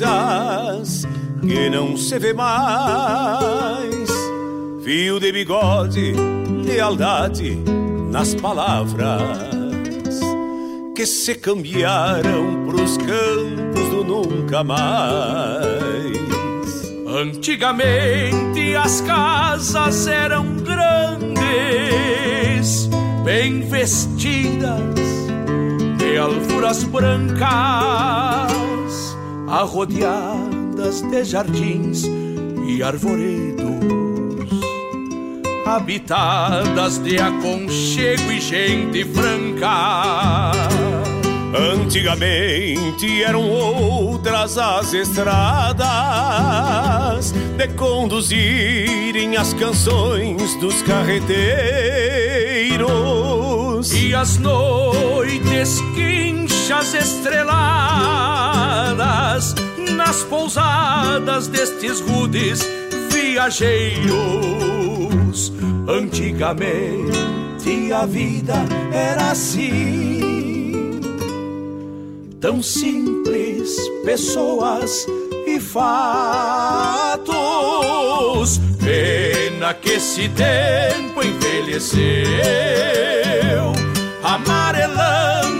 coisas que não se vê mais. Fio de bigode, lealdade nas palavras que se cambiaram pros campos do nunca mais. Antigamente as casas eram grandes, bem vestidas de alfuras brancas, arrodeadas de jardins e arvoredos, habitadas de aconchego e gente franca. Antigamente eram outras as estradas de conduzirem as canções dos carreteiros e as noites quinchas estreladas nas pousadas destes rudes viajeiros. Antigamente a vida era assim tão simples, pessoas e fatos. Pena que esse tempo envelheceu, amarelando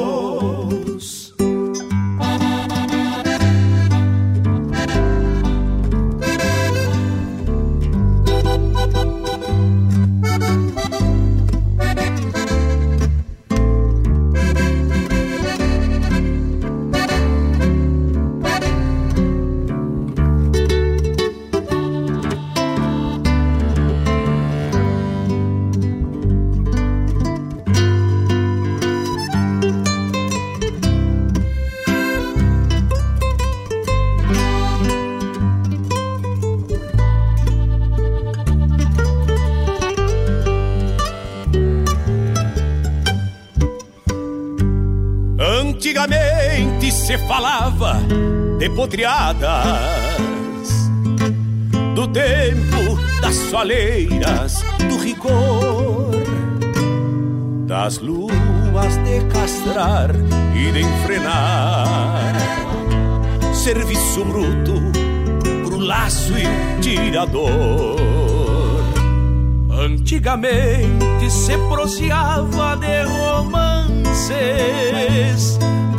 Se falava de potreadas do tempo das soleiras, do rigor das luas de castrar e de enfrenar. Serviço bruto pro laço e tirador. Antigamente se proseava de romances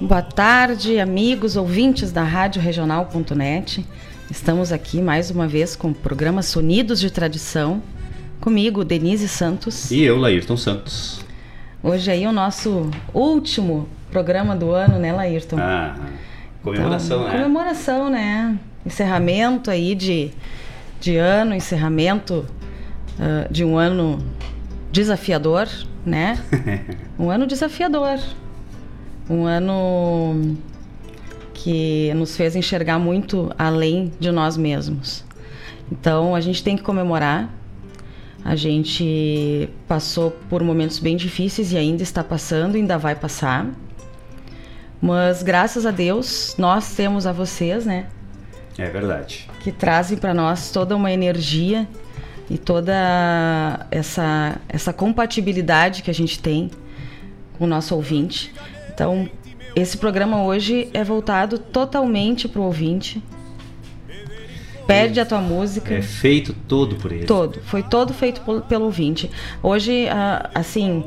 Boa tarde, amigos ouvintes da Rádio Regional.net. Estamos aqui mais uma vez com o programa Sonidos de Tradição. Comigo, Denise Santos. E eu, Laírton Santos. Hoje aí o nosso último programa do ano, né, Laírton? Ah, comemoração, então, né? Comemoração, né? Encerramento aí de, de ano, encerramento uh, de um ano desafiador, né? um ano desafiador. Um ano que nos fez enxergar muito além de nós mesmos. Então a gente tem que comemorar. A gente passou por momentos bem difíceis e ainda está passando, ainda vai passar. Mas graças a Deus nós temos a vocês, né? É verdade. Que trazem para nós toda uma energia e toda essa essa compatibilidade que a gente tem com o nosso ouvinte. Então, esse programa hoje é voltado totalmente para o ouvinte. Perde a tua música. É feito todo por ele. Todo. Foi todo feito pelo ouvinte. Hoje, assim,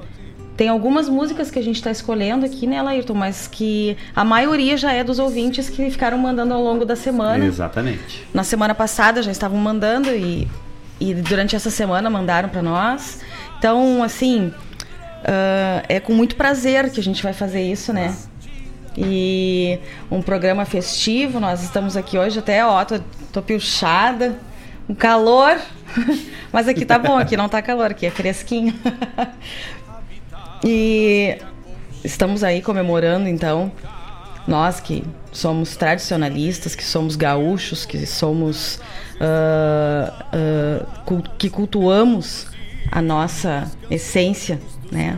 tem algumas músicas que a gente está escolhendo aqui, né, Laírton? Mas que a maioria já é dos ouvintes que ficaram mandando ao longo da semana. Exatamente. Na semana passada já estavam mandando e, e durante essa semana mandaram para nós. Então, assim, uh, é com muito prazer que a gente vai fazer isso, né? E um programa festivo, nós estamos aqui hoje até, ó, tô, tô pilchada, um calor, mas aqui tá bom, aqui não tá calor, aqui é fresquinho. e estamos aí comemorando, então, nós que somos tradicionalistas, que somos gaúchos, que somos. Uh, uh, que cultuamos a nossa essência, né?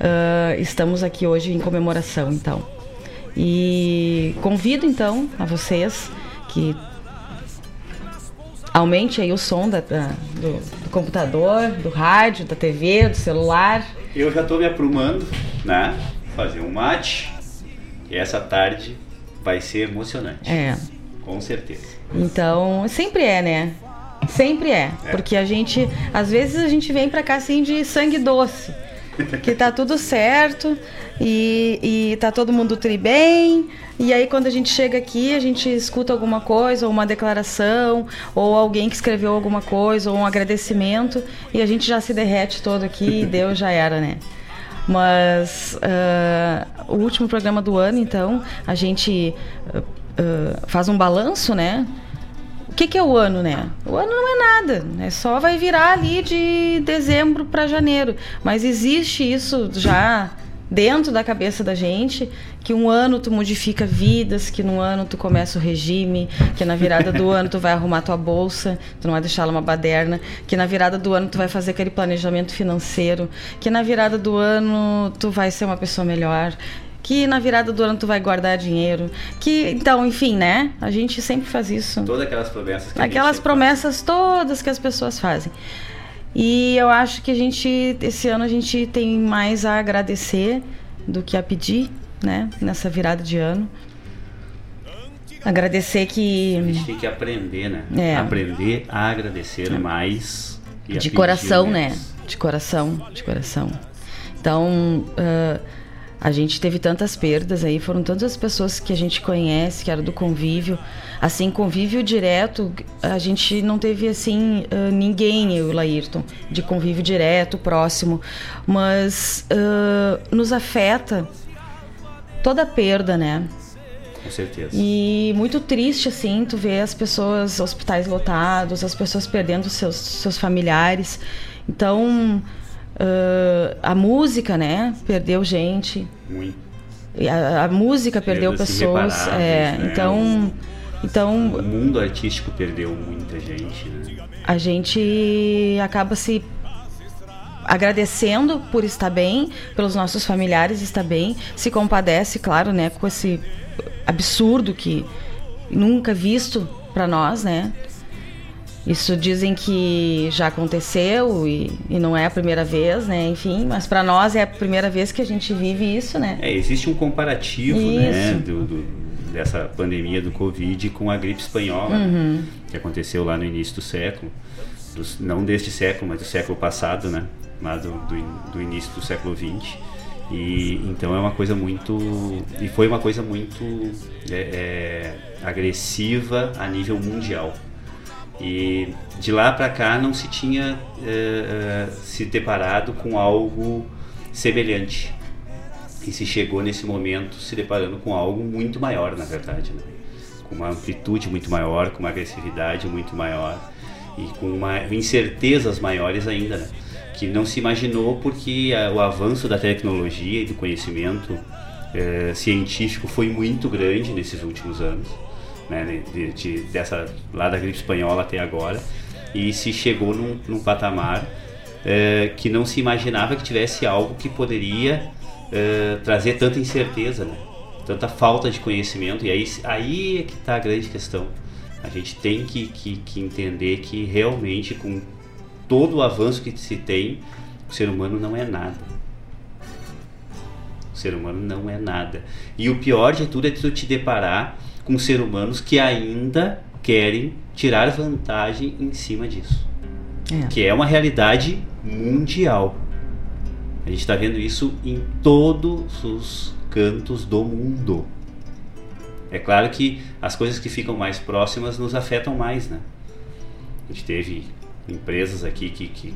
Uh, estamos aqui hoje em comemoração, então. E convido então a vocês que aumente aí o som da, da, do, do, computador, do rádio, da TV, do celular. Eu já estou me aprumando, né? Fazer um mate. E essa tarde vai ser emocionante. É. Com certeza. Então, sempre é, né? Sempre é, é. porque a gente, às vezes a gente vem para cá assim de sangue doce que tá tudo certo e, e tá todo mundo tri bem. E aí quando a gente chega aqui, a gente escuta alguma coisa, ou uma declaração, ou alguém que escreveu alguma coisa, ou um agradecimento, e a gente já se derrete todo aqui e deu, já era, né? Mas uh, o último programa do ano, então, a gente uh, uh, faz um balanço, né? O que, que, é o ano, né? O ano não é nada, é só vai virar ali de dezembro para janeiro. Mas existe isso já dentro da cabeça da gente que um ano tu modifica vidas, que no ano tu começa o regime, que na virada do ano tu vai arrumar tua bolsa, tu não vai deixar ela uma baderna, que na virada do ano tu vai fazer aquele planejamento financeiro, que na virada do ano tu vai ser uma pessoa melhor que na virada do ano tu vai guardar dinheiro, que então, enfim, né? A gente sempre faz isso. Todas aquelas promessas. Que aquelas promessas faz. todas que as pessoas fazem. E eu acho que a gente esse ano a gente tem mais a agradecer do que a pedir, né? Nessa virada de ano. Agradecer que a gente tem que aprender, né? É. Aprender a agradecer é. mais de coração, né? De coração, de coração. Então, uh, a gente teve tantas perdas aí, foram tantas pessoas que a gente conhece, que era do convívio. Assim, convívio direto, a gente não teve assim ninguém, eu e o Laírton, de convívio direto, próximo. Mas uh, nos afeta toda a perda, né? Com certeza. E muito triste, assim, tu ver as pessoas, hospitais lotados, as pessoas perdendo seus, seus familiares. Então Uh, a música, né? Perdeu gente. Muito. A, a música perdeu pessoas. É, né? então, então. O mundo artístico perdeu muita gente. Né? A gente acaba se agradecendo por estar bem, pelos nossos familiares estar bem, se compadece, claro, né, com esse absurdo que nunca visto para nós, né? Isso dizem que já aconteceu e, e, não é a primeira vez, né? Enfim, mas para nós é a primeira vez que a gente vive isso, né? É, existe um comparativo, né, do, do, dessa pandemia do Covid com a gripe espanhola, uhum. que aconteceu lá no início do século, dos, não deste século, mas do século passado, né? Lá do, do, do início do século XX. E então é uma coisa muito e foi uma coisa muito é, é, agressiva a nível mundial. E de lá para cá não se tinha uh, se deparado com algo semelhante. E se chegou nesse momento se deparando com algo muito maior, na verdade, né? com uma amplitude muito maior, com uma agressividade muito maior e com uma, incertezas maiores ainda, né? que não se imaginou porque a, o avanço da tecnologia e do conhecimento é, científico foi muito grande nesses últimos anos, né? de, de, dessa lá da gripe espanhola até agora, e se chegou num, num patamar é, que não se imaginava que tivesse algo que poderia é, trazer tanta incerteza, né? tanta falta de conhecimento. E aí, aí é que está a grande questão. A gente tem que, que, que entender que realmente, com todo o avanço que se tem, o ser humano não é nada. O ser humano não é nada. E o pior de tudo é tu te deparar com seres humanos que ainda querem tirar vantagem em cima disso. É. Que é uma realidade mundial. A gente está vendo isso em todos os cantos do mundo. É claro que as coisas que ficam mais próximas nos afetam mais, né? A gente teve empresas aqui que, que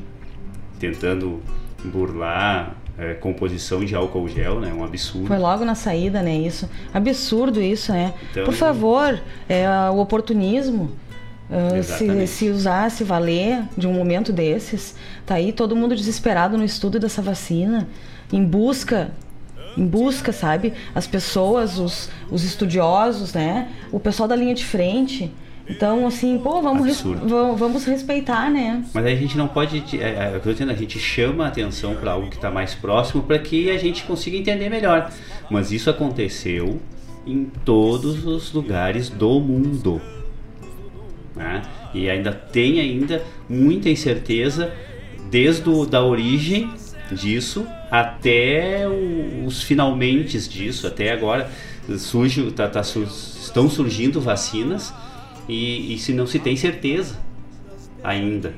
tentando burlar é, composição de álcool gel, né? Um absurdo. Foi logo na saída, né? Isso. Absurdo isso, né? Então, Por favor, é, o oportunismo. Uh, se, se usar, se valer de um momento desses, tá aí todo mundo desesperado no estudo dessa vacina, em busca em busca, sabe? As pessoas, os, os estudiosos, né? O pessoal da linha de frente. Então, assim, pô, vamos, vamos respeitar, né? Mas a gente não pode. É, é, eu dizendo, a gente chama a atenção para algo que está mais próximo para que a gente consiga entender melhor. Mas isso aconteceu em todos os lugares do mundo. Né? E ainda tem ainda muita incerteza desde o, da origem disso até o, os finalmente disso, até agora surge, tá, tá, estão surgindo vacinas e, e, se não se tem certeza ainda,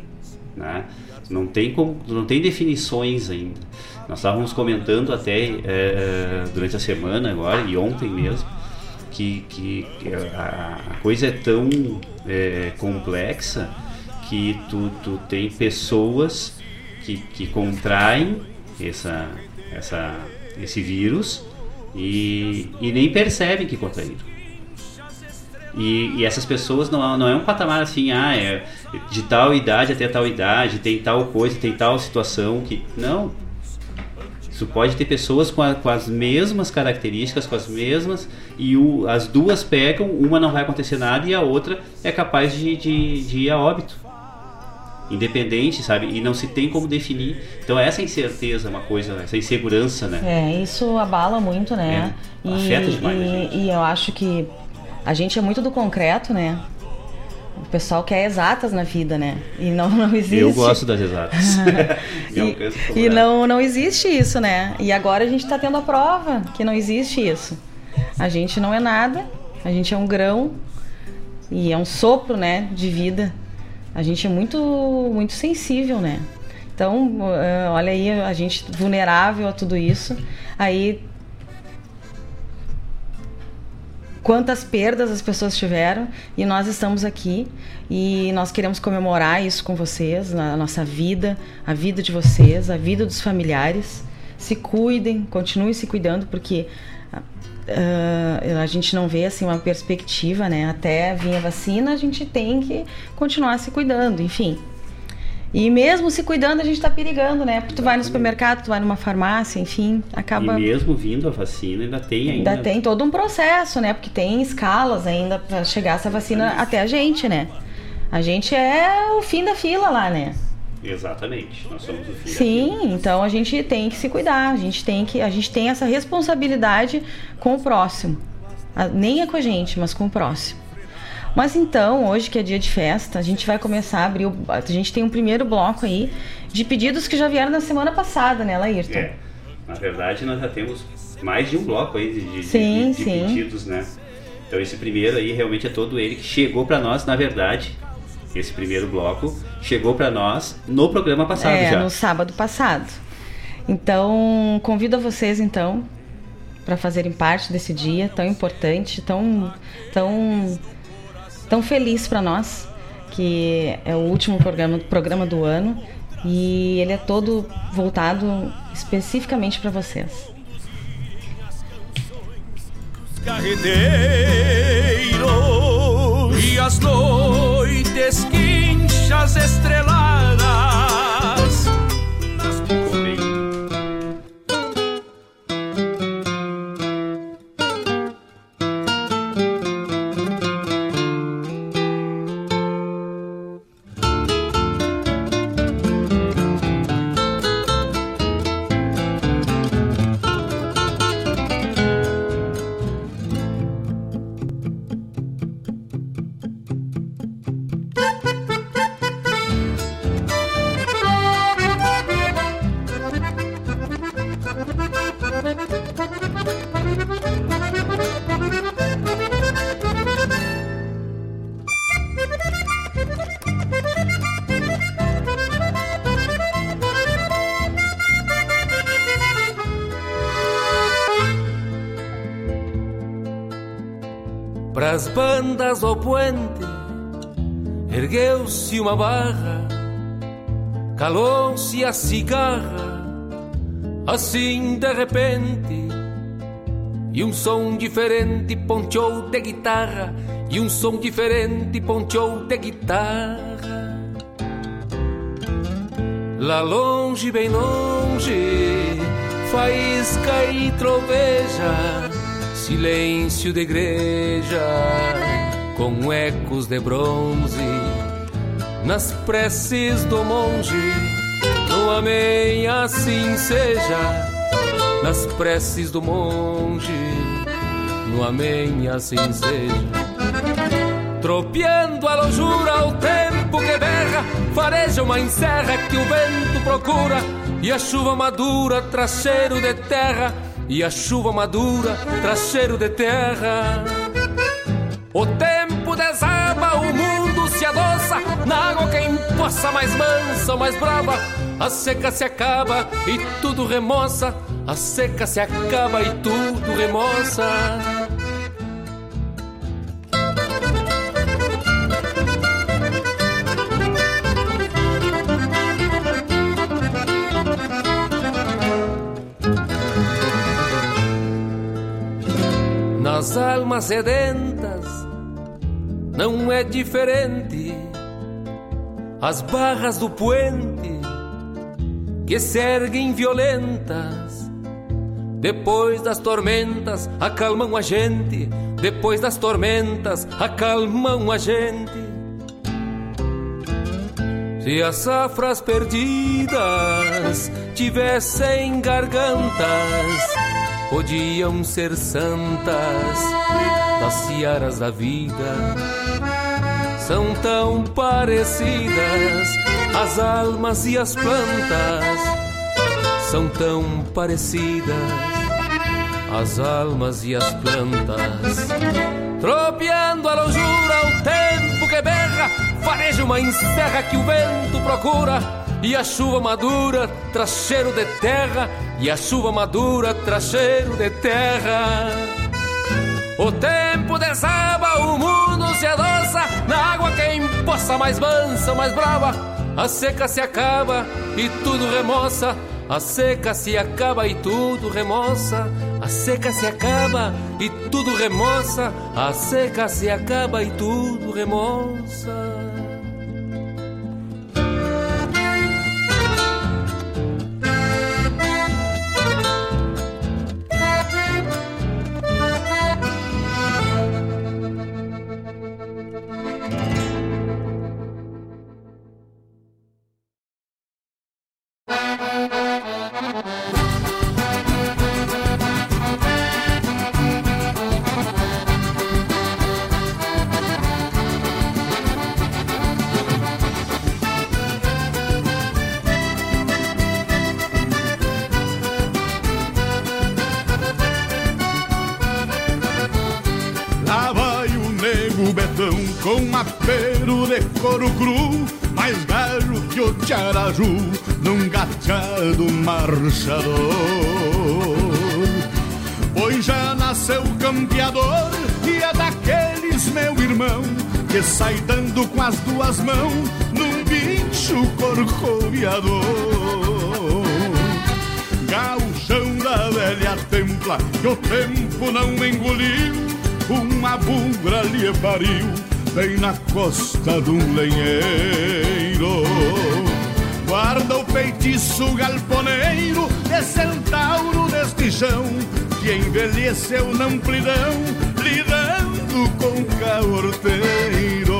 né? Não tem como, não tem definições ainda. Nós estávamos comentando até é, durante a semana agora e ontem mesmo que, que, a, coisa é tão é, complexa que tu, tu tem pessoas que, que contraem essa, essa, esse vírus e, e nem percebem que contraíram. E, e, essas pessoas não, não é um patamar assim, ah, é de tal idade até tal idade, tem tal coisa, tem tal situação que. Não. Isso pode ter pessoas com, a, com as mesmas características, com as mesmas, e o, as duas pegam, uma não vai acontecer nada e a outra é capaz de, de, de ir a óbito independente, sabe? E não se tem como definir. Então essa incerteza é uma coisa, essa insegurança, né? É, isso abala muito, né? É, afeta demais e, a gente. E eu acho que a gente é muito do concreto, né? O pessoal quer exatas na vida, né? E não, não existe. Eu gosto das exatas. e, e não, não existe isso, né? E agora a gente está tendo a prova que não existe isso. A gente não é nada, a gente é um grão e é um sopro, né, de vida a gente é muito, muito sensível, né? Então, uh, olha aí, a gente vulnerável a tudo isso. Aí, quantas perdas as pessoas tiveram e nós estamos aqui e nós queremos comemorar isso com vocês, na nossa vida, a vida de vocês, a vida dos familiares. Se cuidem, continuem se cuidando, porque uh, a gente não vê assim uma perspectiva, né? Até vir a vacina, a gente tem que continuar se cuidando, enfim. E mesmo se cuidando, a gente está perigando, né? Porque tu vai no supermercado, tu vai numa farmácia, enfim, acaba. E mesmo vindo a vacina, ainda tem ainda. Ainda tem todo um processo, né? Porque tem escalas ainda para chegar essa vacina até a gente, né? A gente é o fim da fila lá, né? Exatamente, nós somos o filho. Sim, então a gente tem que se cuidar, a gente tem que, a gente tem essa responsabilidade com o próximo. Nem é com a gente, mas com o próximo. Mas então, hoje que é dia de festa, a gente vai começar a abrir. O, a gente tem um primeiro bloco aí de pedidos que já vieram na semana passada, né, Laírton? É. Na verdade, nós já temos mais de um bloco aí de, de, sim, de, de pedidos, né? Então esse primeiro aí realmente é todo ele que chegou para nós, na verdade, esse primeiro bloco chegou para nós no programa passado é, já. no sábado passado. Então, convido a vocês então para fazerem parte desse dia tão importante, tão tão tão feliz para nós, que é o último programa, programa do ano E ele é todo voltado especificamente para vocês. Carreteiros e as noites quinchas estreladas uma barra, calou-se a cigarra, assim de repente, e um som diferente ponteou de guitarra, e um som diferente ponteou de guitarra. Lá longe, bem longe, faísca e troveja silêncio de igreja com ecos de bronze nas preces do monge. No amém, assim seja, nas preces do monge. No amém, assim seja. Tropeando a lojura, o tempo que berra, fareja uma encerra que o vento procura, e a chuva madura traz cheiro de terra e a chuva madura traz cheiro de terra. O tempo desaba, o mundo na água quem possa mais mansa ou mais brava. A seca se acaba e tudo remoça, a seca se acaba e tudo remoça. As almas sedentas não é diferente. As barras do puente que se erguem violentas. Depois das tormentas acalmam a gente. Depois das tormentas acalmam a gente. Se as safras perdidas tivessem gargantas podiam ser santas das searas da vida. São tão parecidas as almas e as plantas, são tão parecidas as almas e as plantas. Tropeando a lojura, o tempo que berra, fareja uma encerra que o vento procura e a chuva madura traz cheiro de terra, e a chuva madura traz cheiro de terra. O tempo desaba, o mundo se adoça, na água quem possa mais mansa, mais brava. A seca se acaba e tudo remoça, a seca se acaba e tudo remoça. A seca se acaba e tudo remoça, a seca se acaba e tudo remoça. Que o tempo não engoliu, uma bugra lhe pariu, bem na costa de um lenheiro. Guarda o feitiço galponeiro de centauro deste chão, que envelheceu na amplidão, lidando com caorteiro.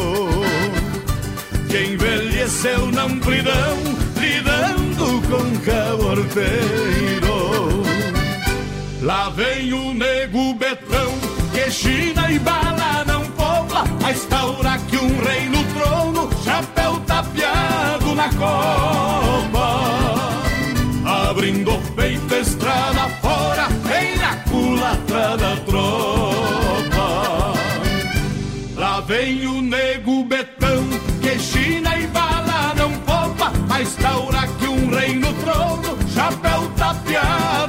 Que envelheceu na amplidão, lidando com caorteiro. Lá vem o nego betão, que China e bala não pobla, a instaura que um rei no trono, chapéu tapeado na copa. Abrindo peito, estrada fora, vem na culatra da tropa. Lá vem o nego betão, que China e bala não poupa, a instaura que um rei no trono, chapéu tapeado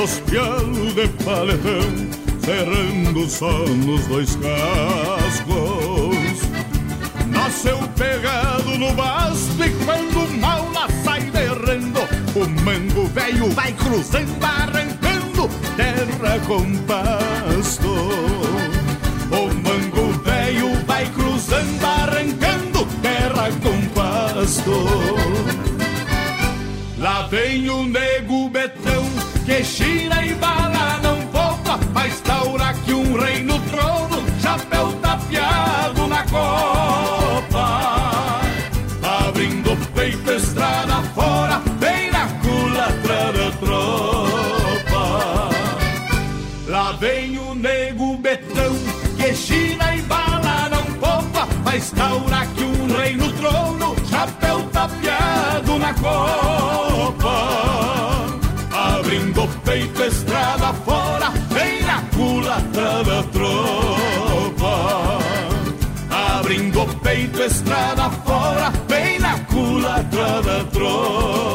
dos pialos de paletão, cerrando só nos dois cascos. Nasceu pegado no basto e quando mal lá sai derrendo, o mango velho vai cruzando, arrancando terra com pasto. O mango velho vai cruzando, arrancando terra com pasto. Lá vem o nego betão, que China e bala não poupa, mas taura que um rei no trono, chapéu tapeado na copa. Abrindo o peito, estrada fora, bem na culatra da tropa. Lá vem o nego betão, que China e bala não poupa, mas taura que um rei no trono, chapéu tapeado na copa. Abrindo peito, estrada fora, vem na culatra da tropa. Abrindo peito, estrada fora, vem na culatra da tropa.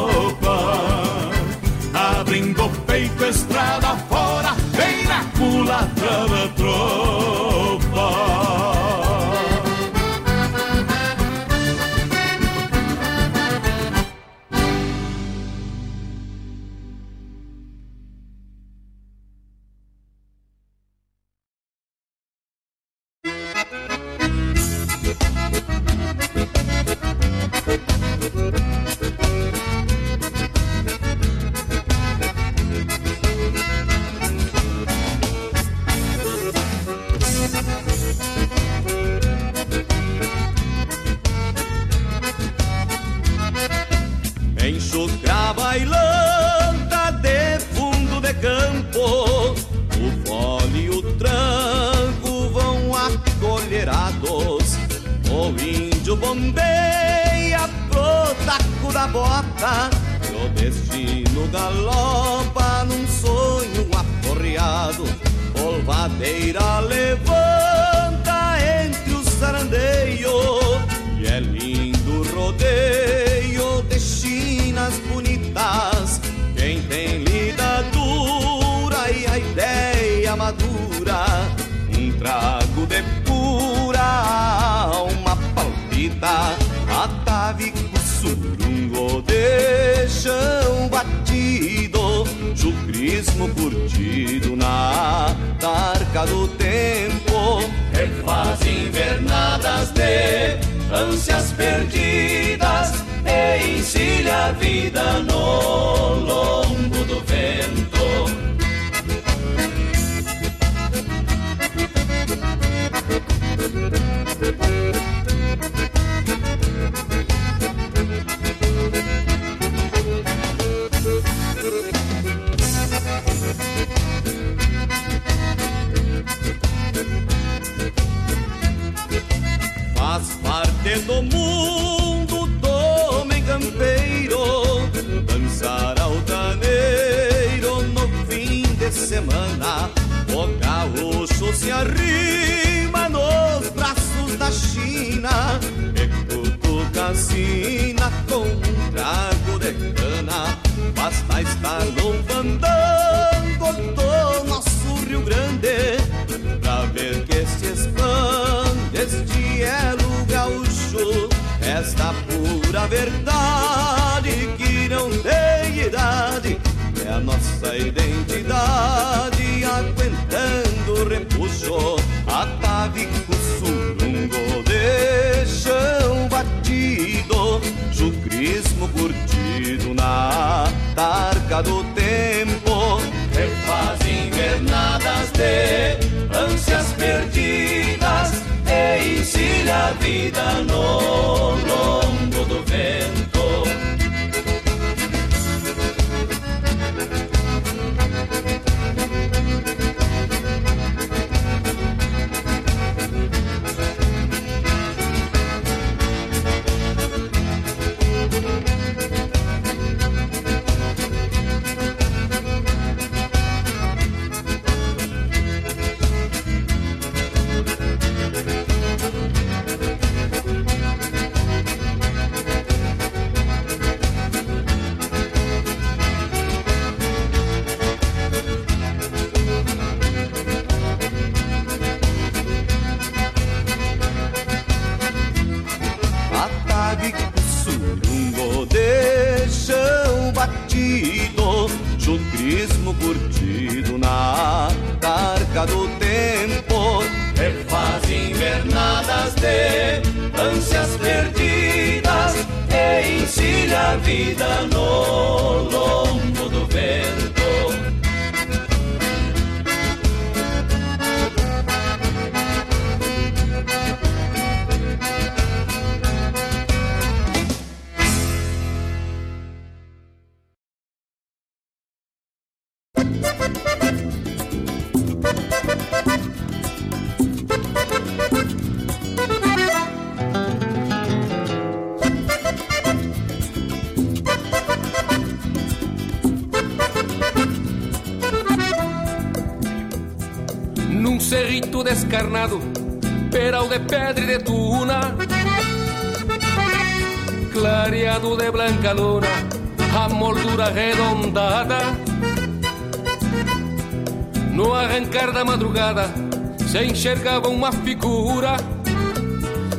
Uma figura,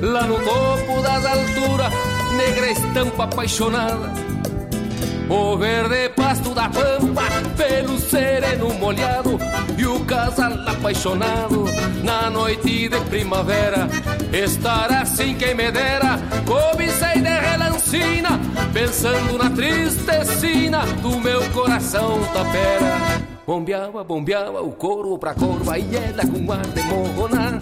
lá no topo das alturas, negra estampa apaixonada. O verde pasto da pampa, pelo sereno molhado E o casal apaixonado. Na noite de primavera Estar assim quem me dera, cobicei de relancina Pensando na tristecina do meu coração tapera. Bombeava, bombeava o couro pra corva e ela com ar de morrona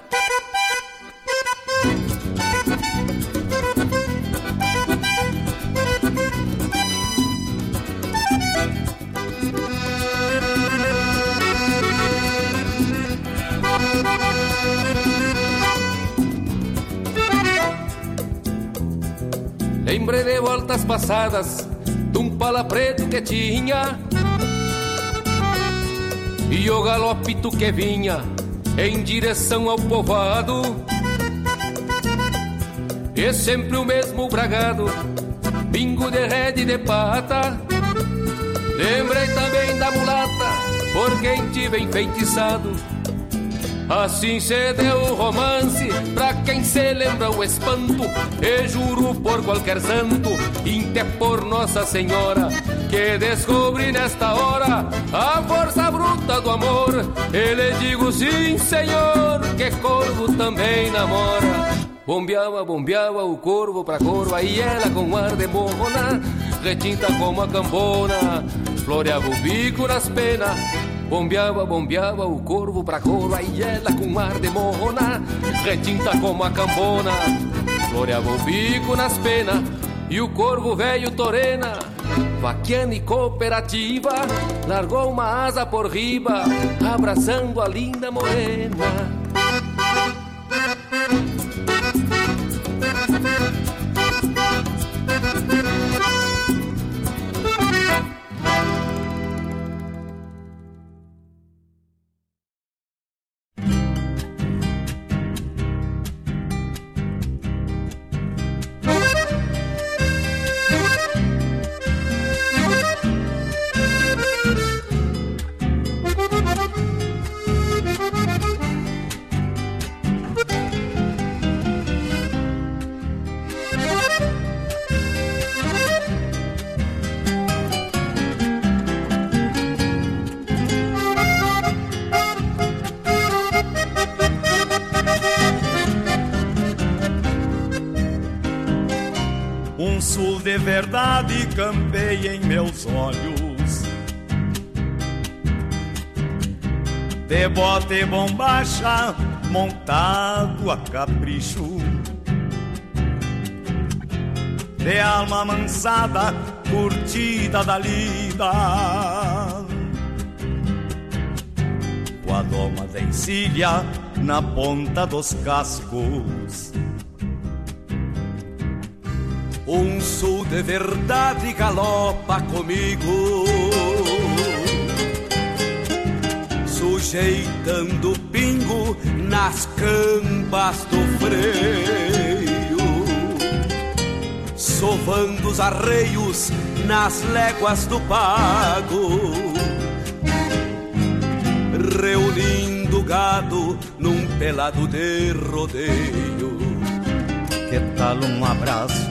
voltas passadas de um pala preto que tinha E o galopito que vinha em direção ao povoado E sempre o mesmo bragado, bingo de rede de pata Lembrei também da mulata, por quem tive enfeitiçado Assim se deu o romance pra quem se lembra o espanto. E juro por qualquer santo, inte por Nossa Senhora, que descobri nesta hora a força bruta do amor. E lhe digo sim, senhor, que corvo também namora. Bombeava, bombeava o corvo pra corva e ela com ar de morrona, retinta como a cambona, floreava o bico nas penas Bombeava, bombeava o corvo pra corva e ela com ar de morrona, retinta como a cambona, floreava o bico nas penas e o corvo velho torena, vaquiana e cooperativa, largou uma asa por riba, abraçando a linda morena. Verdade campei em meus olhos. De bota e bombacha, montado a capricho. De alma mansada, curtida da lida. Com a doma da encilha na ponta dos cascos um sul de verdade galopa comigo, sujeitando pingo nas cambas do freio, sovando os arreios nas léguas do pago, reunindo gado num pelado de rodeio. Que tal um abraço?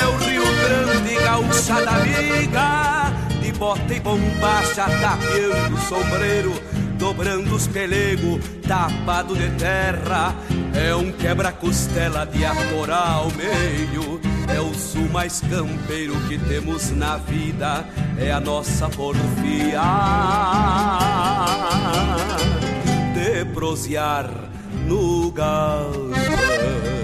É o Rio Grande, gaúcha da amiga. De bota e bombacha, tapeando o sombreiro Dobrando os pelegos, tapado de terra. É um quebra-costela de atorar ao meio É o sul mais campeiro que temos na vida É a nossa porfia. De prosear no galpão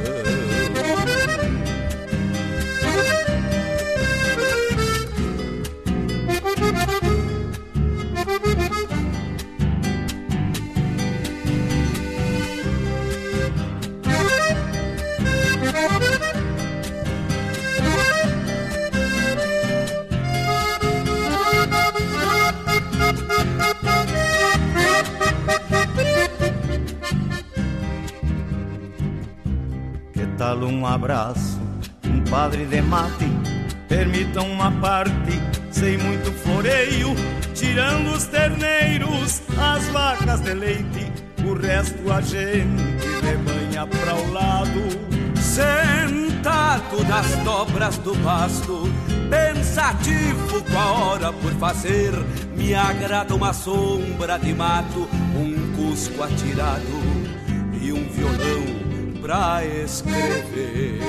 tal um abraço, um padre de mate, permitam uma parte, sem muito floreio, tirando os terneiros, as vacas de leite, o resto a gente rebanha para o lado. Sentado nas dobras do pasto, pensativo com a hora por fazer, me agrada uma sombra de mato, um cusco atirado e um violão pra escrever.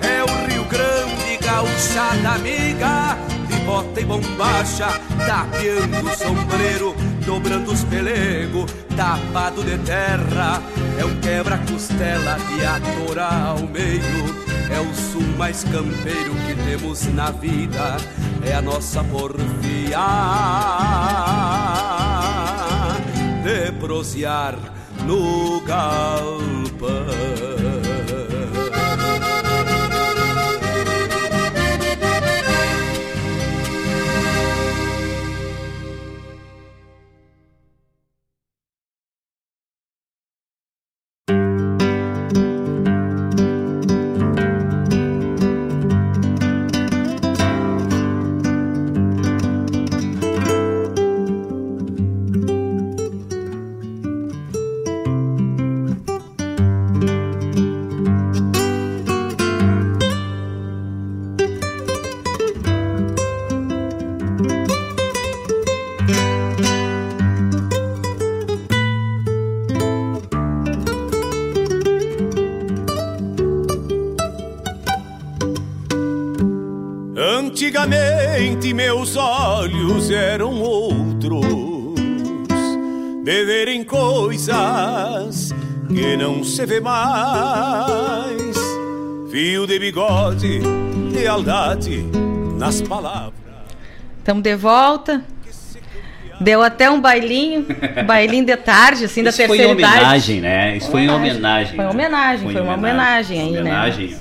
É o Rio Grande, gauchada amiga, de bota e bombacha, tapeando o sombreiro, dobrando os pelegos, tapado de terra. É um quebra-costela de atorar ao meio. É o sul mais campeiro que temos na vida, é a nossa porfia de prosear no galpão. Antigamente que não se vê mais. Fio de bigode, lealdade nas palavras. Estamos de volta. Deu até um bailinho, bailinho de tarde, assim, da Isso foi em terceira idade. homenagem, né? Isso foi em homenagem. Foi né? homenagem, foi uma homenagem aí, né? homenagem.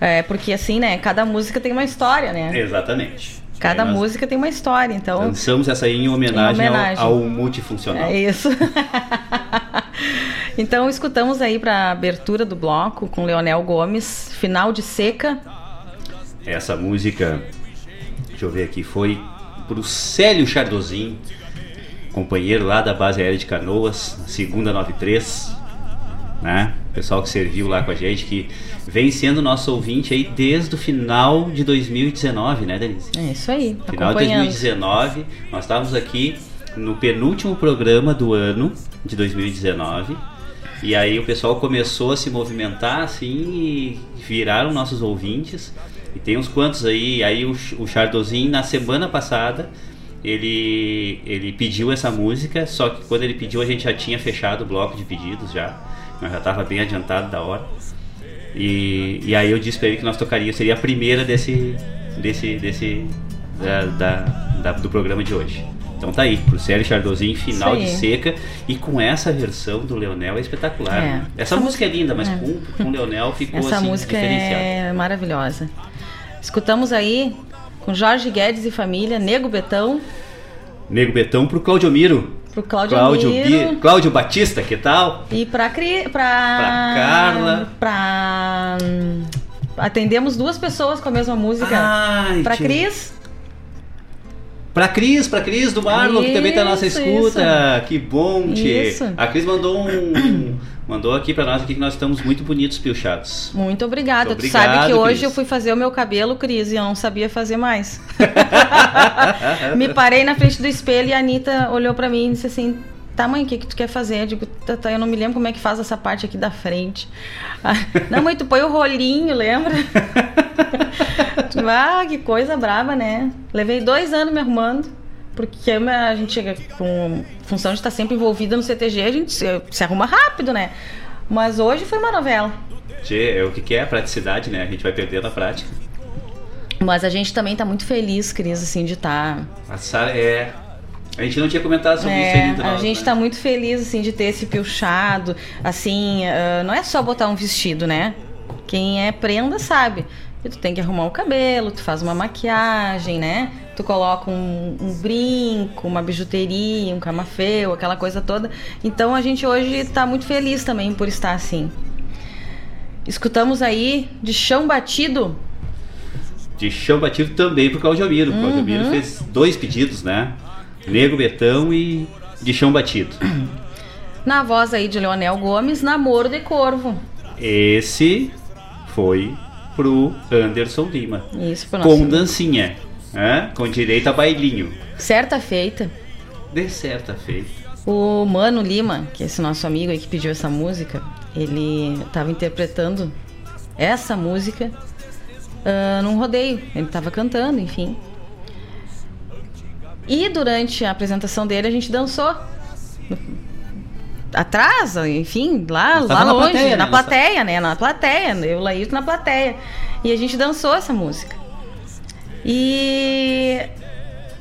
É, porque assim, né, cada música tem uma história, né? Exatamente. Cada Aí nós música tem uma história, então... Lançamos essa aí em homenagem, Em homenagem. Ao, ao multifuncional. É isso. então escutamos aí para abertura do bloco com Leonel Gomes, final de seca. Essa música, deixa eu ver aqui, foi pro Célio Chardozin, companheiro lá da base aérea de Canoas, segunda 93, né? Pessoal que serviu lá com a gente, que vem sendo nosso ouvinte aí desde o final de 2019, né, Denise? É isso aí, Final de acompanhando. 2019, nós estávamos aqui no penúltimo programa do ano de 2019. E aí o pessoal começou a se movimentar assim e viraram nossos ouvintes. E tem uns quantos aí, aí o, o Chardozin na semana passada ele ele pediu essa música, só que quando ele pediu a gente já tinha fechado o bloco de pedidos já. Nós já estava bem adiantado da hora. E, e aí eu disse pra ele que nós tocaríamos, seria a primeira desse desse desse da, da- da- do programa de hoje. Então tá aí, pro Célio Chardozin, final de seca e com essa versão do Leonel é espetacular. É. né? Essa, Essa música é linda, mas é. com, com o Leonel ficou Essa assim, música é maravilhosa. Escutamos aí com Jorge Guedes e família, Nego Betão, Nego Betão pro Claudio Miro. pro Cláudio, Cláudio, Miro Bi- Cláudio Batista, que tal? e pra Cri, pra Pra Carla. pra hum, atendemos duas pessoas com a mesma música. Ai, pra. Cris, Pra Cris, pra Cris do Marlon, que também tá na nossa Isso, escuta. Que bom. Isso. A Cris mandou um. mandou aqui pra nós aqui que nós estamos muito bonitos, pilchados. muito obrigada. Muito tu sabe que obrigado, hoje Cris. eu fui fazer o meu cabelo, Cris, e eu não sabia fazer mais. Me parei na frente do espelho e a Anitta olhou pra mim e disse assim: Tá, mãe, o que, que tu quer fazer? Eu digo, tá, tá, eu não me lembro como é que faz essa parte aqui da frente. Ah, não, mãe, tu põe o rolinho, lembra? ah, que coisa braba, né? Levei dois anos me arrumando. Porque a gente chega com função de estar sempre envolvida no CTG, a gente se, se arruma rápido, né? Mas hoje foi uma novela. Tchê, é o que, que é a praticidade, né? A gente vai perdendo a prática. Mas a gente também tá muito feliz, Cris, assim, de estar. A Sara é. A gente não tinha comentado sobre isso É, ainda. a nós, gente né? tá muito feliz, assim, de ter esse pilchado. Assim, ah, não é só botar um vestido, né? Quem é prenda sabe. que Tu tem que arrumar o cabelo, tu faz uma maquiagem, né? Tu coloca um, um brinco, uma bijuteria, um camafeu, aquela coisa toda. Então a gente hoje tá muito feliz também por estar assim. Escutamos aí de chão batido. De chão batido também pro Claudio Miro. O Claudio Miro Uhum. fez dois pedidos, né? Nego Betão e de chão batido. Na voz aí de Leonel Gomes, Namoro de Corvo. Esse foi pro Anderson Lima. Isso pro nosso. Com dancinha, né? com direito a bailinho. Certa feita, De certa feita. o Mano Lima, que é esse nosso amigo aí que pediu essa música, ele estava interpretando essa música ah, num rodeio. Ele estava cantando, enfim. E durante a apresentação dele a gente dançou. Atrás, enfim, lá, lá na longe, plateia, né? na Nós plateia, né? Na plateia, eu, Laírto, na plateia. E a gente dançou essa música. E,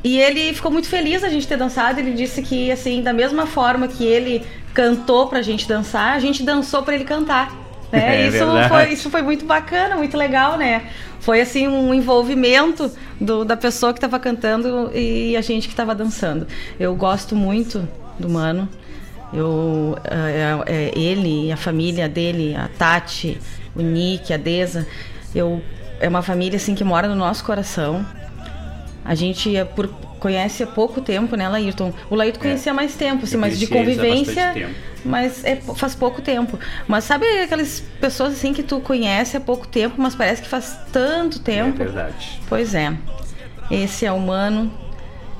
e ele ficou muito feliz a gente ter dançado. Ele disse que, assim, da mesma forma que ele cantou pra gente dançar, a gente dançou pra ele cantar. Né? É isso, verdade. foi, isso foi muito bacana, muito legal, né? Foi assim um envolvimento do, da pessoa que estava cantando e a gente que estava dançando. Eu gosto muito do Mano. Eu, é, é, ele, a família dele, a Tati, o Nick, a Deza, eu, é uma família assim que mora no nosso coração. A gente é por, conhece há pouco tempo, né, Laírton? O Laírton conhecia há mais tempo, assim, mas de convivência. Mas é, faz pouco tempo. Mas sabe aquelas pessoas assim que tu conhece há pouco tempo, mas parece que faz tanto É tempo? verdade. Pois é. Esse é o Mano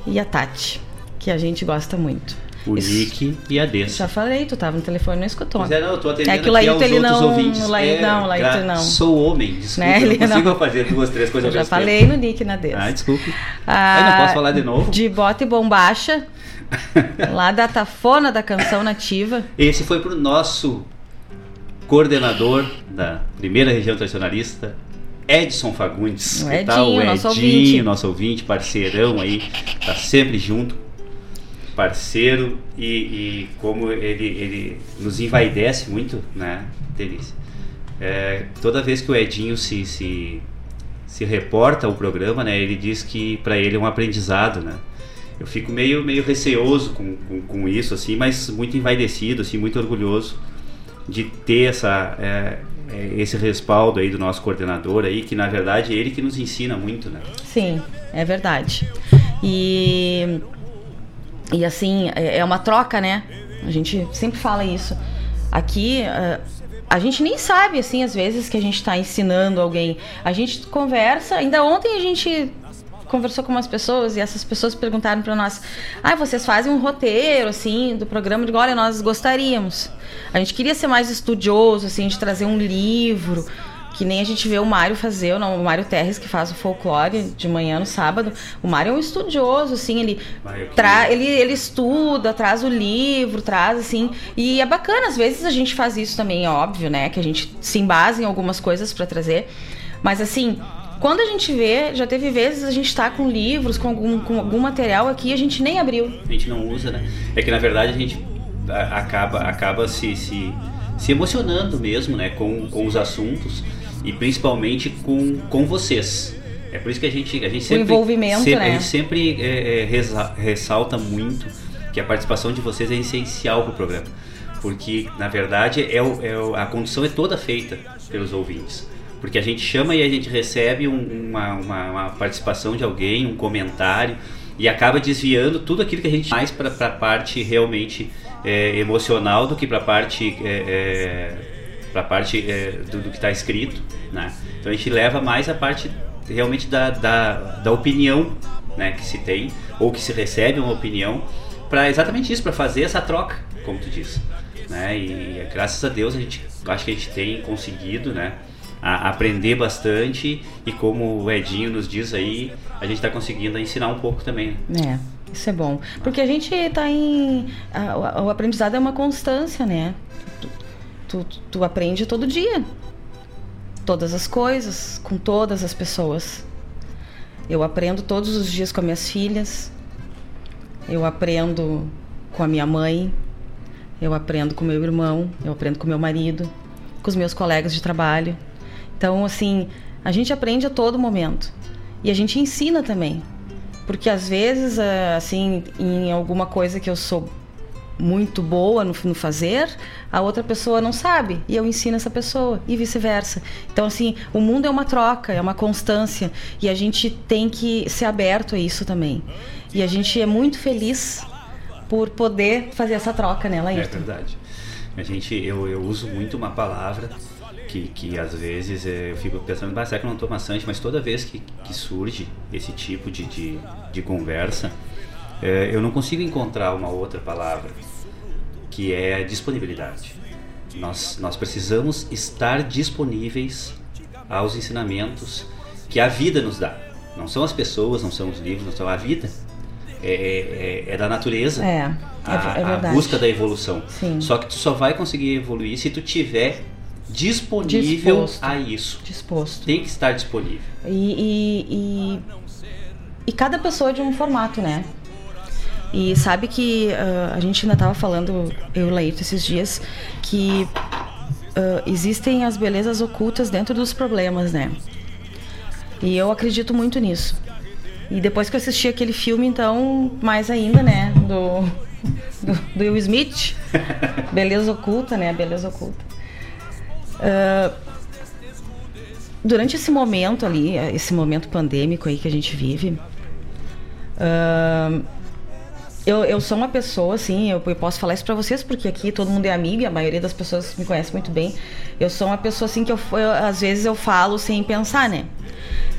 e a Tati, que a gente gosta muito. O Isso- Nick e a Dessa. Já falei, tu tava no telefone e não escutou. Pois é, não, eu tô atendendo É que o aos ele não- ouvintes. o Laí- É, não, o gra- não. Sou homem, desculpa, Né, eu ele não consigo não. fazer duas, três coisas Eu ao já mesmo falei tempo. no Nick e na Dessa. Ah, desculpe. Ah, Aí não posso falar de novo? De bota e bombacha, lá da Tafona da Canção Nativa. Esse foi pro nosso coordenador da primeira região tradicionalista, Edson Fagundes. O Que tal? Edinho, o nosso Edinho, ouvinte. nosso ouvinte, parceirão aí, tá sempre junto, parceiro e, e como ele, ele nos envaidece muito, né, Delícia? É, toda vez que o Edinho se, se, se reporta ao programa, né, ele diz que para ele é um aprendizado, né? Eu fico meio, meio receoso com, com, com isso, assim, mas muito envaidecido, assim, muito orgulhoso de ter essa, é, é, esse respaldo aí do nosso coordenador aí, que na verdade é ele que nos ensina muito, né? Sim, é verdade. E, e assim, é é uma troca, né? A gente sempre fala isso. Aqui, eh, a gente nem sabe, assim, às vezes, que a gente está ensinando alguém. A gente conversa, ainda ontem a gente conversou com umas pessoas e essas pessoas perguntaram para nós: "Ah, vocês fazem um roteiro assim do programa?" Digo: "Olha, nós gostaríamos. A gente queria ser mais estudioso assim, de trazer um livro, que nem a gente vê o Mário fazer, o Mário Terres que faz o folclore de manhã no sábado. O Mário é um estudioso assim, ele aqui. tra ele, ele estuda, traz o livro, traz assim. E é bacana, às vezes a gente faz isso também, é óbvio, né? Que a gente se embasa em algumas coisas para trazer. Mas assim, quando a gente vê, já teve vezes a gente tá com livros, com algum, com algum material aqui, a gente nem abriu. A gente não usa, né? É que na verdade a gente acaba, acaba se, se, se emocionando mesmo, né? Com, com os assuntos e principalmente com, com vocês. É por isso que a gente, a gente sempre, envolvimento, sempre- né? A gente sempre é, é, resa- ressalta muito que a participação de vocês é essencial para o programa. Porque, na verdade, é o, é o- a condução é toda feita pelos ouvintes. Porque a gente chama e a gente recebe um- uma, uma, uma participação de alguém, um comentário, e acaba desviando tudo aquilo que a gente mais para a parte realmente é, emocional do que para a parte, é, pra parte é, do, do que está escrito. Né? Então a gente leva mais a parte realmente da, da, da opinião né, que se tem, ou que se recebe uma opinião, para exatamente isso, para fazer essa troca, como tu disse. Né? E graças a Deus a gente acho que a gente tem conseguido, né? a- aprender bastante e como o Edinho nos diz aí, a gente está conseguindo ensinar um pouco também. né? É, isso é bom. Porque a gente tá em. a- o aprendizado é uma constância, né? Tu, tu, aprende todo dia. Todas as coisas, com todas as pessoas. Eu aprendo todos os dias com as minhas filhas. Eu aprendo com a minha mãe. Eu aprendo com meu irmão. Eu aprendo com meu marido. Com os meus colegas de trabalho. Então, assim, a gente aprende a todo momento. E a gente ensina também. Porque às vezes, eh, assim, em alguma coisa que eu sou muito boa no, no fazer, a outra pessoa não sabe. E eu ensino essa pessoa, e vice-versa. Então, assim, o mundo é uma troca, é uma constância. E a gente tem que ser aberto a isso também. E a gente é muito feliz por poder fazer essa troca, né, É Laírton? verdade. A gente, eu, eu uso muito uma palavra que, que às vezes eu fico pensando, será que eu não estou maçante? Mas toda vez que, que surge esse tipo de, de, de conversa, eh, eu não consigo encontrar uma outra palavra que é disponibilidade. Nós, nós precisamos estar disponíveis aos ensinamentos que a vida nos dá. Não são as pessoas, não são os livros, não são a vida. É, é, é da natureza É, é, a, é a busca da evolução. Sim. Só que tu só vai conseguir evoluir se tu tiver disponível Disposto. a isso. Disposto. Tem que estar disponível. E, e- e e cada pessoa é de um formato, né? E sabe que uh, a gente ainda estava falando, eu e o Laírto, esses dias, que uh, existem as belezas ocultas dentro dos problemas, né? E eu acredito muito nisso. E depois que eu assisti aquele filme, então, mais ainda, né? Do, do, do Will Smith. Beleza oculta, né? Beleza oculta. Uh, durante esse momento ali, esse momento pandêmico aí que a gente vive, uh, eu, eu sou uma pessoa, assim, eu, eu posso falar isso pra vocês, porque aqui todo mundo é amigo e a maioria das pessoas me conhece muito bem. Eu sou uma pessoa, assim, que eu, eu às vezes eu falo sem pensar, né?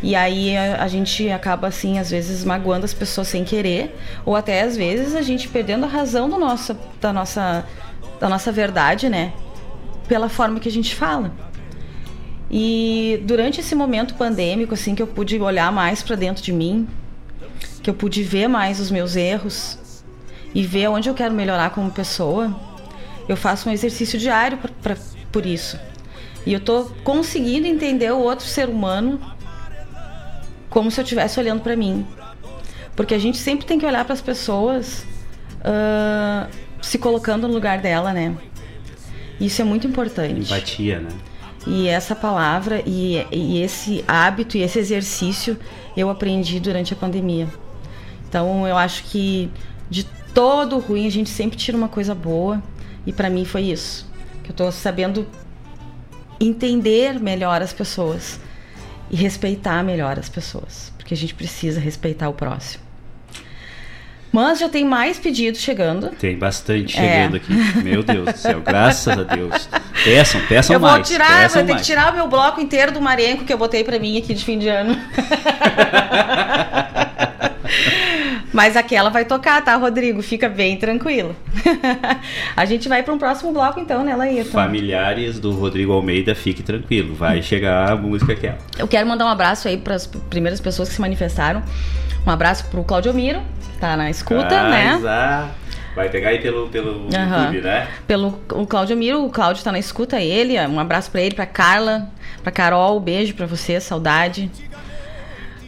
E aí a, a, gente acaba, assim, às vezes magoando as pessoas sem querer, ou até às vezes a gente perdendo a razão do nosso, da, nossa, da nossa verdade, né? Pela forma que a gente fala. E durante esse momento pandêmico, assim, que eu pude olhar mais para dentro de mim, que eu pude ver mais os meus erros, e ver onde eu quero melhorar como pessoa, eu faço um exercício diário pra, pra, por isso. E eu tô conseguindo entender o outro ser humano como se eu estivesse olhando para mim. Porque a gente sempre tem que olhar para as pessoas uh, se colocando no lugar dela, né? Isso é muito importante. Empatia, né? E essa palavra e, e esse hábito e esse exercício eu aprendi durante a pandemia. Então eu acho que de todo ruim, a gente sempre tira uma coisa boa. E para mim foi isso. Que eu tô sabendo entender melhor as pessoas e respeitar melhor as pessoas, porque a gente precisa respeitar o próximo. Mas já tem mais pedidos chegando. Tem bastante chegando é. aqui. Meu Deus do céu, graças a Deus. Peçam, peçam eu mais. Eu vou tirar, vou ter que tirar o meu bloco inteiro do Marenco que eu botei para mim aqui de fim de ano. Mas aquela vai tocar, tá, Rodrigo? Fica bem tranquilo. a gente vai para um próximo bloco então, né, Laírton? Familiares do Rodrigo Almeida, fique tranquilo. Vai chegar a música aquela. Eu quero mandar um abraço aí para as primeiras pessoas que se manifestaram. Um abraço pro Claudio Miro, que tá na escuta, ah, né? Exato. Vai pegar aí pelo, pelo uhum. YouTube, né? Pelo o Claudio Miro, o Claudio tá na escuta, ele. Um abraço para ele, para Carla, para Carol, um beijo para você, saudade.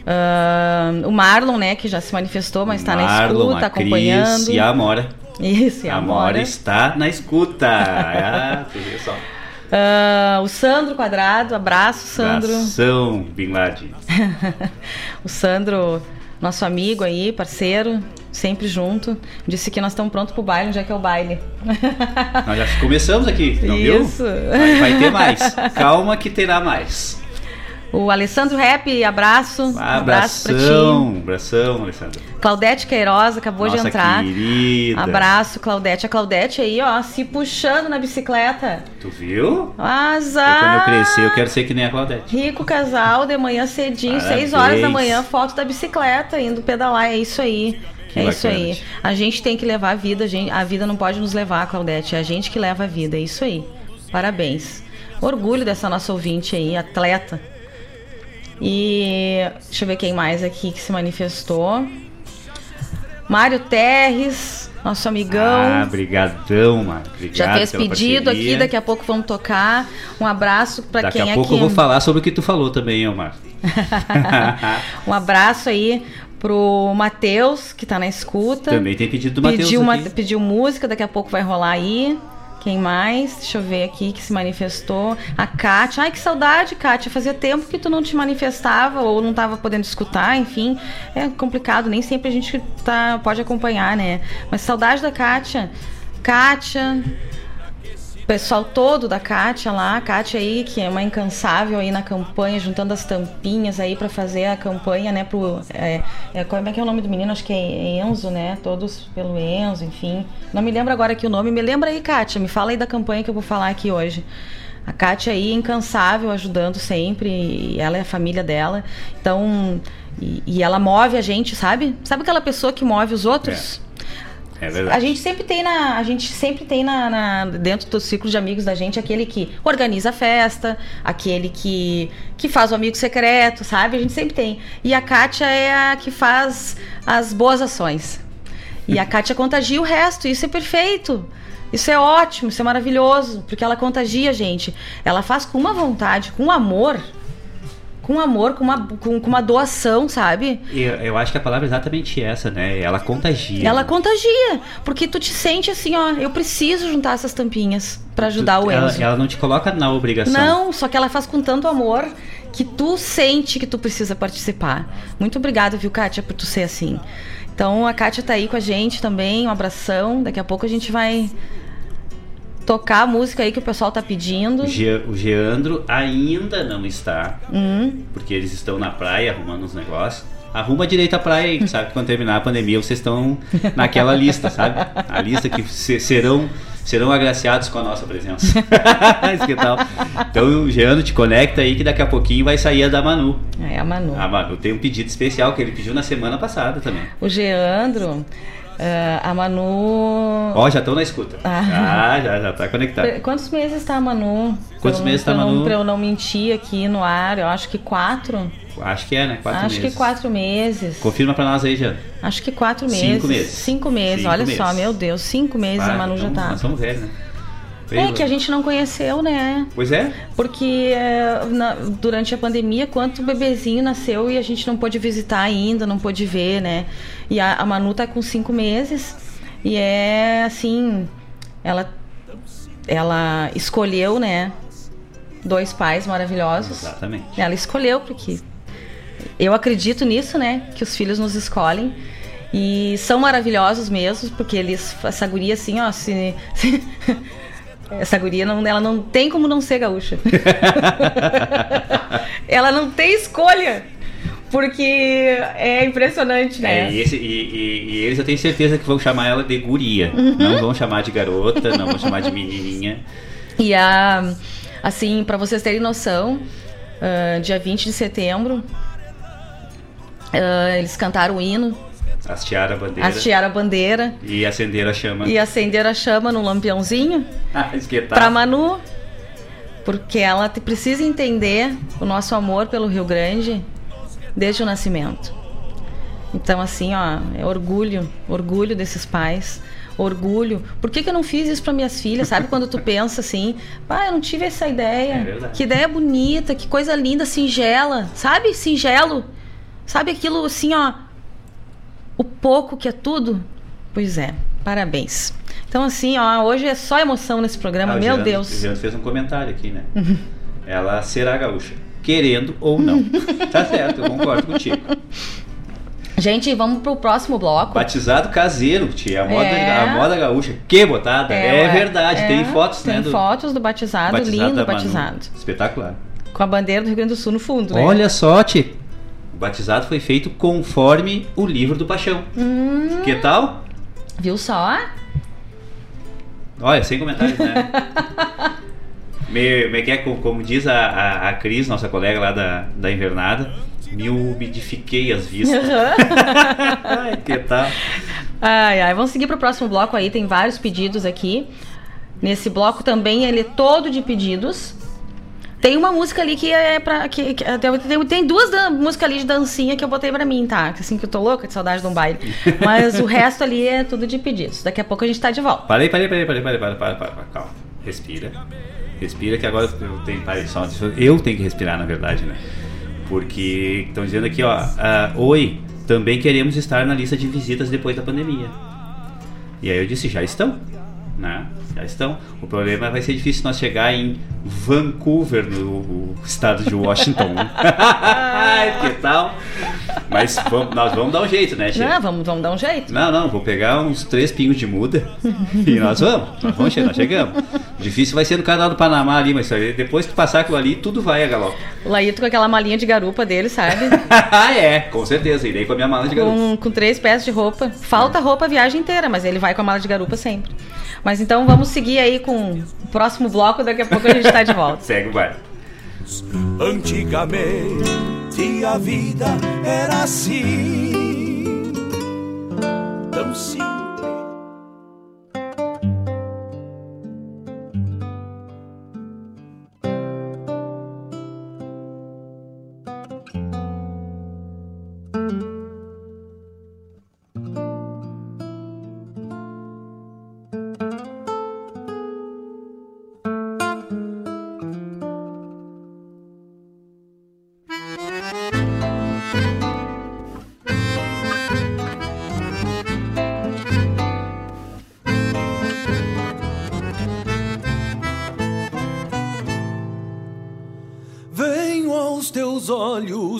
Uh, o Marlon, né, que já se manifestou, mas está na escuta, acompanhando. Cris e a Amora. Isso, e a Amora. Amora está na escuta. ah, só. Uh, o Sandro Quadrado, abraço, Sandro. Abração, Bin Laden. o Sandro, nosso amigo aí, parceiro, sempre junto. Disse que nós estamos prontos para o baile, onde é que é o baile? nós já começamos aqui, não Isso. viu? Vai, vai ter mais. Calma que terá mais. O Alessandro Rap, abraço. Um abraço pra ti. Abração, Alessandro. Claudete Queiroz acabou Nossa de entrar. Querida. Abraço, Claudete. A Claudete aí, ó, se puxando na bicicleta. Tu viu? Azar. quando eu crescer, eu quero ser que nem a Claudete. Rico casal, de manhã cedinho, Parabéns. 6 horas da manhã, foto da bicicleta, indo pedalar. É isso aí. Que é bacana. isso aí. A gente tem que levar a vida, a, gente, a vida não pode nos levar, Claudete. É a gente que leva a vida. É isso aí. Parabéns. Orgulho dessa nossa ouvinte aí, atleta. E deixa eu ver quem mais aqui que se manifestou. Mário Terres, nosso amigão. Ah, brigadão, Mário. Obrigado Já fez pedido parceria. aqui, daqui a pouco vamos tocar. Um abraço para quem é Daqui a pouco eu vou falar sobre o que tu falou também, Omar. um abraço aí pro Matheus, que tá na escuta. Também tem pedido do Matheus pediu, pediu música, daqui a pouco vai rolar aí. Quem mais? Deixa eu ver aqui que se manifestou. A Kátia. Ai, que saudade, Kátia. Fazia tempo que tu não te manifestava ou não estava podendo escutar, enfim. É complicado, nem sempre a gente tá, pode acompanhar, né? Mas saudade da Kátia. Kátia, pessoal todo da Kátia lá, a Kátia aí, que é uma incansável aí na campanha, juntando as tampinhas aí para fazer a campanha, né, pro... É, é, como é que é o nome do menino? Acho que é Enzo, né? Todos pelo Enzo, enfim. Não me lembro agora aqui o nome. Me lembra aí, Kátia, me fala aí da campanha que eu vou falar aqui hoje. A Kátia aí, incansável, ajudando sempre, ela é a família dela. Então, e, e ela move a gente, sabe? Sabe aquela pessoa que move os outros? É. É verdade. A gente sempre tem na, a gente sempre tem na, na, dentro do círculo de amigos da gente aquele que organiza a festa, aquele que que faz o amigo secreto, sabe? A gente sempre tem. E a Kátia é a que faz as boas ações. E a Kátia contagia o resto, isso é perfeito. Isso é ótimo, isso é maravilhoso, porque ela contagia a gente. Ela faz com uma vontade, com amor, com amor, com uma, com, com uma doação, sabe? Eu, eu acho que a palavra é exatamente essa, né? Ela contagia. Ela contagia, porque tu te sente assim, ó, eu preciso juntar essas tampinhas pra ajudar Tu- o ela, Enzo. ela não te coloca na obrigação. Não, só que ela faz com tanto amor que tu sente que tu precisa participar. Muito obrigada, viu, Kátia, por tu ser assim. Então a Kátia tá aí com a gente também, um abração. Daqui a pouco a gente vai tocar a música aí que o pessoal tá pedindo. O, Ge- o Geandro ainda não está, Hum, porque eles estão na praia arrumando uns negócios. Arruma direito a praia aí, sabe que quando terminar a pandemia vocês estão naquela lista, sabe? A lista que se- serão, serão agraciados com a nossa presença. Tal? Então o Geandro te conecta aí que daqui a pouquinho vai sair a da Manu. é a Manu. A Manu tem um pedido especial que ele pediu na semana passada também. O Geandro, a Manu. Ó, já estão na escuta. Ah. Ah, já, já tá conectado. Quantos meses tá a Manu? Quantos eu- meses tá a não- Manu? Pra eu não mentir aqui no ar, eu acho que quatro. Acho que é, né? Quatro acho meses. que quatro meses. Confirma pra nós aí, Jean. Acho que quatro Cinco meses. meses. Cinco meses, Cinco olha meses. só, meu Deus, cinco meses Ah, a Manu já então, tá. Nós somos velhos, né? É que a gente não conheceu, né? Pois é. Porque é, na- durante a pandemia, quanto bebezinho nasceu e a gente não pôde visitar ainda, não pôde ver, né? E a, a Manu tá com cinco meses e é assim, ela, ela escolheu, né? Dois pais maravilhosos. Exatamente. Ela escolheu, porque eu acredito nisso, né? Que os filhos nos escolhem. E são maravilhosos mesmo, porque eles. Essa guria, assim, ó, se. se- essa guria não, ela não tem como não ser gaúcha. ela não tem escolha. Porque é impressionante, né? É, e, esse- e- e- e eles eu tenho certeza que vão chamar ela de guria. Uhum. Não vão chamar de garota, não vão chamar de menininha. E a, assim, para vocês terem noção, ah, dia 20 de setembro, ah, eles cantaram o hino, Hastearam a bandeira hastearam a bandeira e acenderam a chama. e acenderam a chama no lampiãozinho Ah, pra Manu, porque ela precisa entender o nosso amor pelo Rio Grande desde o nascimento. Então, assim, ó, é orgulho, orgulho desses pais. Orgulho. Por que, que eu não fiz isso para minhas filhas? Sabe quando tu pensa assim, pá, eu não tive essa ideia. É que ideia bonita, que coisa linda, singela. Sabe? Singelo. Sabe aquilo assim, ó. O pouco que é tudo? Pois é, parabéns. Então, assim, ó, hoje é só emoção nesse programa, Ah, meu Deus. O fez um comentário aqui, né? Ela será gaúcha. Querendo ou não. tá certo, eu concordo contigo. Gente, vamos pro próximo bloco. Batizado caseiro, tia. A moda, É. a moda gaúcha. Que botada. É, ué, verdade. é. Tem fotos, Tem né? do fotos do batizado, lindo da Manu. batizado. Espetacular. Com a bandeira do Rio Grande do Sul no fundo, né? Olha só, tia. O batizado foi feito conforme o livro do Paixão. Hum. Que tal? Viu só? Olha, sem comentários, né? me, me quer, como, diz a, a, a Cris, nossa colega lá da, da invernada, me umidifiquei as vistas. Ai, que tal? Ai, ai, vamos seguir pro próximo bloco aí, tem vários pedidos aqui. Nesse bloco também ele é todo de pedidos. Tem uma música ali que é pra. Que, que- tem, tem- duas músicas ali de dancinha que eu botei pra mim, tá? Assim que eu tô louca de saudade de um baile. Mas o resto ali é tudo de pedidos. Daqui a pouco a gente tá de volta. Parei, parei, parei, parei, parei, parei, parei, parei, parei, calma. Respira. Respira que agora eu tenho, parei, só, eu tenho que respirar, na verdade, né? Porque estão dizendo aqui, ó, ah, oi, também queremos estar na lista de visitas depois da pandemia. E aí eu disse, já estão, né? Já estão. O problema vai ser difícil nós chegar em Vancouver, no estado de Washington. que tal? Mas vamos- nós vamos dar um jeito, né, Che? Não, vamos, vamos dar um jeito. Não, não, vou pegar uns três pingos de muda e nós vamos. Nós vamos chegar, nós chegamos. O difícil vai ser no canal do Panamá ali, mas depois que passar aquilo ali, tudo vai a galope. O Laíto com aquela malinha de garupa dele, sabe? ah, é, com certeza. Irei com a minha mala de garupa. com, com três peças de roupa. Falta roupa a viagem inteira, mas ele vai com a mala de garupa sempre. Mas então vamos seguir aí com o próximo bloco, daqui a pouco a gente tá de volta. Segue o baile. Antigamente a vida era assim, tão simples.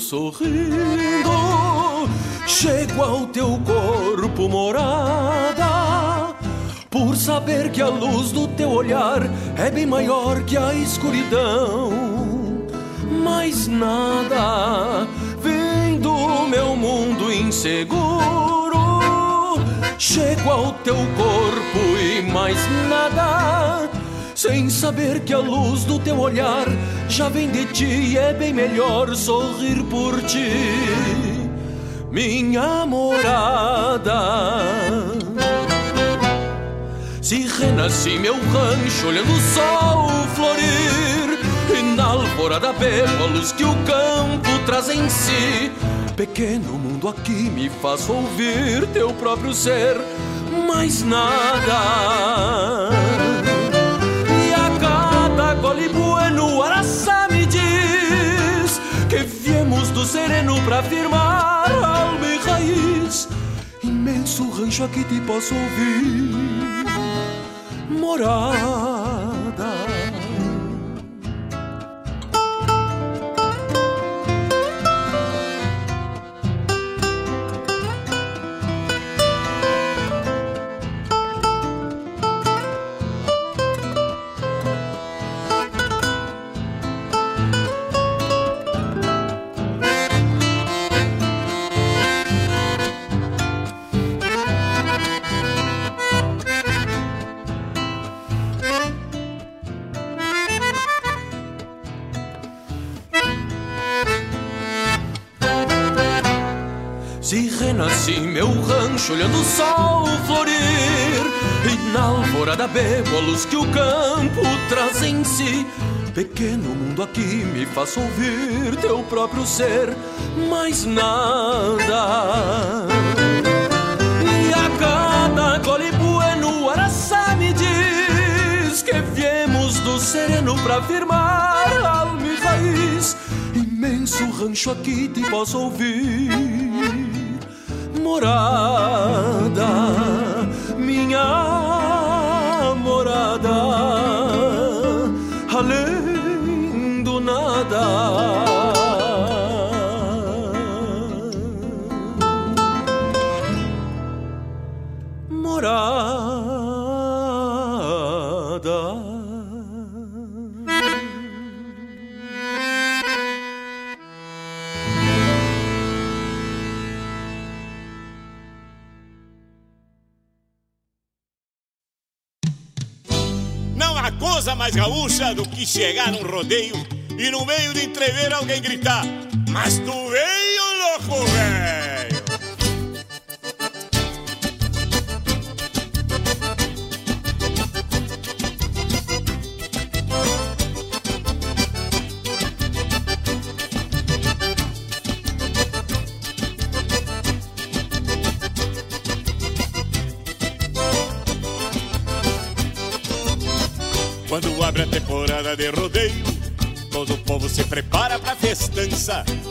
Sorrindo, chego ao teu corpo morada. Por saber que a luz do teu olhar é bem maior que a escuridão. Mais nada vem do meu mundo inseguro. Chego ao teu corpo e mais nada sem saber que a luz do teu olhar já vem de ti e é bem melhor sorrir por ti, minha morada. Se renasci meu rancho olhando o sol florir E na alvorada bebo a luz que o campo traz em si Pequeno mundo aqui me faz ouvir teu próprio ser Mais nada viemos do sereno pra firmar alma e raiz. Imenso rancho aqui te posso ouvir, morada. Olhando o sol florir E na alvorada bebo a luz que o campo traz em si. Pequeno mundo aqui me faz ouvir teu próprio ser Mais nada. E a cada gole bueno Araçá me diz Que viemos do sereno pra firmar alma e raiz. Imenso rancho aqui te posso ouvir morada, chegar num rodeio e no meio de entrever alguém gritar: Mas tu veio, louco, velho!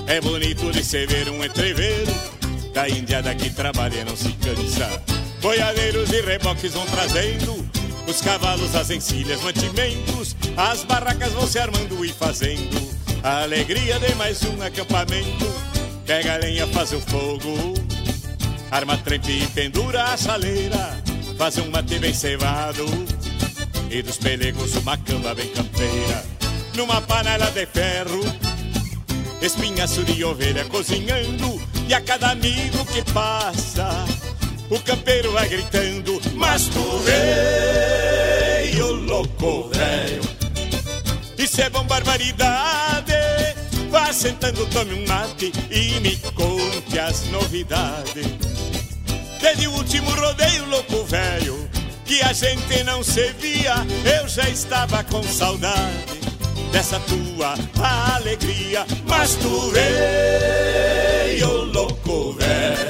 É bonito de se ver um entreveiro, da indiada que trabalha não se cansa. Boiadeiros e reboques vão trazendo, os cavalos, as encilhas, mantimentos, as barracas vão se armando e fazendo. A alegria de mais um acampamento, pega a lenha, faz o fogo, arma trempe e pendura a chaleira, faz um mate bem cevado. E dos pelegos uma cama bem campeira. Numa panela de ferro, espinhaço de ovelha cozinhando, e a cada amigo que passa, o campeiro vai gritando: Mas tu veio, louco velho, isso é bom barbaridade. Vá sentando, tome um mate e me conte as novidades. Desde o último rodeio, louco velho que a gente não se via, eu já estava com saudade dessa tua alegria. Mas tu veio, louco velho.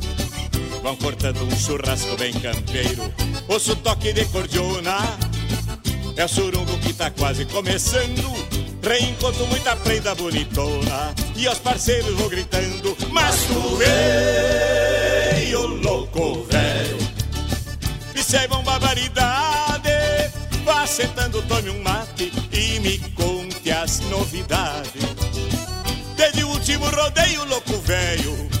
vão cortando um churrasco bem campeiro. Ouço toque de cordiona, é o surungo que tá quase começando. Reencontro muita prenda bonitona e aos parceiros vou gritando: Mas tu veio, louco velho, bom barbaridade. Vá sentando, tome um mate e me conte as novidades. Desde o último rodeio, louco velho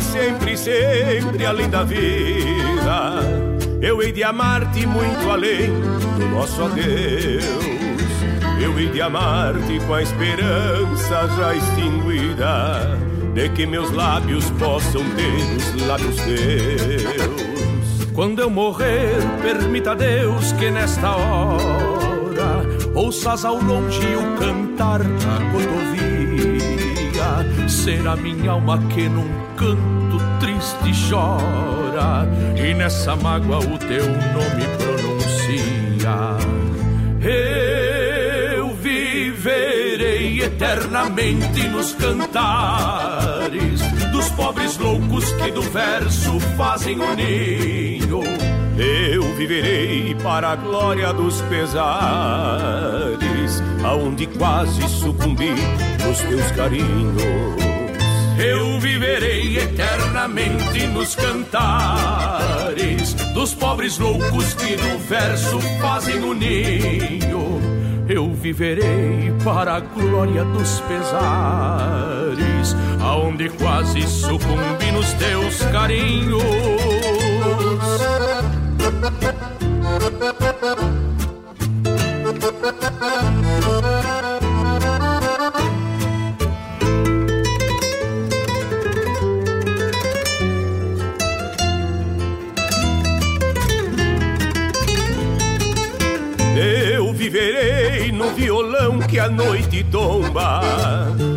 Sempre, sempre além da vida. Eu hei de amar-te muito além do nosso adeus. Eu hei de amar-te com a esperança já extinguida de que meus lábios possam ter os lábios teus. Quando eu morrer, permita Deus que nesta hora ouças ao longe o cantar da rodovia. Será minha alma que num canto triste chora e nessa mágoa o teu nome pronuncia. Eu viverei eternamente nos cantares dos pobres loucos que do verso fazem o ninho. Eu viverei para a glória dos pesares, aonde quase sucumbi nos teus carinhos. Eu viverei eternamente nos cantares dos pobres loucos que do verso fazem o ninho. Eu viverei para a glória dos pesares, aonde quase sucumbi nos teus carinhos. que a noite tomba,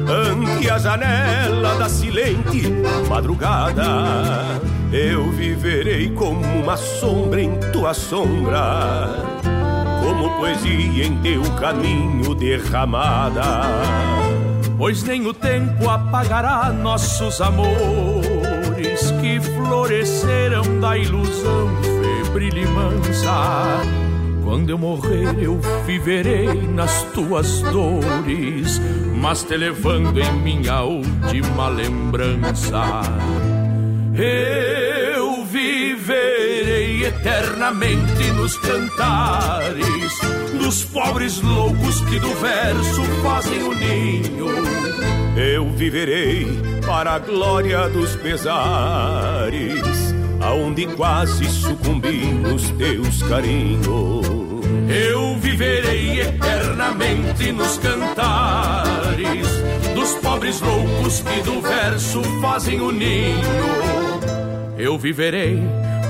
ante a janela da silente madrugada. Eu viverei como uma sombra em tua sombra, como poesia em teu caminho derramada. Pois nem o tempo apagará nossos amores que floresceram da ilusão febril e mansa. Quando eu morrer, eu viverei nas tuas dores, mas te levando em minha última lembrança. Eu viverei eternamente nos cantares dos pobres loucos que do verso fazem o ninho. Eu viverei para a glória dos pesares, aonde quase sucumbi nos teus carinhos. Eu viverei eternamente nos cantares dos pobres loucos que do verso fazem o ninho. Eu viverei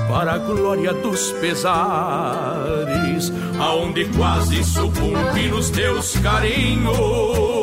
para a glória dos pesares, aonde quase sucumbi nos teus carinhos.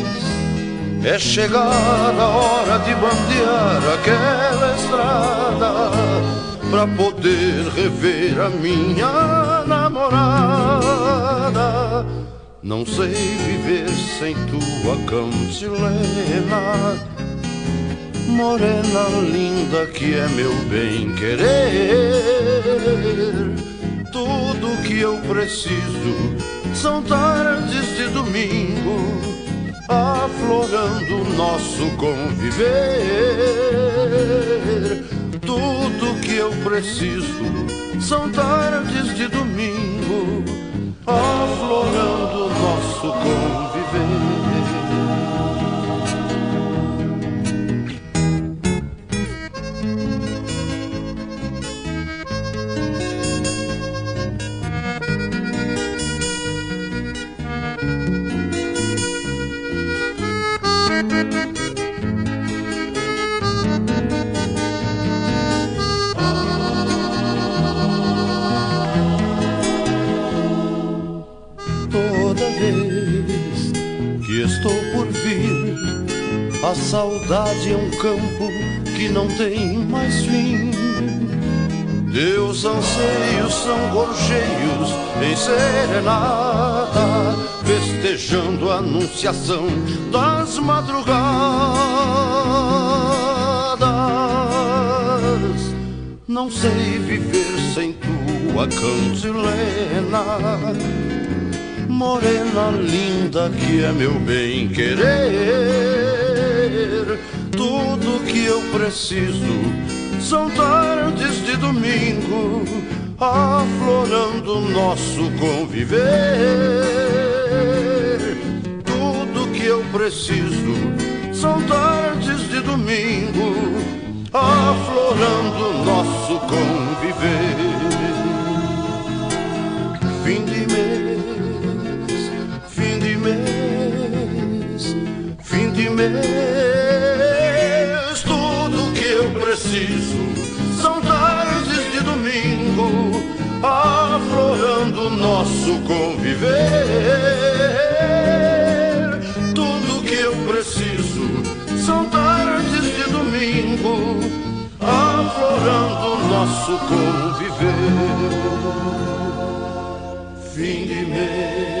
É chegada a hora de bandear aquela estrada pra poder rever a minha namorada não sei viver sem tua cantilena, morena linda que é meu bem querer. Tudo que eu preciso são tardes de domingo, aflorando nosso conviver. Tudo que eu preciso são tardes de domingo aflorando nosso conviver. A saudade é um campo que não tem mais fim. Teus anseios são gorjeios em serenata, festejando a anunciação das madrugadas. Não sei viver sem tua cantilena Morena linda que é meu bem querer Tudo que eu preciso são tardes de domingo Aflorando nosso conviver. Tudo que eu preciso são tardes de domingo aflorando nosso conviver. Fim de mês, fim de mês, fim de mês, aflorando nosso conviver. Tudo que eu preciso são tardes de domingo, aflorando nosso conviver. Fim de mês.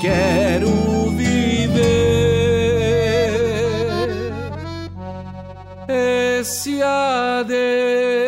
Quero viver esse adeus.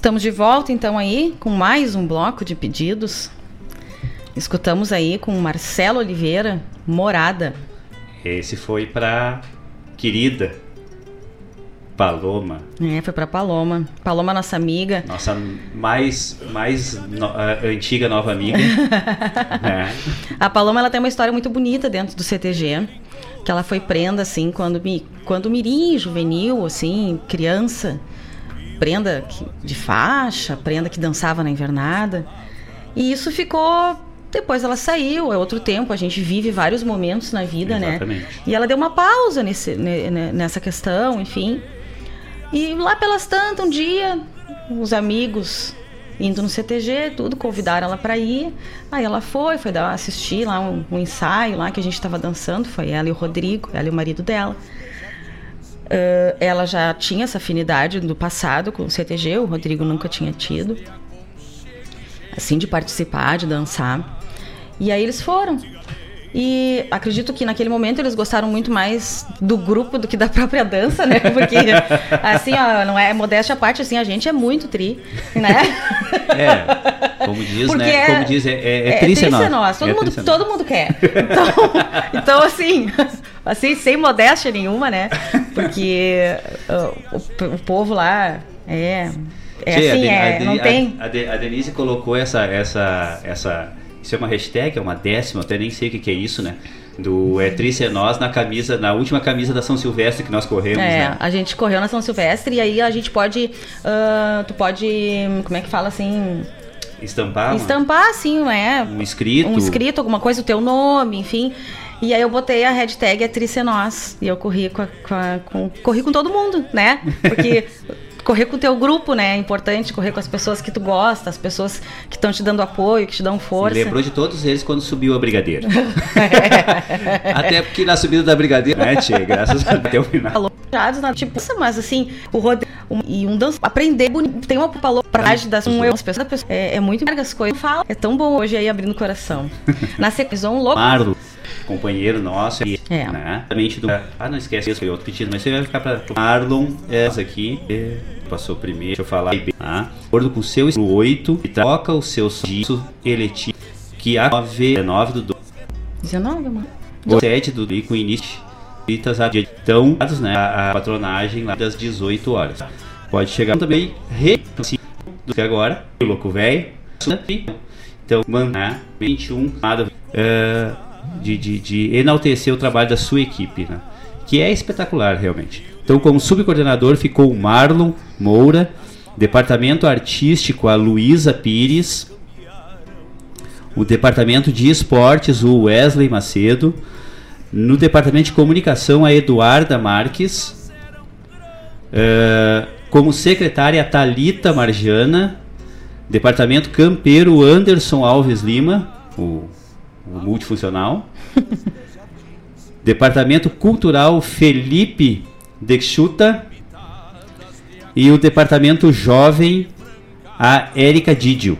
Estamos de volta então aí com mais um bloco de pedidos. Escutamos aí com Marcelo Oliveira, Morada. Esse foi pra querida Paloma, É, foi pra Paloma. Paloma, nossa amiga. nossa mais, mais no- antiga nova amiga. É. A Paloma ela tem uma história muito bonita dentro do CTG. Que ela foi prenda, assim, quando, mi, quando mirim, juvenil, assim, criança. Prenda que- de faixa, prenda que dançava na invernada. E isso ficou. Depois ela saiu, é outro tempo, a gente vive vários momentos na vida, Exatamente. né? E ela deu uma pausa nesse, ne- ne- nessa questão, enfim. E lá pelas tantas, um dia, os amigos indo no CTG, tudo, convidaram ela para ir. Aí ela foi, foi dar, assistir lá um, um ensaio lá que a gente estava dançando, foi ela e o Rodrigo, ela e o marido dela. Ah, ela já tinha essa afinidade do passado com o CTG, o Rodrigo nunca tinha tido. Assim, de participar, de dançar. E aí eles foram. E acredito que naquele momento eles gostaram muito mais do grupo do que da própria dança, né? Porque, assim, ó, não é modéstia à parte, assim, a gente é muito tri, né? É, como diz, Porque né? é- Como diz, é, é, é, É, trícia trícia nossa. nós, todo, É mundo, todo mundo quer. Então, então, assim, assim, sem modéstia nenhuma, né? Porque o, o povo lá é. É a assim, Den- é, a Den- não a- tem. A, a Denise colocou essa, essa, essa. Isso é uma hashtag, é uma décima, eu até nem sei o que, que é isso, né? Do é Trícia é Nós na camisa, na última camisa da São Silvestre que nós corremos, É, né? a gente correu na São Silvestre e aí a gente pode. ah, tu pode. Como é que fala assim? Estampar uma- Estampar, assim, né? um escrito. Um escrito, alguma coisa, o teu nome, enfim. E aí eu botei a hashtag Atricenós. E eu corri com, a- com, a- com- corri com todo mundo, né? Porque correr com o teu grupo, né? É importante correr com as pessoas que tu gosta, as pessoas que estão te dando apoio, que te dão força. lembrou de todos eles quando subiu a Brigadeira. Até porque na subida da Brigadeira, né, Tchê? Graças a Deus, final. Tipo, nossa, mas assim, o Rodrigo um- e um dança, aprender bonito, tem uma falou praxe das um eu, as pessoas, da pessoa- é, é muito larga as coisas, fala, é tão bom hoje aí abrindo o coração. Na sequência, um louco. Marlon, companheiro nosso, e, É. né? Exatamente do, ah, não esquece, esse foi outro pedido, mas você vai ficar para Marlon, essa aqui, é, passou primeiro, deixa eu falar, tá? Acordo com o seu 8, e troca o seu disso eletivo, que a 9 do 2, 19, mano. 7 do e com início, citas a dia então, dados, né, a, a patronagem lá das 18 horas. Pode chegar também, re, do que agora, o louco velho, então, mandar 21 nada é, de, de, de enaltecer o trabalho da sua equipe, né? que é espetacular realmente. Então, como subcoordenador ficou o Marlon Moura, departamento artístico a Luísa Pires, O departamento de esportes, o Wesley Macedo. No departamento de comunicação, a Eduarda Marques. Uh, como secretária, a Thalita Marjana. Departamento campeiro, Anderson Alves Lima, o multifuncional. Departamento cultural, Felipe Dexuta. E o departamento jovem, a Érica Didio.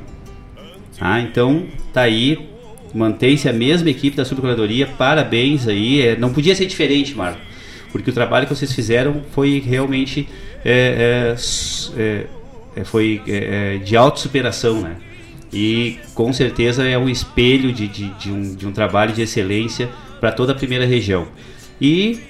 Ah, então tá aí, mantém-se a mesma equipe da subcuradoria, parabéns aí. É, não podia ser diferente, Marco, porque o trabalho que vocês fizeram foi realmente é, é, é foi é, é, de autossuperação, né? E com certeza é um espelho de, de, de, um, de um trabalho de excelência para toda a primeira região. E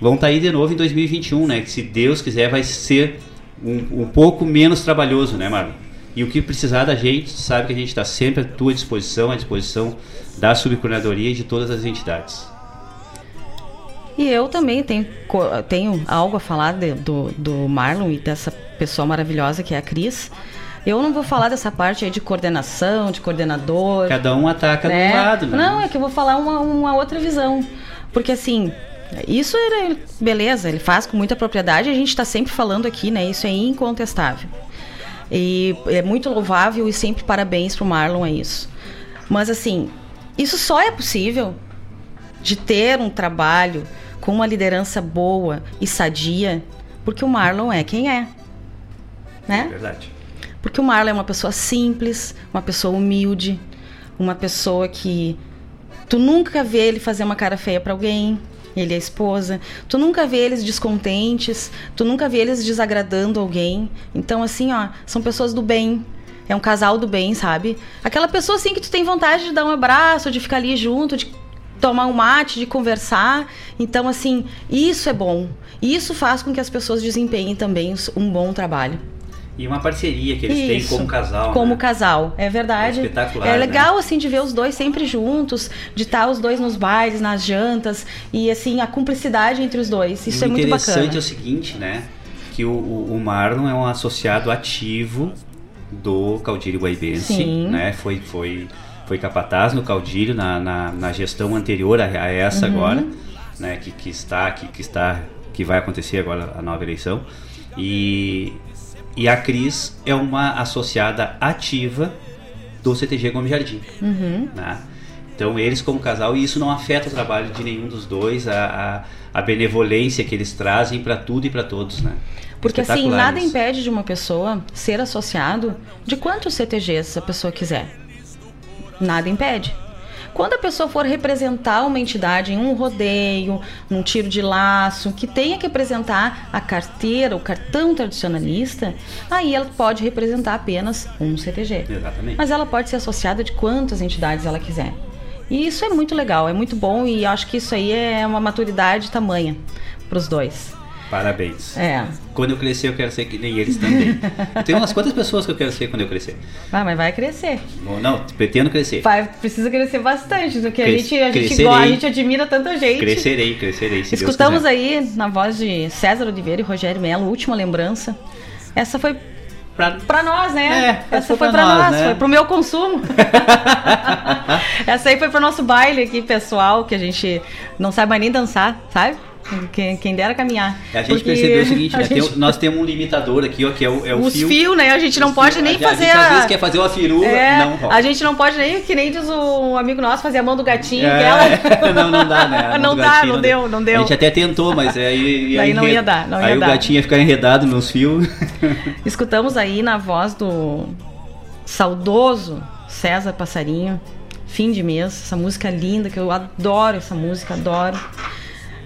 vão estar tá aí de novo em 2021, né? Que se Deus quiser vai ser um, um pouco menos trabalhoso, né, Marlon? E o que precisar da gente, sabe que a gente está sempre à tua disposição, à disposição da subcoordenadoria e de todas as entidades. E eu também tenho, tenho algo a falar de, do, do Marlon e dessa pessoa maravilhosa que é a Cris. Eu não vou falar dessa parte aí de coordenação, de coordenador. Cada um ataca né? do lado, né? Não, é que eu vou falar uma, uma outra visão. Porque assim, isso é beleza, ele faz com muita propriedade, a gente está sempre falando aqui, né? Isso é incontestável. E é muito louvável e sempre parabéns pro Marlon é isso. Mas assim, isso só é possível de ter um trabalho com uma liderança boa e sadia, porque o Marlon é quem é. Né? É verdade. Porque o Marlon é uma pessoa simples, uma pessoa humilde, uma pessoa que tu nunca vê ele fazer uma cara feia para alguém, ele é a esposa. Tu nunca vê eles descontentes, tu nunca vê eles desagradando alguém. Então, assim, ó, são pessoas do bem. É um casal do bem, sabe? Aquela pessoa, assim, que tu tem vontade de dar um abraço, de ficar ali junto, de tomar um mate, de conversar. Então, assim, isso é bom. Isso faz com que as pessoas desempenhem também um bom trabalho. E uma parceria que eles Isso, têm como casal. Como né? casal, é verdade. É espetacular. É legal, né? assim, de ver os dois sempre juntos, de estar os dois nos bailes, nas jantas, e assim, a cumplicidade entre os dois. Isso e é muito bacana. O interessante é o seguinte, né? Que o, o, Marlon é um associado ativo do Caudilho Guaibense, Sim. né? Foi, foi, foi capataz no Caudilho na, na, na gestão anterior a, a essa uhum. agora, né? Que, que está, que, que está, que vai acontecer agora a nova eleição. E e a Cris é uma associada ativa do CTG Gomes Jardim. Uhum. Né? Então, eles como casal, e isso não afeta o trabalho de nenhum dos dois, a, a, a benevolência que eles trazem para tudo e para todos, né? Porque assim, nada impede de uma pessoa ser associado de quantos CTGs a pessoa quiser. Nada impede. Quando a pessoa for representar uma entidade em um rodeio, num tiro de laço, que tenha que apresentar a carteira, o cartão tradicionalista, aí ela pode representar apenas um CTG. Exatamente. Mas ela pode ser associada de quantas entidades ela quiser. E isso é muito legal, é muito bom e acho que isso aí é uma maturidade tamanha para os dois. Parabéns. É. Quando eu crescer, eu quero ser que nem eles também. Tem umas quantas pessoas que eu quero ser quando eu crescer? Ah, mas vai crescer. Bom, não, pretendo crescer. Vai, precisa crescer bastante, do que a, gente, a, gente, a gente admira tanta gente. Crescerei, crescerei. Escutamos aí, na voz de César Oliveira e Rogério Melo, última lembrança. Essa foi Pra... pra, nós, né? É, essa foi pra, nós, nós né? foi pro meu consumo. essa aí foi pro nosso baile aqui, pessoal, que a gente não sabe mais nem dançar, sabe? Quem, quem dera caminhar. A gente Porque percebeu o seguinte, né? gente... tem, nós temos um limitador aqui, ó, que é o, é o Os fio. fios, né? A gente não pode nem a, fazer a... Gente, às vezes quer fazer uma firula, é, não rola. A gente não pode nem, que nem diz um amigo nosso, fazer a mão do gatinho, é, aquela... Não, não dá, né? Não dá, gatinho, não, deu, não deu. A gente até tentou, mas aí... aí não ia dar, não ia aí dar. o gatinho ia ficar enredado nos fios. Escutamos aí na voz do saudoso César Passarinho, Fim de Mês, essa música linda, que eu adoro essa música, adoro.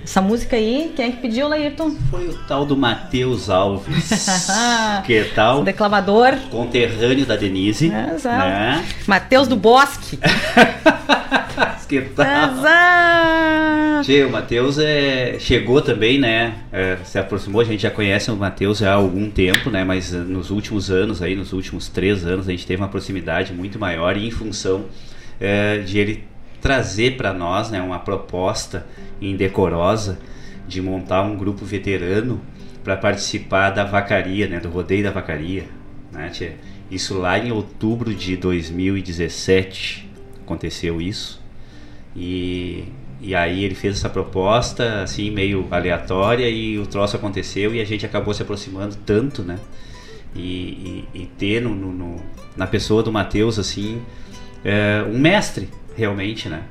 Essa música aí, quem é que pediu, Laírton? Foi o tal do Matheus Alves. que tal? Declamador. Conterrâneo da Denise. É, exato. Né? Matheus do Bosque. que tal? Exato. Tchê, o Matheus é, chegou também, né? É, se aproximou, a gente já conhece o Matheus há algum tempo, né? Mas nos últimos anos, aí, nos últimos três anos, a gente teve uma proximidade muito maior e em função é, de ele trazer para nós né, uma proposta indecorosa de montar um grupo veterano para participar da vacaria, né, do rodeio da vacaria. Né? Isso lá em outubro de 2017, aconteceu isso. E, e aí ele fez essa proposta, assim, meio aleatória, e o troço aconteceu e a gente acabou se aproximando tanto, né? E, e, e ter no, no, na pessoa do Matheus, assim, é, um mestre, realmente, né?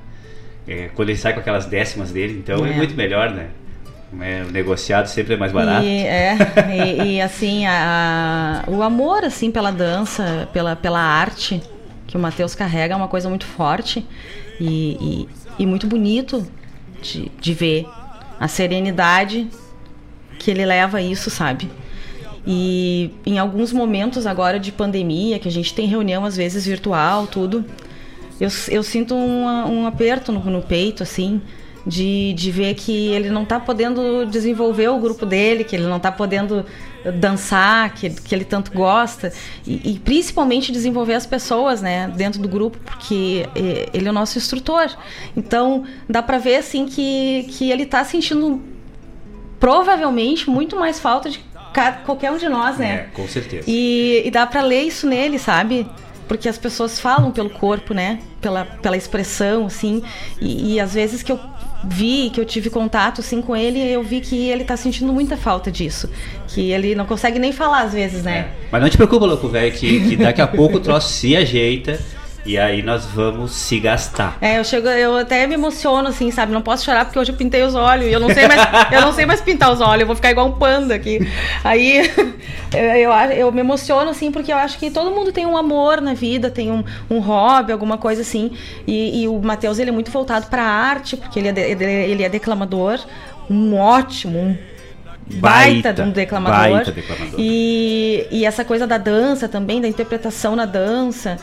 É, quando ele sai com aquelas décimas dele, então é, é muito melhor, né? É, o negociado sempre é mais barato. E, é, e, e assim, a, a, o amor assim pela dança, pela, pela arte que o Matheus carrega é uma coisa muito forte e, e, e muito bonito de, de ver a serenidade que ele leva a isso, sabe? E em alguns momentos agora de pandemia, que a gente tem reunião às vezes virtual, tudo, eu, eu sinto um, um aperto no, no peito, assim, de, de ver que ele não está podendo desenvolver o grupo dele, que ele não está podendo dançar, que, que ele tanto gosta, e, e, principalmente desenvolver as pessoas né, dentro do grupo, porque ele é o nosso instrutor. Então, dá para ver assim que, que ele está sentindo provavelmente muito mais falta de qualquer um de nós, né? É, com certeza. E, e dá para ler isso nele, sabe? Porque as pessoas falam pelo corpo, né? Pela, pela expressão, assim. E, e às vezes que eu vi, que eu tive contato assim com ele, eu vi que ele tá sentindo muita falta disso. Que ele não consegue nem falar às vezes, né? É. Mas não te preocupa, louco, velho, que, que daqui a pouco o troço se ajeita. E aí nós vamos se gastar. É, eu chego, eu até me emociono, assim, sabe? Não posso chorar porque hoje eu pintei os olhos e eu não sei mais, eu não sei mais pintar os olhos, eu vou ficar igual um panda aqui. Aí eu, eu, me emociono, assim, porque eu acho que todo mundo tem um amor na vida, tem um, um hobby, alguma coisa assim. E, e o Matheus, ele é muito voltado para arte, porque ele é, de, ele é declamador, um ótimo, um baita, baita de um declamador. Baita declamador. E, e essa coisa da dança também, da interpretação na dança.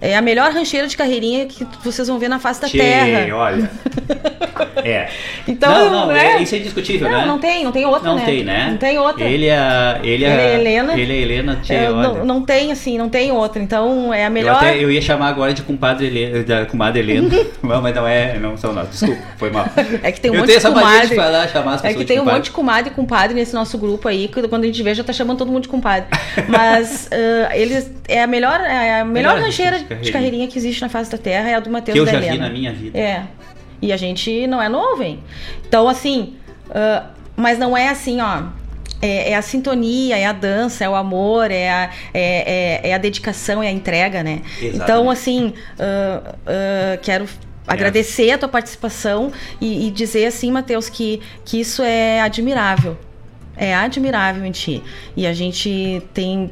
É a melhor rancheira de carreirinha que vocês vão ver na face da Tchê, terra. olha. É. Então, não, não, é, isso é indiscutível, não, né? Não tem, não tem outra, não né? tem, né? Não tem outra. Ele é, ele é, ele é Helena. Ele é Helena, tchê, é, olha. Não, não tem, assim, não tem outra. Então, é a melhor... Eu, até, eu ia chamar agora de compadre Helena, da comadre Helena. não, mas não é, não são nós. Desculpa, foi mal. É que tem um eu monte de comadre. De falar, chamar as é que tem um monte de comadre e compadre nesse nosso grupo aí, que quando a gente vê já tá chamando todo mundo de compadre. Mas uh, eles é a melhor, é a melhor, melhor rancheira carreirinha. de carreirinha que existe na face da terra é a do Matheus Que eu já Helena. vi na minha vida. É. E a gente não é novo, hein? Então, assim, uh, mas não é assim, ó. É, é, a sintonia, é a dança, é o amor, é a, é, é, é a dedicação, é a entrega, né? Exatamente. Então, assim, uh, uh, quero agradecer a tua participação e, e dizer assim, Matheus, que, que isso é admirável. É admirável em ti. E a gente tem,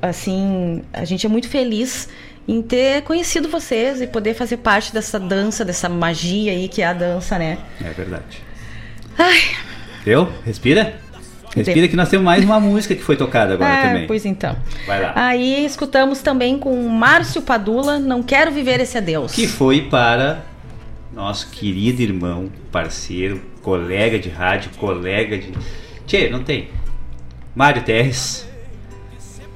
assim, a gente é muito feliz em ter conhecido vocês e poder fazer parte dessa dança, dessa magia aí que é a dança, né? É verdade. Ai. Deu? Respira? Respira que nós temos mais uma música que foi tocada agora ah, também. Pois então. Vai lá. Aí escutamos também com Márcio Padula, Não Quero Viver Esse Adeus. Que foi para nosso querido irmão, parceiro, colega de rádio, colega de. Tchê, não tem. Mário Terres,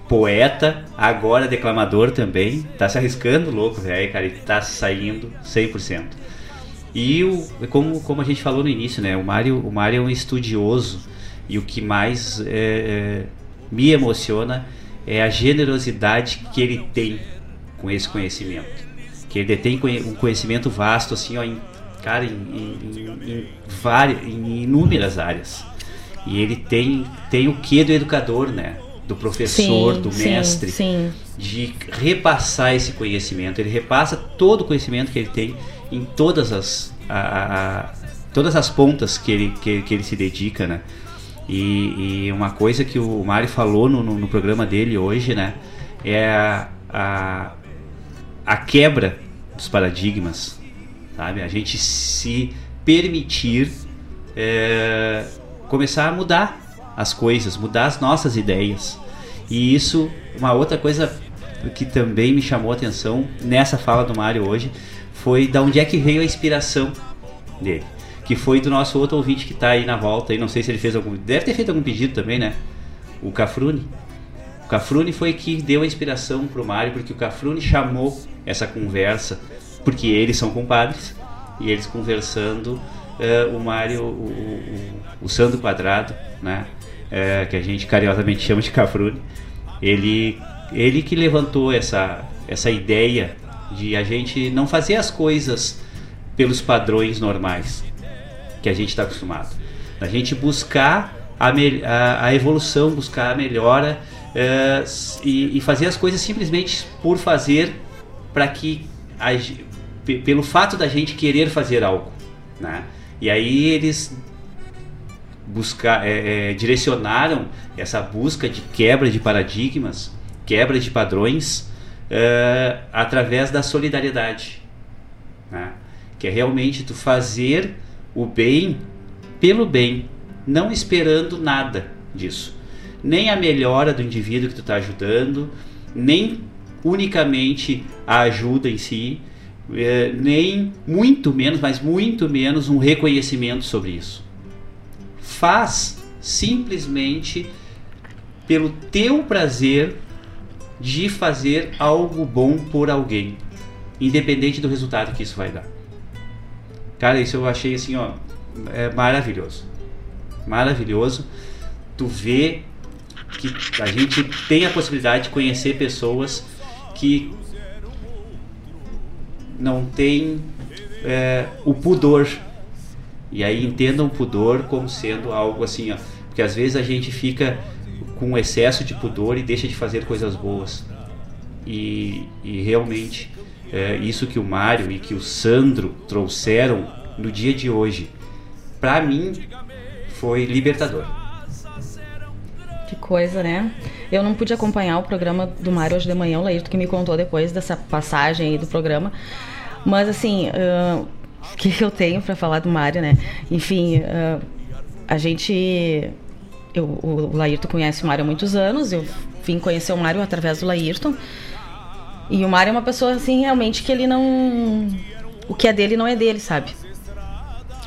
poeta, agora declamador também. Tá se arriscando louco, velho, cara. Ele tá saindo 100%. E o, como, como a gente falou no início, né? O Mário, o Mário é um estudioso. E o que mais é, é, me emociona é a generosidade que ele tem com esse conhecimento. Que ele detém um conhecimento vasto, assim, ó, em, cara, em, em, em, várias, em inúmeras áreas. E ele tem, tem o que do educador, né? Do professor, sim, do mestre, sim, sim. de repassar esse conhecimento. Ele repassa todo o conhecimento que ele tem em todas as, a, a, todas as pontas que ele, que, que ele se dedica, né? E, e, uma coisa que o Mário falou no, no, no, programa dele hoje, né? É a, a, a quebra dos paradigmas, sabe? A gente se permitir é, começar a mudar as coisas, mudar as nossas ideias. E isso, uma outra coisa que também me chamou a atenção nessa fala do Mário hoje, foi da onde é que veio a inspiração dele que foi do nosso outro ouvinte que está aí na volta, e não sei se ele fez algum, deve ter feito algum pedido também, né? O Cafrune. O Cafrune foi que deu a inspiração pro Mário, porque o Cafrune chamou essa conversa, porque eles são compadres, e eles conversando, uh, o Mário, o, o, o Sandro Quadrado, né? Uh, que a gente carinhosamente chama de Cafrune, ele, ele que levantou essa, essa ideia De a gente não fazer as coisas pelos padrões normais que a gente está acostumado. A gente buscar a, a, a, evolução, buscar a melhora é, e, e, fazer as coisas simplesmente por fazer para que a, pelo fato da gente querer fazer algo, né? E aí eles buscar, é, é, direcionaram essa busca de quebra de paradigmas, quebra de padrões, é, através da solidariedade, né? que é realmente tu fazer o bem pelo bem, não esperando nada disso, nem a melhora do indivíduo que tu está ajudando, nem unicamente a ajuda em si, é, nem muito menos, mas muito menos um reconhecimento sobre isso faz simplesmente pelo teu prazer de fazer algo bom por alguém, independente do resultado que isso vai dar. Cara, isso eu achei assim, ó, é maravilhoso. Maravilhoso. Tu vê que a gente tem a possibilidade de conhecer pessoas que não têm é, o pudor e aí entendam pudor como sendo algo assim, ó, porque às vezes a gente fica com excesso de pudor e deixa de fazer coisas boas. E, e realmente é, isso que o Mário e que o Sandro trouxeram no dia de hoje, para mim foi libertador. Que coisa, né? Eu não pude acompanhar o programa do Mário hoje de manhã, o Laírto que me contou depois dessa passagem aí do programa. Mas assim, uh, que eu tenho para falar do Mário, né? Enfim, uh, a gente. Eu, o Laírton conhece o Mário há muitos anos, eu vim conhecer o Mário através do Laírton. E o Mário é uma pessoa, assim, realmente que ele não. O que é dele não é dele, sabe?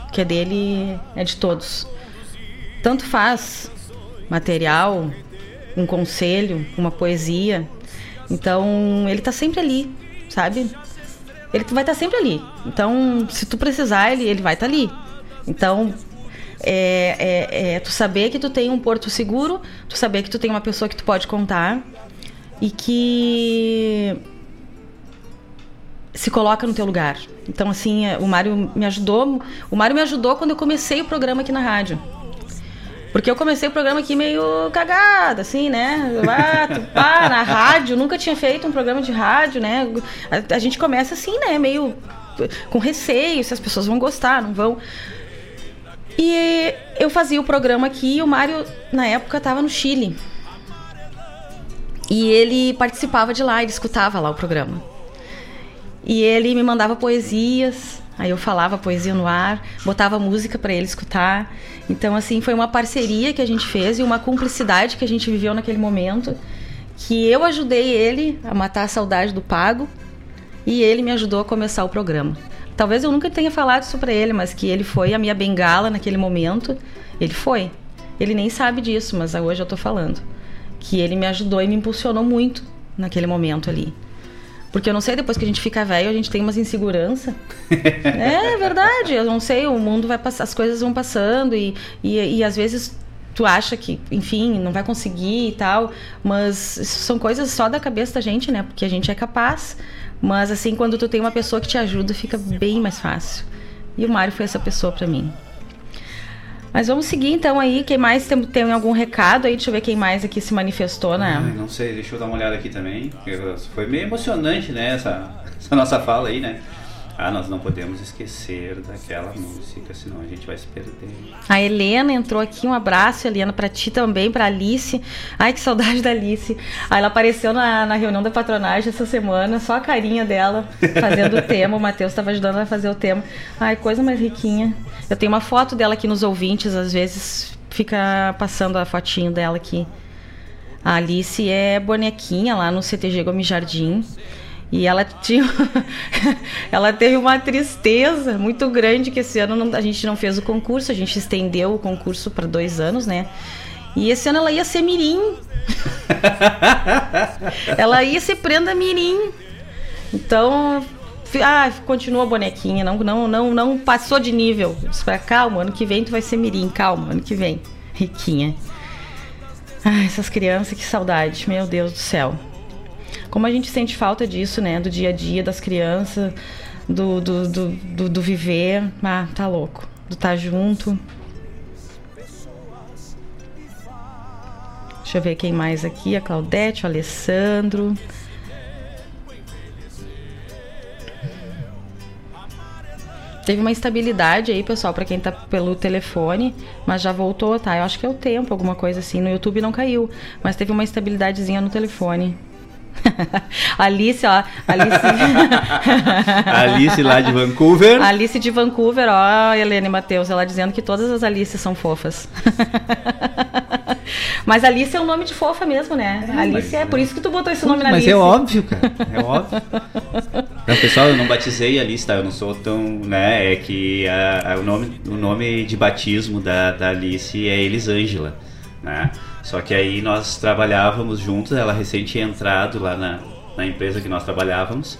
O que é dele é de todos. Tanto faz material, um conselho, uma poesia. Então, ele tá sempre ali, sabe? Ele vai estar sempre ali. Então, se tu precisar, ele, ele vai estar ali. Então, é, é, é, tu saber que tu tem um porto seguro, tu saber que tu tem uma pessoa que tu pode contar e que se coloca no teu lugar. Então, assim, o Mário me ajudou. O Mário me ajudou quando eu comecei o programa aqui na rádio. Porque eu comecei o programa aqui meio cagada, assim, né? Ah, pá, na rádio, nunca tinha feito um programa de rádio, né? A, a, gente começa assim, né? Meio com receio, se as pessoas vão gostar, não vão. E eu fazia o programa aqui e o Mário, na época, estava no Chile. E ele participava de lá, ele escutava lá o programa. E ele me mandava poesias, aí eu falava poesia no ar, botava música para ele escutar. Então, assim, foi uma parceria que a gente fez e uma cumplicidade que a gente viveu naquele momento. Que eu ajudei ele a matar a saudade do pago e ele me ajudou a começar o programa. Talvez eu nunca tenha falado isso para ele, mas que ele foi a minha bengala naquele momento. Ele foi. Ele nem sabe disso, mas hoje eu tô falando. Que ele me ajudou e me impulsionou muito naquele momento ali. Porque eu não sei, depois que a gente fica velho, a gente tem umas insegurança. é verdade, eu não sei, o mundo vai passar, as coisas vão passando e, e, e às vezes tu acha que, enfim, não vai conseguir e tal, mas são coisas só da cabeça da gente, né? Porque a gente é capaz. Mas assim, quando tu tem uma pessoa que te ajuda, fica bem mais fácil. E o Mário foi essa pessoa para mim. Mas vamos seguir então aí. Quem mais tem, tem algum recado aí? Deixa eu ver quem mais aqui se manifestou, né? Ai, não sei, deixa eu dar uma olhada aqui também. Foi meio emocionante, né? Essa, essa nossa fala aí, né? Ah, nós não podemos esquecer daquela música, senão a gente vai se perder. A Helena entrou aqui, um abraço, Helena, para ti também, para Alice. Ai, que saudade da Alice. Aí ela apareceu na, na reunião da patronagem essa semana, só a carinha dela fazendo o tema. O Matheus estava ajudando ela a fazer o tema. Ai, coisa mais riquinha. Eu tenho uma foto dela aqui nos ouvintes, às vezes fica passando a fotinho dela aqui. A Alice é bonequinha lá no CTG Gomes Jardim. E ela tinha ela teve uma tristeza muito grande que esse ano não, a gente não fez o concurso, a gente estendeu o concurso para dois anos, né? E esse ano ela ia ser mirim. ela ia ser prenda mirim. Então, ah, continua a bonequinha, não não não não passou de nível. Disse pra calma, ano que vem tu vai ser mirim, calma, ano que vem. Riquinha. Ai, essas crianças, que saudade, meu Deus do céu. Como a gente sente falta disso, né? Do dia a dia das crianças, do, do, do, do, do viver. Ah, tá louco. Do estar tá junto. Deixa eu ver quem mais aqui. A Claudete, o Alessandro. Teve uma instabilidade aí, pessoal, para quem tá pelo telefone, mas já voltou, tá? Eu acho que é o tempo, alguma coisa assim. No YouTube não caiu, mas teve uma instabilidadezinha no telefone. Alice, ó. Alice... Alice lá de Vancouver. Alice de Vancouver, ó, Helene Matheus, ela dizendo que todas as Alices são fofas. Mas Alice é um nome de fofa mesmo, né? É, Alice é por isso que tu botou esse nome na mas Alice. Mas é óbvio, cara. É óbvio. Não, pessoal, eu não batizei Alice, tá? Eu não sou tão, né? É que a, a, o, nome, o nome de batismo da, da Alice é Elisângela, né? Só que aí nós trabalhávamos juntos, ela recém tinha entrado lá na, na empresa que nós trabalhávamos.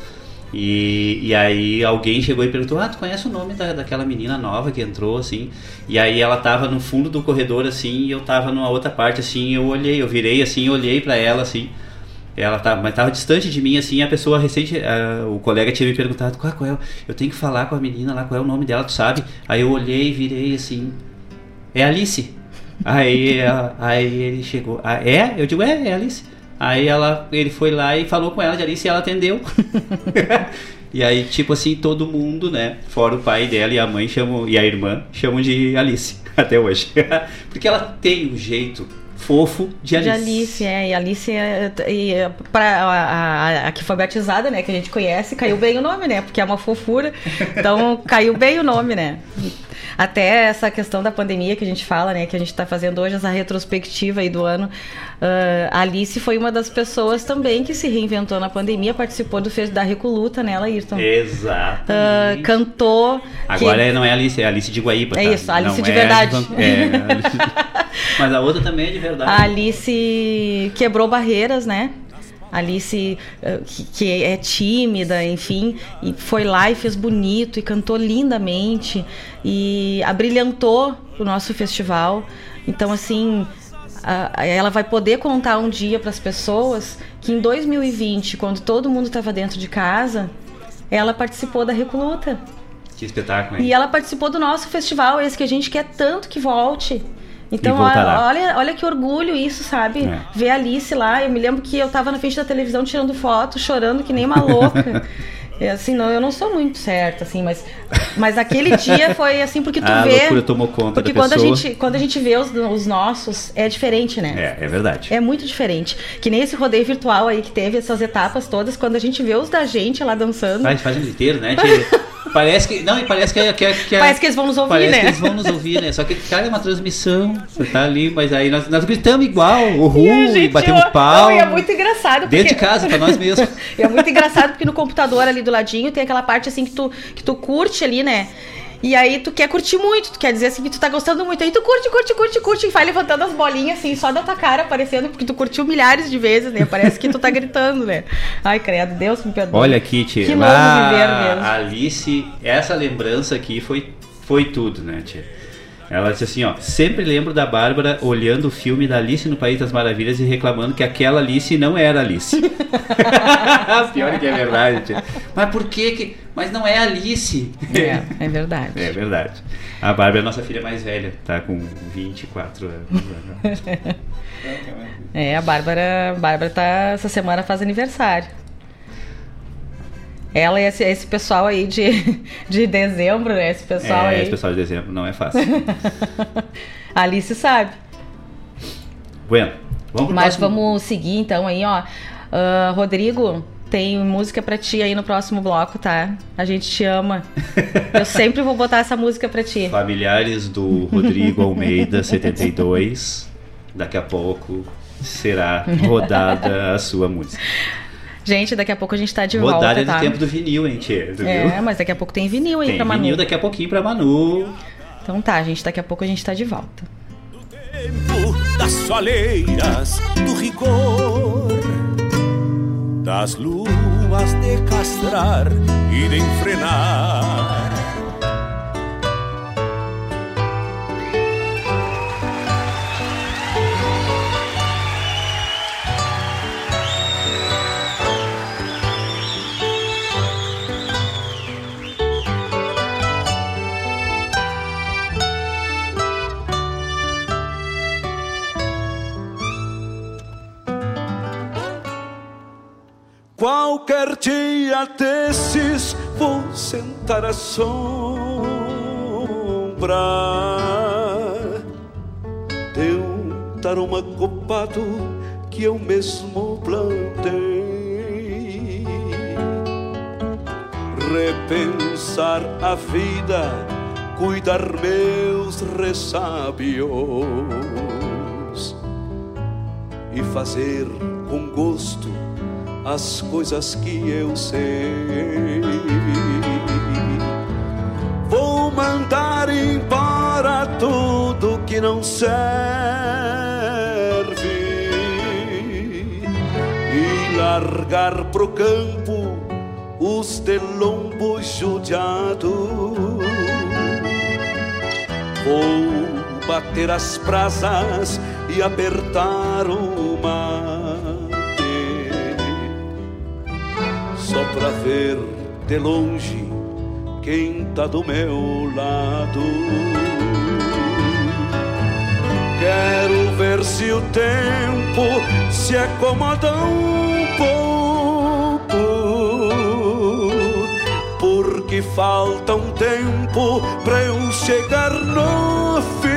E, e aí alguém chegou e perguntou: Ah, tu conhece o nome da, daquela menina nova que entrou, assim? E aí ela tava no fundo do corredor, assim, e eu tava numa outra parte, assim, eu olhei, eu virei assim, olhei para ela, assim. Ela tava, mas tava distante de mim, assim, a pessoa recente, o colega tinha me perguntado, qual, qual é, eu tenho que falar com a menina lá, qual é o nome dela, tu sabe? Aí eu olhei, virei assim, é Alice. Aí, aí ele chegou, ah, é? Eu digo, é, é Alice. Aí ela, ele foi lá e falou com ela de Alice e ela atendeu. e aí, tipo assim, todo mundo, né? Fora o pai dela e a mãe chamam, e a irmã chamam de Alice até hoje. Porque ela tem um jeito fofo de Alice. De Alice, é. E Alice, é, e, pra, a, a, a, que foi batizada, né? Que a gente conhece, caiu bem o nome, né? Porque é uma fofura. Então, caiu bem o nome, né? Até essa questão da pandemia que a gente fala, né? Que a gente está fazendo hoje, essa retrospectiva aí do ano. Uh, a Alice foi uma das pessoas também que se reinventou na pandemia, participou do Fez da Recoluta, né, Ayrton? Exato. Uh, cantou. Agora que... não é Alice, é Alice de Guaíba. É tá? isso, Alice não de é verdade. De... É, Alice... Mas a outra também é de verdade. A Alice quebrou barreiras, né? Alice, que é tímida, enfim, e foi lá e fez bonito e cantou lindamente e abrilhantou o nosso festival. Então, assim, ela vai poder contar um dia para as pessoas que em 2020, quando todo mundo estava dentro de casa, ela participou da Recoluta. Que espetáculo, hein? E ela participou do nosso festival, esse que a gente quer tanto que volte. Então, olha, olha que orgulho isso, sabe? É. Ver a Alice lá. Eu me lembro que eu tava na frente da televisão tirando foto, chorando que nem uma louca. assim, não, eu não sou muito certa, assim, mas, mas aquele dia foi assim, porque tu a vê. A loucura tomou conta Porque quando, pessoa. A gente, quando a gente vê os, os nossos, é diferente, né? É, é verdade. É muito diferente. Que nem esse rodeio virtual aí que teve essas etapas todas, quando a gente vê os da gente lá dançando. Faz, faz um inteiro, né? Parece que. Não, e parece que, que, que Parece que eles vão nos ouvir, parece né? que eles vão nos ouvir, né? Só que, cara, é uma transmissão. Você tá ali, mas aí nós, nós gritamos igual, uhul, e, e batemos pau. Não, e é muito engraçado. Porque... Dentro de casa, pra nós mesmos. é muito engraçado porque no computador ali do ladinho tem aquela parte assim que tu, que tu curte ali, né? E aí tu quer curtir muito, tu quer dizer assim que tu tá gostando muito. Aí tu curte, curte, curte, curte, e vai levantando as bolinhas assim, só da tua cara aparecendo, porque tu curtiu milhares de vezes, né? Parece que tu tá gritando, né? Ai, credo, Deus me perdoe. Olha, Kitty, que lá, viver mesmo. Alice, essa lembrança aqui foi, foi tudo, né, tia? Ela disse assim, ó, sempre lembro da Bárbara olhando o filme da Alice no País das Maravilhas e reclamando que aquela Alice não era Alice. Pior que é verdade. Tia. Mas por que que... Mas não é Alice. É, é verdade. é verdade. A Bárbara é a nossa filha mais velha, tá com 24 anos. é, a Bárbara, a Bárbara tá, essa semana faz aniversário. Ela e esse, esse, pessoal aí de, de dezembro, né? Esse pessoal é, aí. Esse pessoal de dezembro não é fácil. Alice sabe. Bueno, vamos Mas próximo. vamos seguir então aí, ó. Uh, Rodrigo, tem música para ti aí no próximo bloco, tá? A gente te ama. Eu sempre vou botar essa música para ti. Familiares do Rodrigo Almeida, 72. Daqui a pouco será rodada a sua música. Gente, daqui a pouco a gente tá de Rodada volta, é do tá? tempo do vinil, hein, tia? É, mas daqui a pouco tem vinil aí tem pra Manu. Tem vinil daqui a pouquinho pra Manu. Então tá, gente, daqui a pouco a gente tá de volta. Do tempo das soleiras, do rigor, das luas de castrar e de enfrenar. Qualquer dia desses vou sentar à sombra de um taroma copado que eu mesmo plantei. Repensar a vida, cuidar meus ressábios e fazer com gosto as coisas que eu sei. Vou mandar embora tudo que não serve e largar pro campo os telombos judiados. Vou bater as brasas e apertar o só pra ver de longe quem tá do meu lado. Quero ver se o tempo se acomoda um pouco, porque falta um tempo pra eu chegar no fim.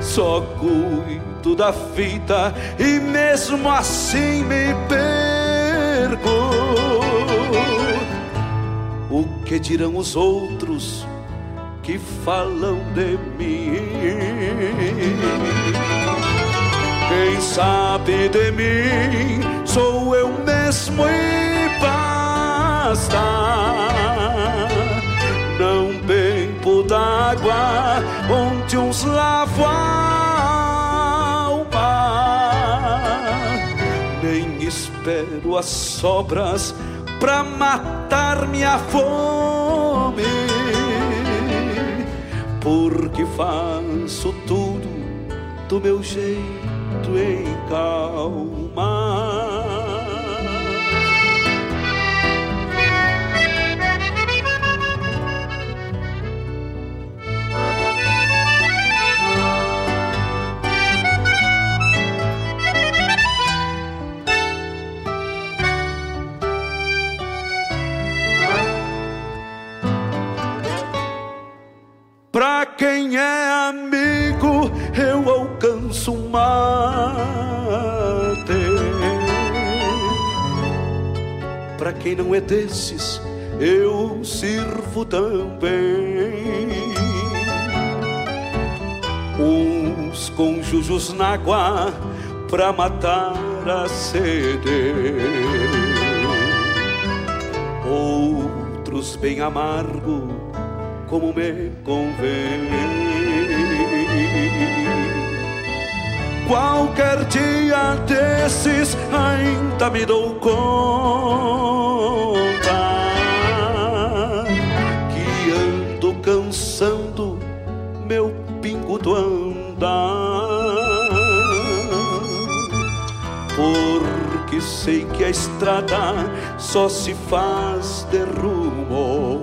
Só cuido da fita e mesmo assim me perco. O que dirão os outros que falam de mim? Quem sabe de mim sou eu mesmo e basta. Não bebo d'água onde uns lavam espero as sobras pra matar minha fome, porque faço tudo do meu jeito em calma. Quem não é desses, eu sirvo também. Uns conjujos na água pra matar a sede. Outros bem amargo como me convém. Qualquer dia desses ainda me dou conta Porque sei que a estrada só se faz de rumo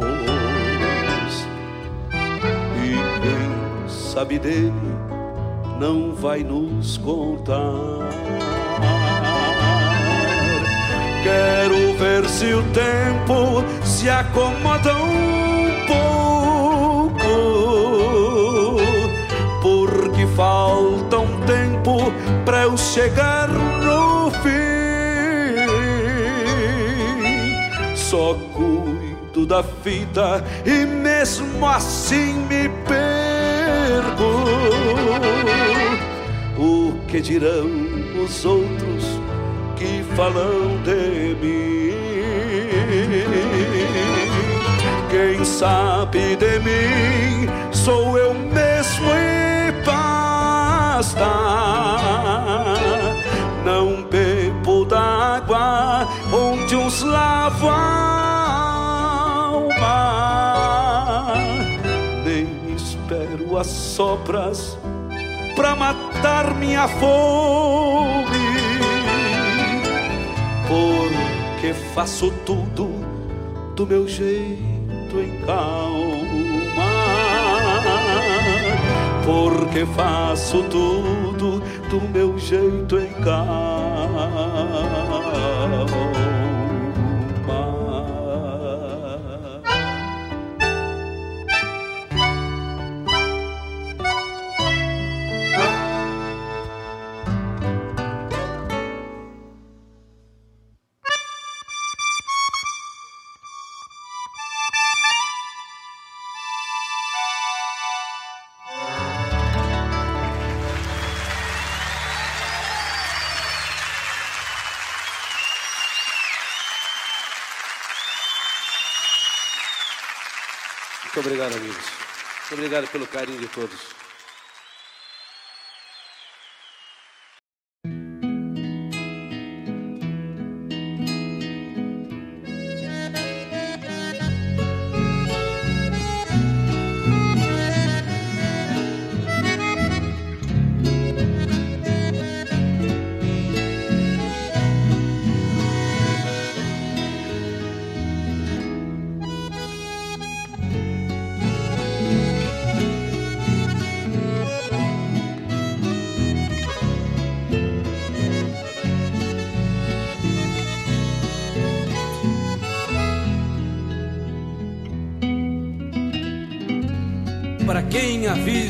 sabe dele não vai nos contar. Quero ver se o tempo se acomoda um pouco, porque falta um tempo para eu chegar Só cuido da vida e mesmo assim me perco o que dirão os outros que falam de mim? Quem sabe de mim sou eu mesmo e basta. Bebo d'água onde uns lavam as sopras pra matar minha fome. Porque faço tudo do meu jeito em calma. Porque faço tudo do meu jeito em calma. Obrigado, amigos. Muito obrigado pelo carinho de todos.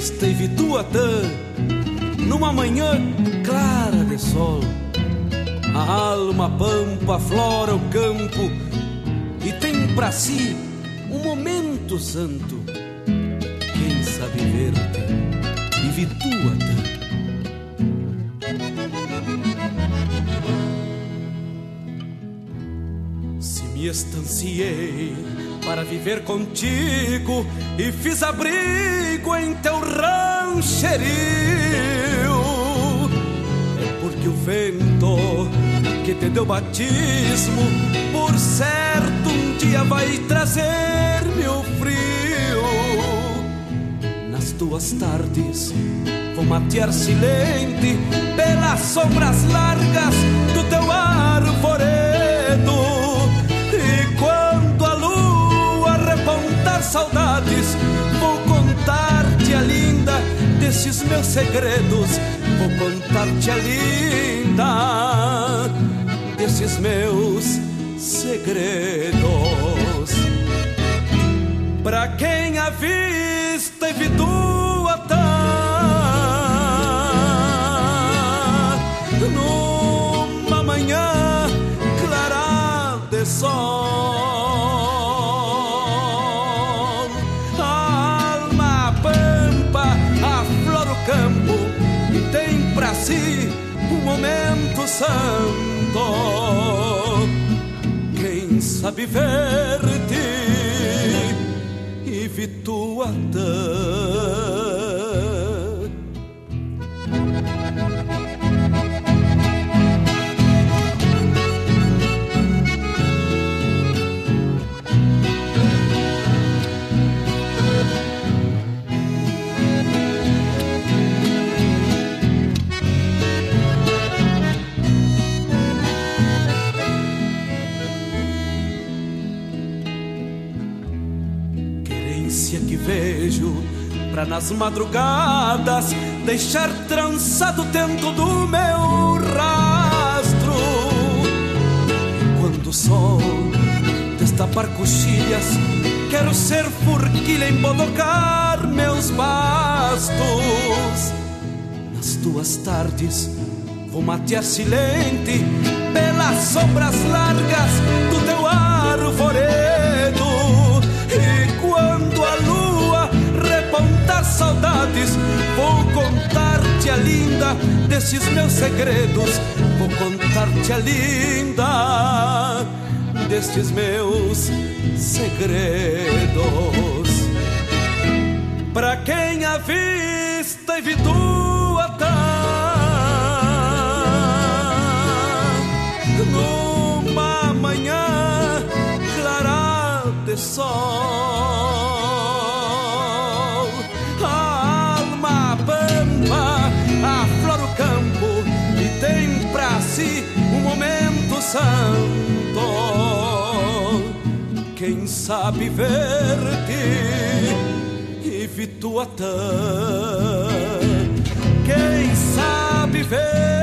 Quem avista Ivituatã numa manhã clara de sol, a alma pampa flora o campo e tem para si um momento santo. Quem sabe ver-te, Ivituatã. Se me estanciei para viver contigo e fiz abrigo em teu rancherio. É porque o vento que te deu batismo, por certo um dia vai trazer-me o frio. Nas tuas tardes vou matear silente pelas sombras largas do teu arvoredo. Saudades, vou contar-te a linda desses meus segredos. Vou contar-te a linda desses meus segredos. Pra quem avista e Ivituatã Quem sabe ver-te e Vituatã. Pra nas madrugadas deixar trançado dentro do meu rastro. E quando o sol destapar coxilhas, quero ser forquilha embodocar meus bastos. Nas tuas tardes vou matear silente pelas sombras largas do teu arvoredo. Saudades, vou contar-te a linda desses meus segredos. Vou contar-te a linda destes meus segredos. Pra quem avista e Vituatã numa manhã clara de sol. Santo. Quem sabe ver-te e Vituatã. Quem sabe ver-te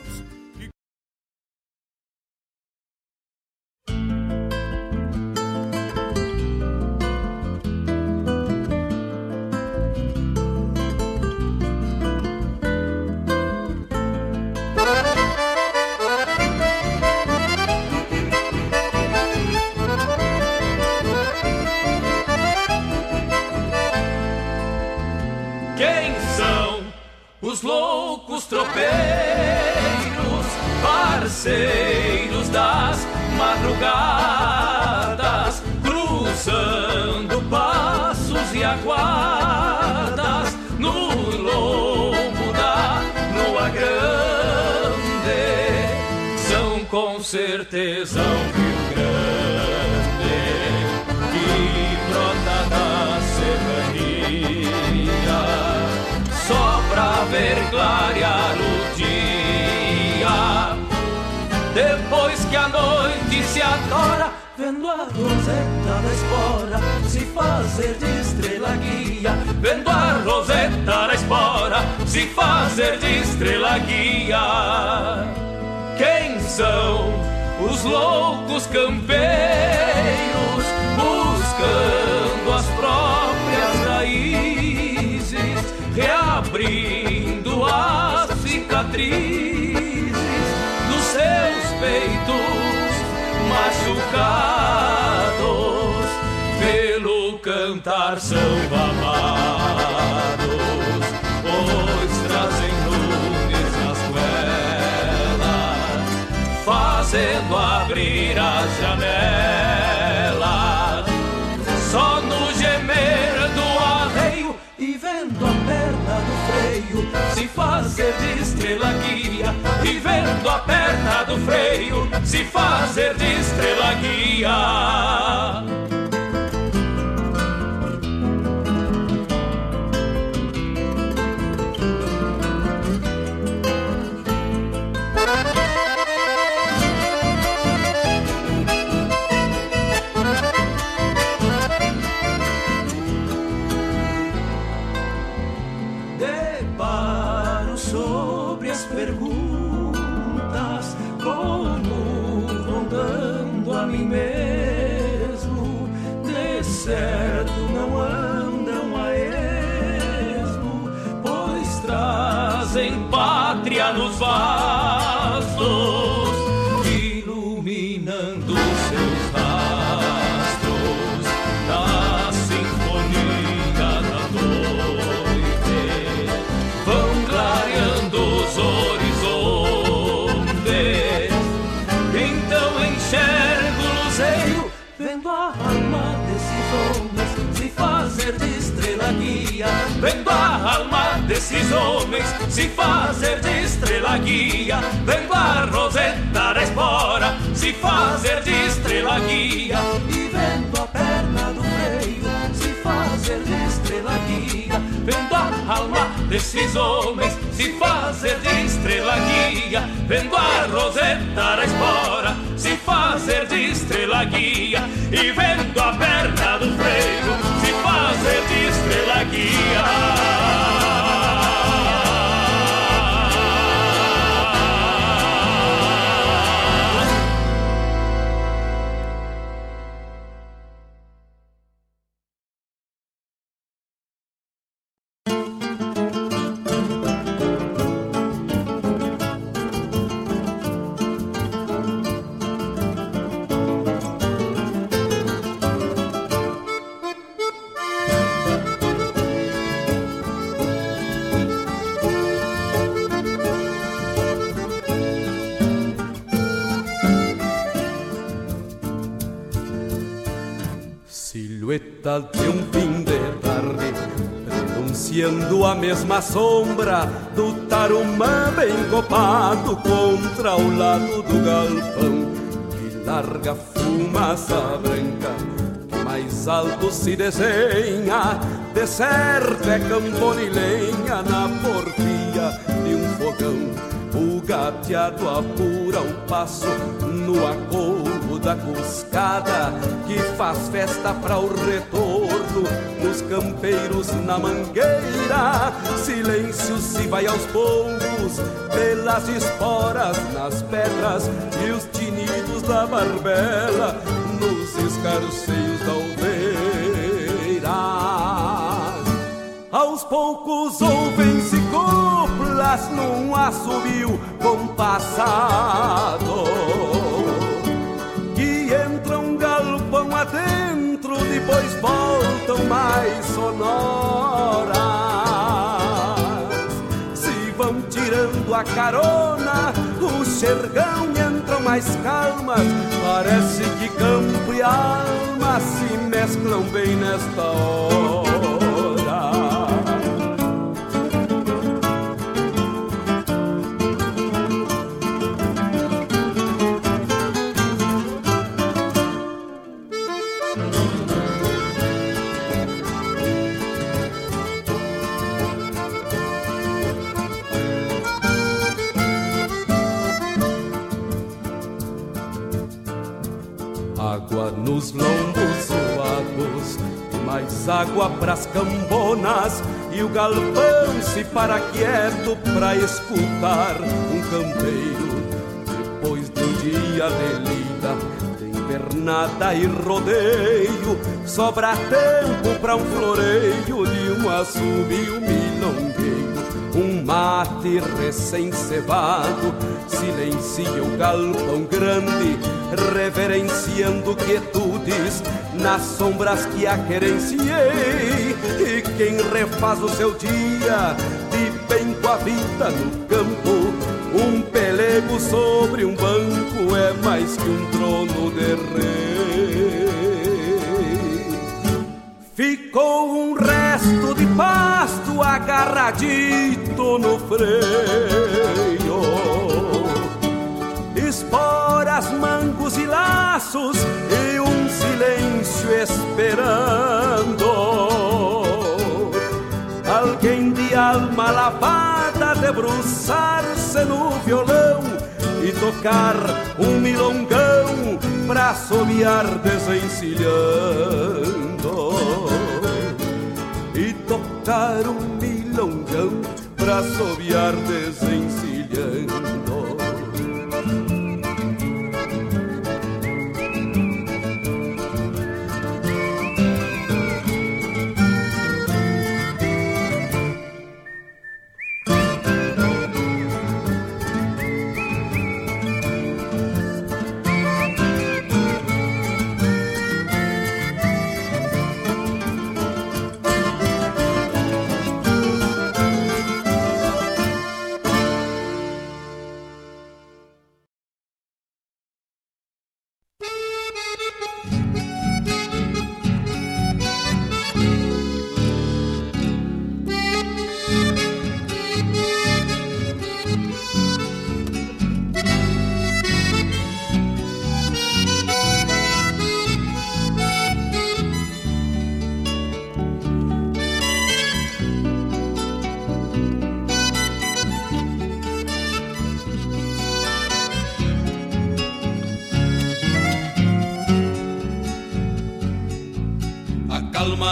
Os loucos tropeiros, parceiros das madrugadas, cruzando passos e aguadas no lombo da lua grande? São com certeza um Rio Grande que brota da serrania só ver clarear o dia. Depois que a noite se adora, vendo a roseta da espora se fazer de estrela guia, vendo a roseta da espora se fazer de estrela guia. Quem são os loucos campeiros buscando cicatrizes dos seus peitos machucados pelo cantar são amados, pois trazem lumes nas goelas, fazendo abrir as janelas, fazer de estrela guia, e vendo a perna do freio se fazer de estrela guia. Nos vasos, iluminando seus rastros da sinfonia da noite vão clareando os horizontes. Então enxergo o luzeiro, vendo a alma desses homens se fazer de estrela guia. Vendo a alma desses homens se fazer de estrela guia. Vendo a roseta da espora se fazer de estrela guia. E vendo a perna do freio se fazer de estrela guia. Vendo a alma desses homens se fazer de estrela guia. Vendo a roseta da espora se fazer de estrela guia. E vendo a perna do freio se fazer de estrela guia. Silhueta de um fim de tarde, denunciando a mesma sombra do tarumã bem copado contra o lado do galpão, que larga fumaça branca, que mais alto se desenha, de certo é campona e lenha na porfia de um fogão. O gateado apura o passo no acordo da cuscada que faz festa para o retorno dos campeiros na mangueira. Silêncio se vai aos poucos pelas esporas nas pedras e os tinidos da barbela nos escarceios da alveira. Aos poucos ouvem-se coplas num assobio compassado depois voltam mais sonoras. Se vão tirando a carona, o xergão entram mais calmas. Parece que campo e alma se mesclam bem nesta hora Nos lombos suados e mais água pras cambonas e o galpão se para quieto pra escutar um campeiro depois de um dia de lida, de invernada e rodeio, sobra tempo pra um floreio de um assobio milongueiro. Um mate recém-cevado silencia o galpão grande, reverenciando quietudes nas sombras que a querenciei. E quem refaz o seu dia de bem com a vida no campo, um pelego sobre um banco é mais que um trono de rei. Ficou um resto de agarradito no freio. Esporas, mangos e laços E um silêncio esperando. Alguém de alma lavada debruçar-se no violão E tocar um milongão pra assobiar desencilhando tocar um milongão pra assobiar desencilhando.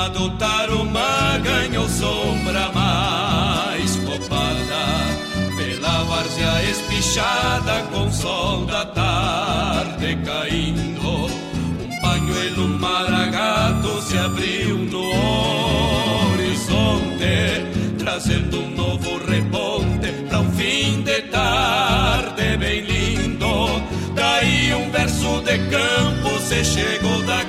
Do tarumã ganhou sombra mais copada Pela várzea espichada com sol da tarde caindo. Um pañuelo maragato se abriu no horizonte Trazendo um novo reponte pra um fim de tarde bem lindo. Daí um verso de campo se chegou da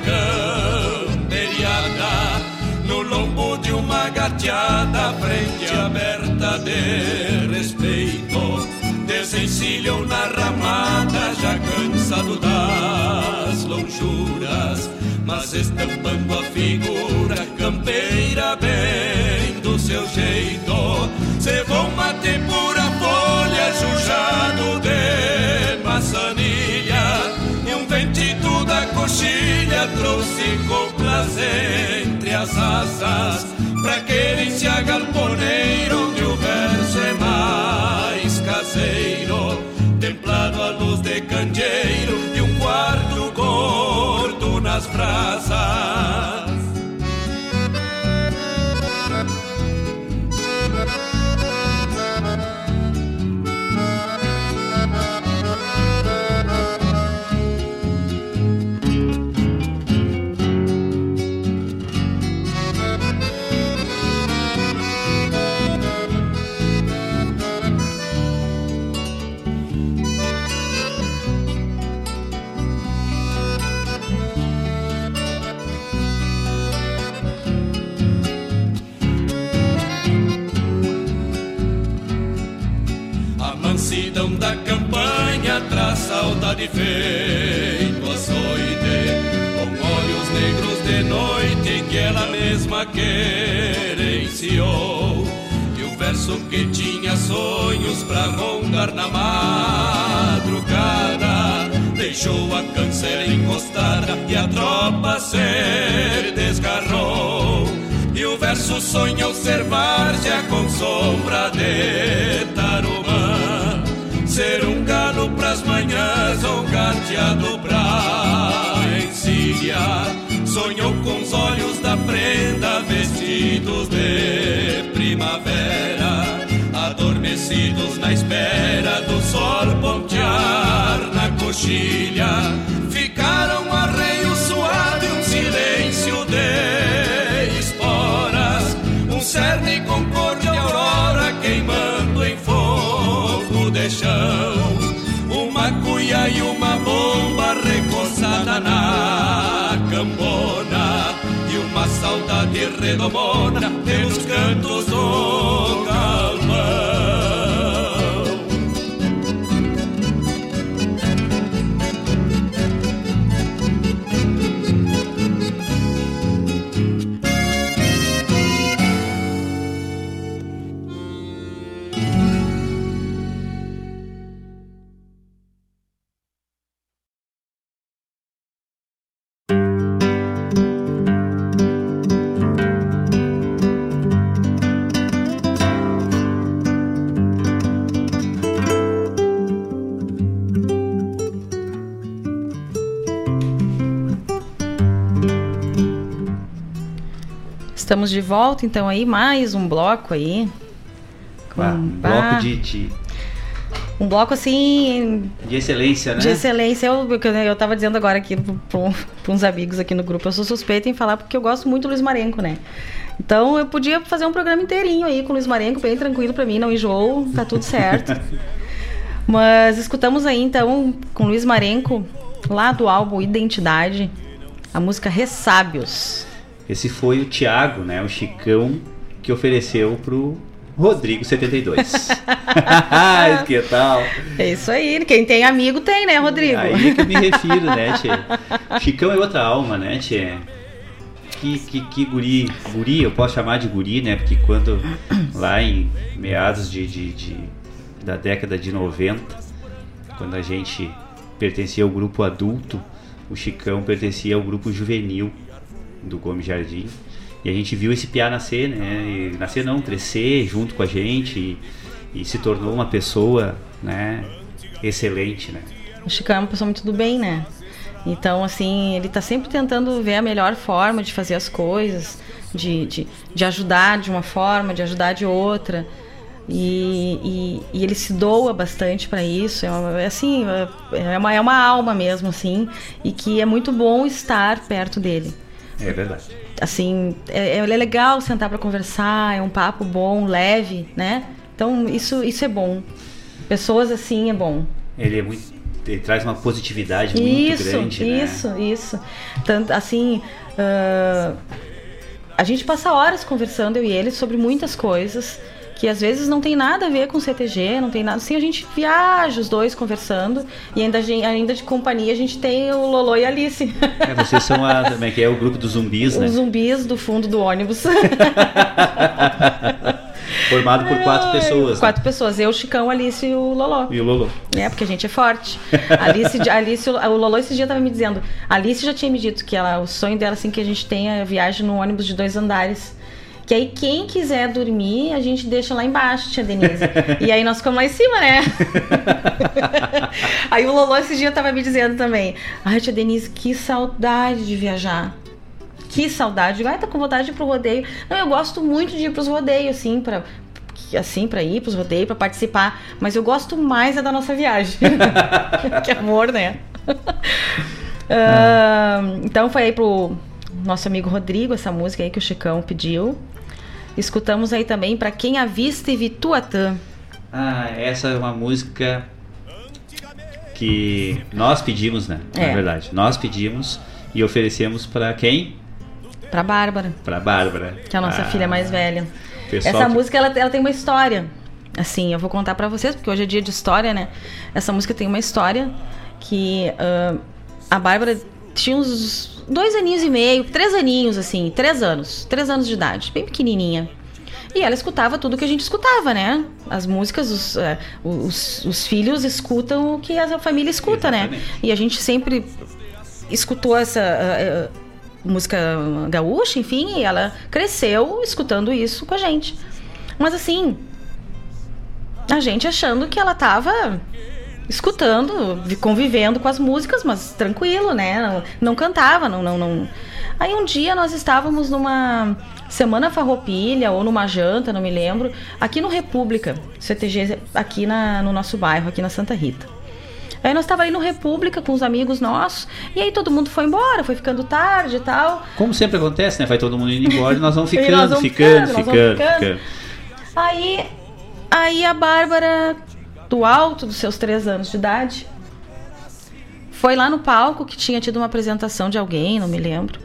gateada Frente aberta de respeito Desencilham na ramada Já cansado das lonjuras mas estampando a figura campeira bem do seu jeito. Se vão mate pura folha, jujado de maçanilha, e um ventito da coxilha trouxe coplas entre as asas, pra querência galponeiro que o verso é mais caseiro, templado à luz de candeeiro e um quarto gordo nas brasas. O verso que tinha sonhos pra rondar na madrugada. Deixou a cancela encostada e a tropa se desgarrou. E o verso sonha observar já com sombra de tarumã. Ser um galo pras manhãs ou gateado pra encilhar. Sonhou com os olhos da prenda vestidos de primavera Na espera do sol pontear na coxilha. Ficaram arreio suado e um silêncio de esporas. Um cerne com cor de aurora queimando em fogo de chão. Uma cuia e uma bomba recoçada na cambona. E uma saudade redomona pelos cantos do volta, então aí mais um bloco aí. Com, Ah, um bloco de, de, Um bloco assim de excelência, né? de excelência. Eu, eu, eu tava dizendo agora aqui para uns amigos aqui no grupo, eu sou suspeita em falar porque eu gosto muito do Luiz Marenco, né? Então eu podia fazer um programa inteirinho aí com o Luiz Marenco, bem tranquilo para mim, não enjoo, tá tudo certo. Mas escutamos aí então com o Luiz Marenco, lá do álbum Identidade, a música Ressábios. Esse foi o Thiago, né? O Chicão, que ofereceu pro Rodrigo 72. que tal? É isso aí, quem tem amigo tem, né, Rodrigo? Aí é que eu me refiro, né, Tchê? Chicão é outra alma, né, Tchê? Que, que, que guri, guri, eu posso chamar de guri, né? Porque quando, lá em meados de, de, de da década de 90, quando a gente pertencia ao grupo adulto, o Chicão pertencia ao grupo juvenil do Gomes Jardim. E a gente viu esse piá nascer, né? E nascer não, crescer junto com a gente e, e se tornou uma pessoa, né? Excelente, né? O Chicão é uma pessoa muito do bem, né? Então, assim, ele tá sempre tentando ver a melhor forma de fazer as coisas, de, de, de ajudar de uma forma, de ajudar de outra. E, e, e ele se doa bastante para isso. É, uma, é assim, é uma, é uma alma mesmo, assim, e que é muito bom estar perto dele. É verdade. Assim, é, é legal sentar para conversar, é um papo bom, leve, né? Então, isso, isso é bom. Pessoas assim é bom. Ele é muito. Ele traz uma positividade muito isso, grande, né? Isso, isso. Tanto, assim, uh, a gente passa horas conversando, eu e ele, sobre muitas coisas que às vezes não tem nada a ver com CTG, não tem nada. Assim, a gente viaja os dois conversando e ainda, ainda de companhia a gente tem o Lolo e a Alice. É, vocês são a, como é que é, o grupo dos zumbis, né? Os zumbis do fundo do ônibus. Formado por quatro pessoas. Quatro né? pessoas. Eu, o Chicão, a Alice e o Loló. E o Loló. É, porque a gente é forte. Alice, Alice, o Loló esse dia tava me dizendo. A Alice já tinha me dito que ela, o sonho dela, assim, que a gente tenha viagem no ônibus de dois andares. Que aí quem quiser dormir, a gente deixa lá embaixo, tia Denise. e aí nós ficamos lá em cima, né? aí o Loló esse dia tava me dizendo também. Ai, tia Denise, que saudade de viajar. Que saudade. Ai, tá com vontade de ir pro rodeio. Não, eu gosto muito de ir pros rodeios, assim, pra, assim, para ir pros rodeios, para participar. Mas eu gosto mais é da nossa viagem. que amor, né? uh, então foi aí pro nosso amigo Rodrigo, essa música aí que o Chicão pediu. Escutamos aí também para quem avista e Vituatã. Ah, essa é uma música que nós pedimos, né? É. Na verdade, nós pedimos e oferecemos para quem? Para Bárbara. Para Bárbara. Que é a nossa ah. filha mais velha. Pessoal Essa que... música ela, ela tem uma história. Assim, eu vou contar para vocês, porque hoje é dia de história, né? Essa música tem uma história que uh, a Bárbara tinha uns dois aninhos e meio, três aninhos, assim, três anos, três anos de idade, bem pequenininha. E ela escutava tudo que a gente escutava, né? As músicas, os, uh, os, os, filhos escutam o que a família escuta, né? Exatamente. né? E a gente sempre escutou essa. Uh, música gaúcha, enfim, e ela cresceu escutando isso com a gente. Mas assim, a gente achando que ela tava escutando, convivendo com as músicas, mas tranquilo, né? Não, não cantava, não, não, não. Aí um dia nós estávamos numa semana farroupilha ou numa janta, não me lembro, aqui no República, CTG aqui na, no nosso bairro, aqui na Santa Rita. Aí nós estávamos aí no República com os amigos nossos, e aí todo mundo foi embora, foi ficando tarde e tal. Como sempre acontece, né? Vai todo mundo indo embora e nós vamos ficando, nós vamos ficando, ficando, ficando, ficando, ficando. Aí, aí a Bárbara, do alto dos seus três anos de idade, foi lá no palco que tinha tido uma apresentação de alguém, não me lembro.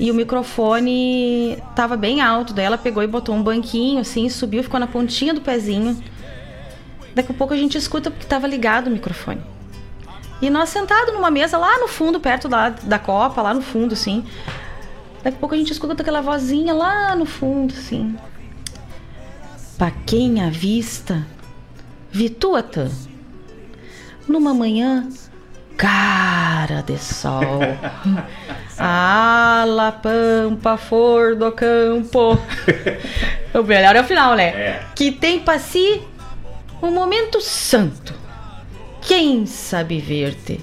E o microfone tava bem alto, daí ela pegou e botou um banquinho assim, subiu, ficou na pontinha do pezinho Daqui a pouco a gente escuta porque estava ligado o microfone. E nós sentado numa mesa lá no fundo, perto da, da copa, lá no fundo, assim. Daqui a pouco a gente escuta aquela vozinha lá no fundo, assim. Pra quem avista, vituata, numa manhã cara de sol. Ala pampa for do campo. o melhor é o final, né? É. Que tem pra si o momento santo. Quem sabe ver-te?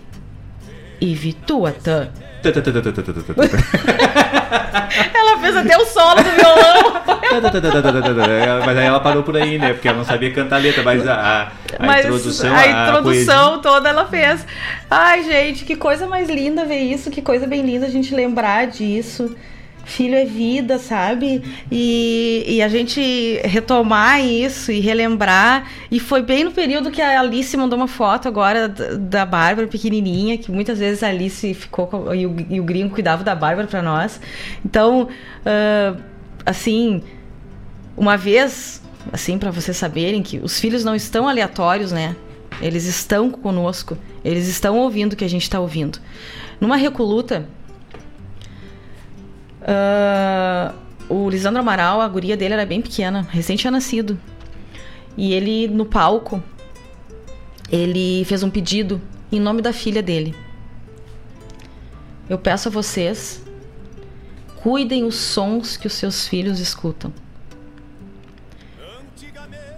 E Vituatã. ela fez até o solo do violão. mas aí ela parou por aí, né? Porque ela não sabia cantar a letra, mas a, a mas introdução. A introdução a toda ela fez. Ai, gente, que coisa mais linda ver isso, que coisa bem linda a gente lembrar disso filho é vida, sabe? E, e a gente retomar isso e relembrar. E foi bem no período que a Alice mandou uma foto agora da Bárbara pequenininha, que muitas vezes a Alice ficou com, e, o, e o gringo cuidava da Bárbara para nós. Então, uh, assim, uma vez, assim, para vocês saberem que os filhos não estão aleatórios, né? Eles estão conosco, eles estão ouvindo o que a gente está ouvindo. Numa recoluta, Uh, o Lisandro Amaral, a guria dele era bem pequena, recém tinha nascido. E ele, no palco, ele fez um pedido em nome da filha dele. Eu peço a vocês, cuidem os sons que os seus filhos escutam.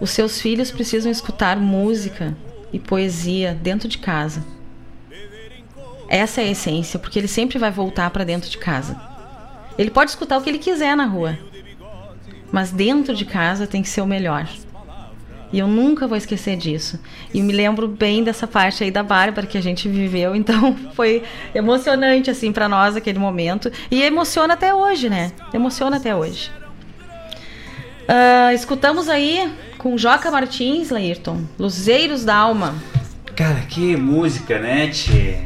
Os seus filhos precisam escutar música e poesia dentro de casa. Essa é a essência, porque ele sempre vai voltar para dentro de casa. Ele pode escutar o que ele quiser na rua, mas dentro de casa tem que ser o melhor. E eu nunca vou esquecer disso. E me lembro bem dessa parte aí da Bárbara que a gente viveu, então foi emocionante assim para nós aquele momento e emociona até hoje, né? Emociona até hoje. Uh, escutamos aí com Joca Martins, Laírton, Luzeiros da Alma. Cara, que música, né, Tchê?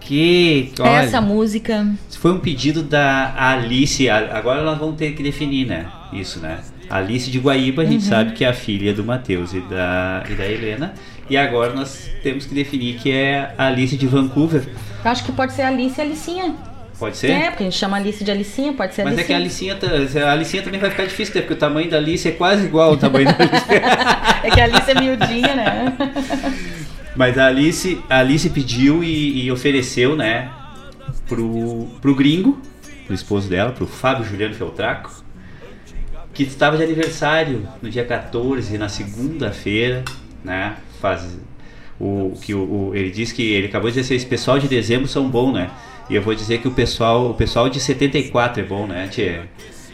Que. Olha, Essa música foi um pedido da Alice. Agora nós vamos ter que definir, né? Isso, né? Alice de Guaíba, a gente Uhum. sabe que é a filha do Matheus e da, e da Helena. E agora nós temos que definir que é a Alice de Vancouver. Eu acho que pode ser Alice e Alicinha. Pode ser? É, porque a gente chama Alice de Alicinha, pode ser Mas é que a Alicinha. Alicinha, tá- a Alicinha também vai ficar difícil, né? porque o tamanho da Alice é quase igual ao tamanho da Alice. É que a Alice é miudinha, né? Mas a Alice, a Alice pediu e, e ofereceu, né, pro, pro gringo, pro esposo dela, pro Fábio Juliano Feltraco, que estava de aniversário no dia 14, na segunda-feira, né, faz o que o, o- ele disse que ele acabou de dizer assim, esse pessoal de dezembro são bom, né? E eu vou dizer que o pessoal, o pessoal de 74 é bom, né, tchê?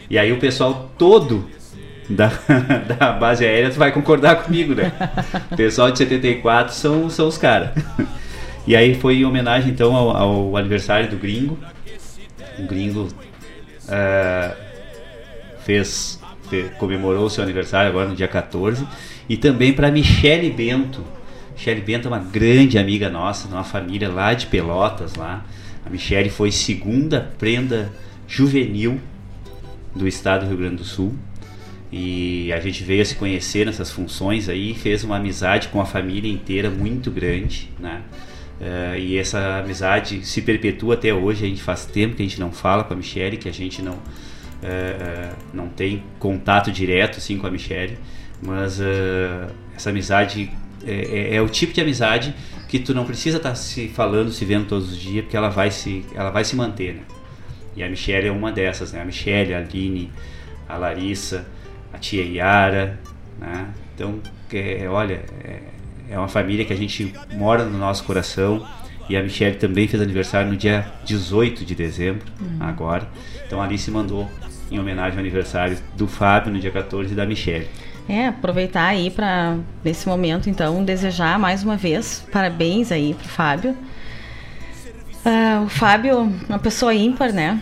E aí o pessoal todo da, da base aérea tu vai concordar comigo, né? O pessoal de 74 são, são os caras. E aí foi em homenagem então ao, ao aniversário do gringo. O gringo ah, fez, fe- comemorou seu aniversário agora no dia 14. E também para Michele Bento. Michele Bento é uma grande amiga nossa, uma família lá de Pelotas lá. A Michele foi segunda prenda juvenil do estado do Rio Grande do Sul. E a gente veio a se conhecer nessas funções aí, fez uma amizade com a família inteira muito grande, né? Eh, e essa amizade se perpetua até hoje. A gente faz tempo que a gente não fala com a Michelle, que a gente não eh, eh, não tem contato direto assim com a Michelle, mas essa amizade é, é- é o tipo de amizade que tu não precisa estar se falando, se vendo todos os dias, porque ela vai se ela vai se manter, né? E a Michelle é uma dessas, né? A Michelle, a Aline, a Larissa, a tia Yara, né? Então, é, olha, é, é uma família que a gente mora no nosso coração. E a Michelle também fez aniversário no dia 18 de dezembro, Uhum. agora. Então a Alice mandou em homenagem ao aniversário do Fábio no dia 14 e da Michelle. É, aproveitar aí para nesse momento, então, desejar mais uma vez parabéns aí pro Fábio. Ah, o Fábio, uma pessoa ímpar, né?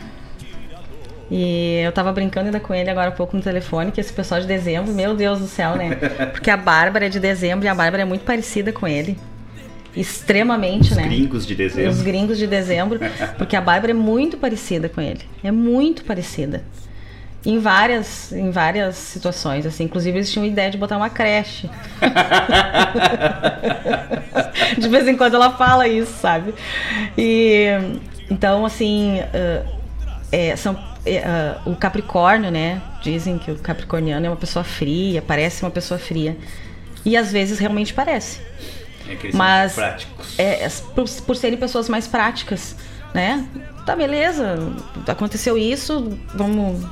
E eu tava brincando ainda com ele agora há pouco no telefone, que esse pessoal de dezembro, meu Deus do céu, né? Porque a Bárbara é de dezembro e a Bárbara é muito parecida com ele. Extremamente, Os né? gringos de dezembro. Os gringos de dezembro, porque a Bárbara é muito parecida com ele. É muito parecida. Em várias, em várias situações, assim. Inclusive, eles tinham ideia de botar uma creche. de vez em quando ela fala isso, sabe? E então, assim, ah, é, são ah, o Capricórnio, né? Dizem que o Capricorniano é uma pessoa fria, parece uma pessoa fria. E às vezes realmente parece. É que eles Mas são práticos. é, é, por, por serem pessoas mais práticas, né? Tá, beleza, aconteceu isso, vamos.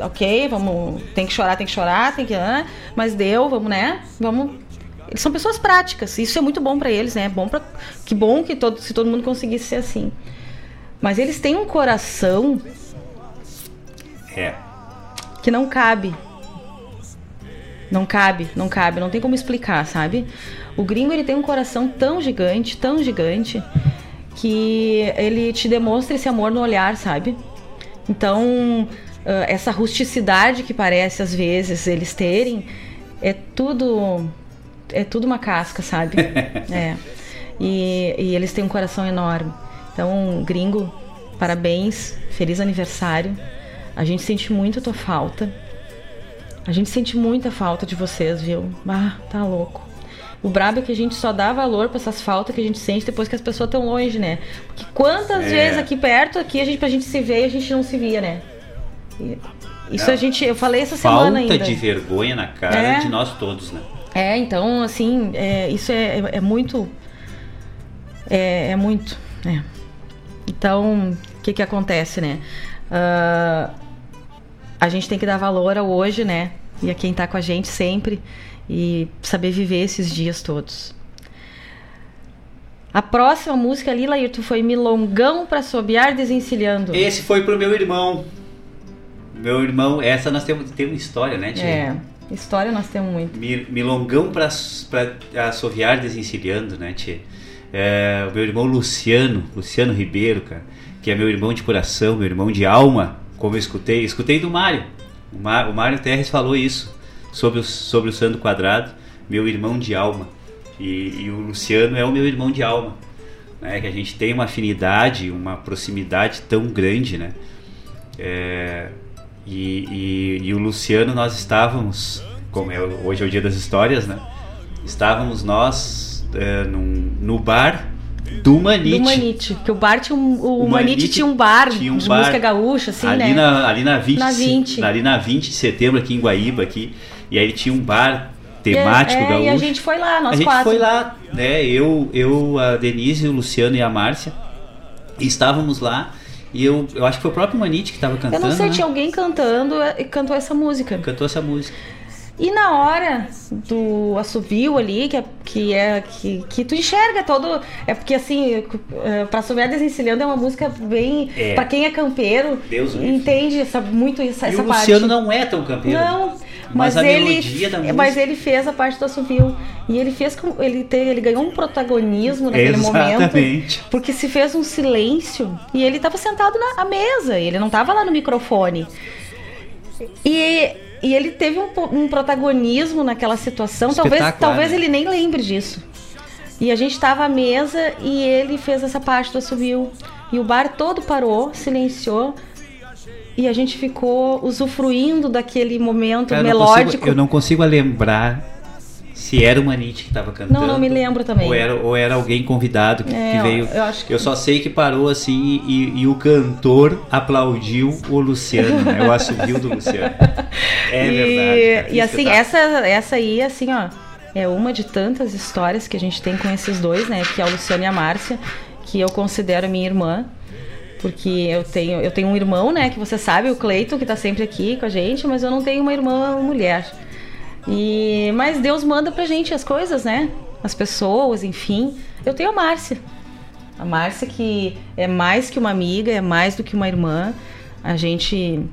Ok, vamos. Tem que chorar, tem que chorar, tem que. ah, mas deu, vamos, né? Vamos. Eles são pessoas práticas, isso é muito bom pra eles, né? É bom pra, que bom que todo, se todo mundo conseguisse ser assim. Mas eles têm um coração É. que não cabe. Não cabe, não cabe, não tem como explicar, sabe? O gringo ele tem um coração tão gigante, tão gigante, que ele te demonstra esse amor no olhar, sabe? Então, essa rusticidade que parece às vezes eles terem, é tudo é tudo uma casca, sabe? é. E, e eles têm um coração enorme. Então, gringo, parabéns, feliz aniversário. A gente sente muito a tua falta. A gente sente muita falta de vocês, viu? Ah, tá louco. O brabo é que a gente só dá valor pra essas faltas que a gente sente depois que as pessoas estão longe, né? Porque quantas É. vezes aqui perto, aqui a gente, pra gente se ver, a gente não se via, né? E- Isso Não. a gente, eu falei essa Falta semana ainda. de vergonha na cara É. de nós todos, né? É, então, assim, é, isso é, é- é muito. É, é muito. é. Então, o que que acontece, né? Ah, a gente tem que dar valor ao hoje, né? E a quem tá com a gente sempre. E saber viver esses dias todos. A próxima música ali, Laírton, foi Milongão pra Sobiar Desencilhando. Esse foi pro meu irmão. Meu irmão, essa nós temos, temos história, né, tia? É, história nós temos muito. Mi- Milongão pra assoviar desencilhando, né, tia? É, o meu irmão Luciano, Luciano Ribeiro, cara, que é meu irmão de coração, meu irmão de alma, como eu escutei, escutei do Mário. O, Má- o Mário Terres falou isso sobre o, sobre o Sandro Quadrado, meu irmão de alma. E, e o Luciano é o meu irmão de alma, né? Que a gente tem uma afinidade, uma proximidade tão grande, né? É, E, e, e o Luciano, nós estávamos, como é, hoje é o dia das histórias, né? Estávamos nós é, num, no bar do Manite. Do Manite. Porque o bar tinha um, o, O Manite, Manite tinha um bar tinha um de bar música gaúcha, assim, ali né? Na, ali na 20, Na 20. Ali na 20 de setembro, aqui em Guaíba, aqui. E aí tinha um bar temático é, é, gaúcho. E a gente foi lá, nós a gente quatro. foi lá, né? Eu, eu, a Denise, o Luciano e a Márcia. E estávamos lá. E eu, eu acho que foi o próprio Manite que estava Eu cantando. não sei, né? tinha alguém cantando e cantou essa música. Cantou essa música. E na hora do assovio ali, que é que, é, que, que tu enxerga todo. É porque assim, é, pra assoviar desencilhando é uma música bem. É. Pra quem é campeiro, Deus o entende essa, muito essa, E essa o parte. Luciano não é tão campeiro. Não, Mas mas, ele, música- mas ele fez a parte do assovio e ele fez com, ele teve, ele ganhou um protagonismo naquele momento, Exatamente. porque se fez um silêncio e ele estava sentado na mesa, ele não estava lá no microfone. E, e ele teve um, um protagonismo naquela situação, talvez talvez né? ele nem lembre disso. E a gente estava à mesa e ele fez essa parte do assovio. E o bar todo parou, silenciou. E a gente ficou usufruindo daquele momento eu não melódico. consigo- eu não consigo lembrar se era o Manite que estava cantando. Não, não me lembro também. Ou era, ou era alguém convidado que, É, que veio. eu acho que- Eu só sei que parou assim e, e o cantor aplaudiu o Luciano, né? O assovio do Luciano. É e, verdade. E assim, essa, essa aí, assim, ó, é uma de tantas histórias que a gente tem com esses dois, né? Que é o Luciano e a Márcia, que eu considero minha irmã. Porque eu tenho, eu tenho um irmão, né? Que você sabe, o Cleito, que tá sempre aqui com a gente, mas eu não tenho uma irmã mulher. E, mas Deus manda pra gente as coisas, né? As pessoas, enfim. Eu tenho a Márcia. A Márcia que é mais que uma amiga, é mais do que uma irmã. A gente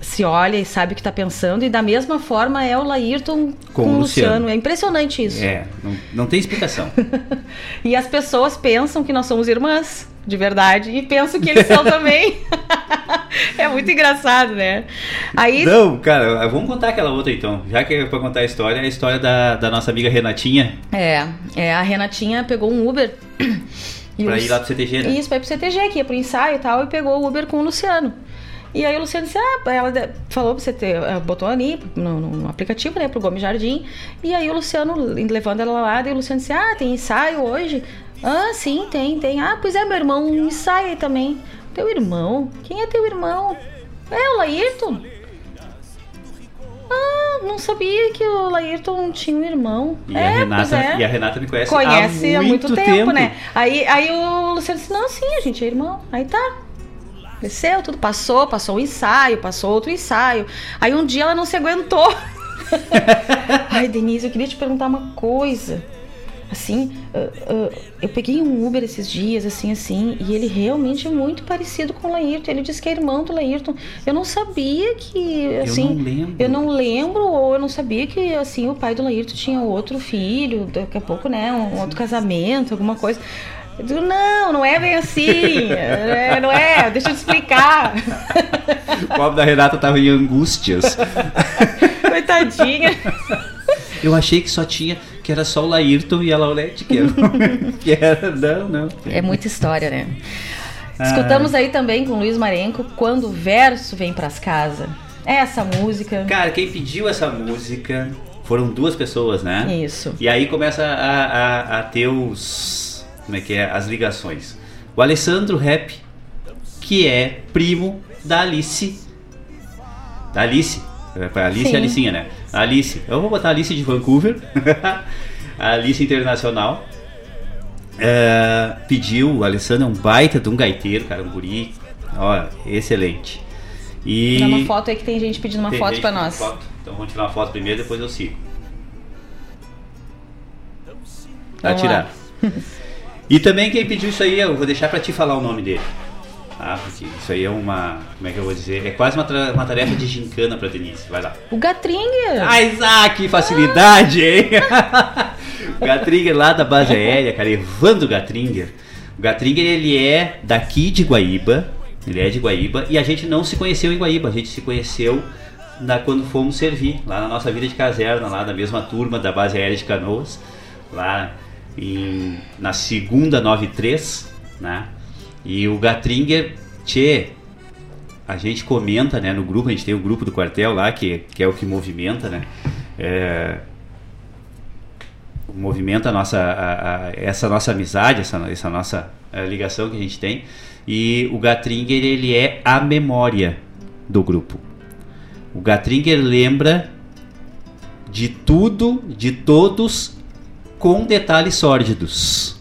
se olha e sabe o que tá pensando. E da mesma forma é o Laírton com, Com o Luciano. Luciano. É impressionante isso. É, não, não tem explicação. E as pessoas pensam que nós somos irmãs, de verdade, e pensam que eles são também. é muito engraçado, né? Aí Não, cara, vamos contar aquela outra então. Já que é pra contar a história, é a história da, da nossa amiga Renatinha. É, é, a Renatinha pegou um Uber. e Pra o- ir lá pro CTG, né? Isso, pra ir pro CTG, que ia pro ensaio e tal, e pegou o Uber com o Luciano. E aí o Luciano disse, ah, ela falou pra você ter, eh, botou ali no, no aplicativo, né, pro Gomes Jardim. E aí o Luciano, levando ela lá, e o Luciano disse, ah, tem ensaio hoje? Ah, sim, tem, tem. Ah, pois é, meu irmão ensaia aí também. Teu irmão? Quem é teu irmão? É o Laírton. Ah, não sabia que o Laírton tinha um irmão. E, é, a Renata, é. e a Renata me conhece, Conhece há muito, tempo, né? Aí, aí o Luciano disse, não, sim, a gente é irmão. Aí tá. Desceu, tudo passou, passou um ensaio, passou outro ensaio. Aí um dia ela não se aguentou. Ai, Denise, eu queria te perguntar uma coisa. Assim, ah, ah, eu peguei um Uber esses dias, assim, assim, e ele realmente é muito parecido com o Laírton. Ele disse que é irmão do Laírton. Eu não sabia que, assim... não lembro. Eu não lembro, ou eu não sabia que, assim, o pai do Laírton tinha outro filho, daqui a pouco, né, um outro casamento, alguma coisa. Eu digo, não, não é bem assim, é, não é, deixa eu te explicar. O pobre da Renata tava em angústias. Coitadinha. Eu achei que só tinha, que era só o Laírton e a Laurete, que era, que era não, não. É muita história, né? Escutamos aí também com o Luiz Marenco, Quando o Verso Vem Pras Casas. Essa música. Cara, quem pediu essa música foram duas pessoas, né? Isso. E aí começa a, a, a ter os. Como é que é? As ligações. O Alessandro Rap, que é primo da Alice. Da Alice. A Alice Sim. e Alicinha, né? Alice. Eu vou botar a Alice de Vancouver. a Alice Internacional. É, pediu, o Alessandro é um baita de um gaiteiro, cara, um guri. Ó, excelente. E. Dá uma foto aí que tem gente pedindo uma Tem foto pra nós. foto. Então vamos tirar uma foto primeiro, depois eu sigo. Tá Vamos tirado. E também quem pediu isso aí, eu vou deixar pra ti falar o nome dele. Tá? Porque isso aí é uma. Como é que eu vou dizer? É quase uma, uma tarefa de gincana pra Denise. Vai lá. O Gatringer. Ah, Isaac, que facilidade, hein? o Gatringer lá da base aérea, cara, Evandro Gatringer. O Gatringer, ele é daqui de Guaíba, ele é de Guaíba, e a gente não se conheceu em Guaíba, a gente se conheceu na, quando fomos servir, lá na nossa vida de caserna, lá da mesma turma da base aérea de Canoas, lá em, na segunda 93, né? E o Gatringer, tchê, a gente comenta, né, no grupo, a gente tem o grupo do quartel lá, que, que é o que movimenta, né? É, movimenta a nossa, a, a, essa nossa amizade, essa, essa nossa eh, ligação que a gente tem. E o Gatringer, ele é a memória do grupo. O Gatringer lembra de tudo, de todos, com detalhes sórdidos.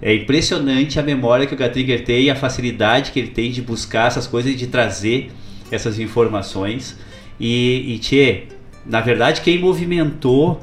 É impressionante a memória que o Gatringer tem e a facilidade que ele tem de buscar essas coisas e de trazer essas informações. E, e tchê, na verdade, quem movimentou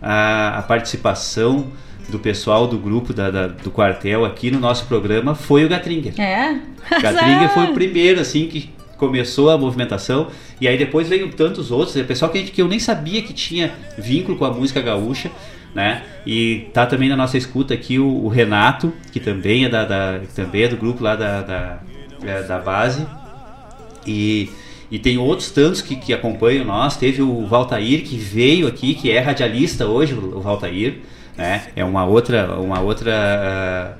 a, a participação do pessoal do grupo da, da, do quartel aqui no nosso programa foi o Gatringer. É? Gatringer foi o primeiro, assim, que começou a movimentação. E aí depois veio tantos outros, é pessoal que, que eu nem sabia que tinha vínculo com a música gaúcha. Né? E tá também na nossa escuta aqui o, o Renato, que também é, da, da, também é do grupo lá da, da, é, da base. E, e tem outros tantos que, que acompanham nós. Teve o Valtair que veio aqui, que é radialista hoje, o Valtair. Né? É uma outra, uma outra,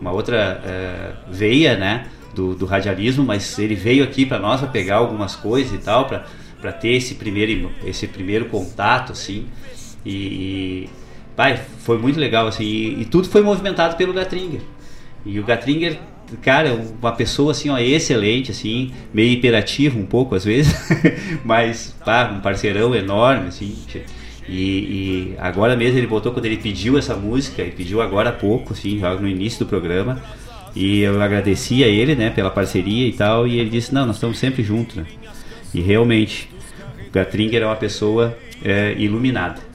uma outra uh, veia, né? Do, do, radialismo, mas ele veio aqui para nós para pegar algumas coisas e tal, para ter esse primeiro, esse primeiro contato, assim. E foi muito legal, assim. E, e, tudo foi movimentado pelo Gatringer. E o Gatringer, cara, uma pessoa assim, ó, excelente, assim, meio hiperativo um pouco às vezes, mas pá, um parceirão enorme, assim. E, e, agora mesmo ele botou quando ele pediu essa música, e pediu agora há pouco, assim, já no início do programa. E eu agradeci a ele, né, pela parceria e tal. E ele disse: Não, nós estamos sempre juntos, né? E realmente, o Gatringer é uma pessoa é, iluminada.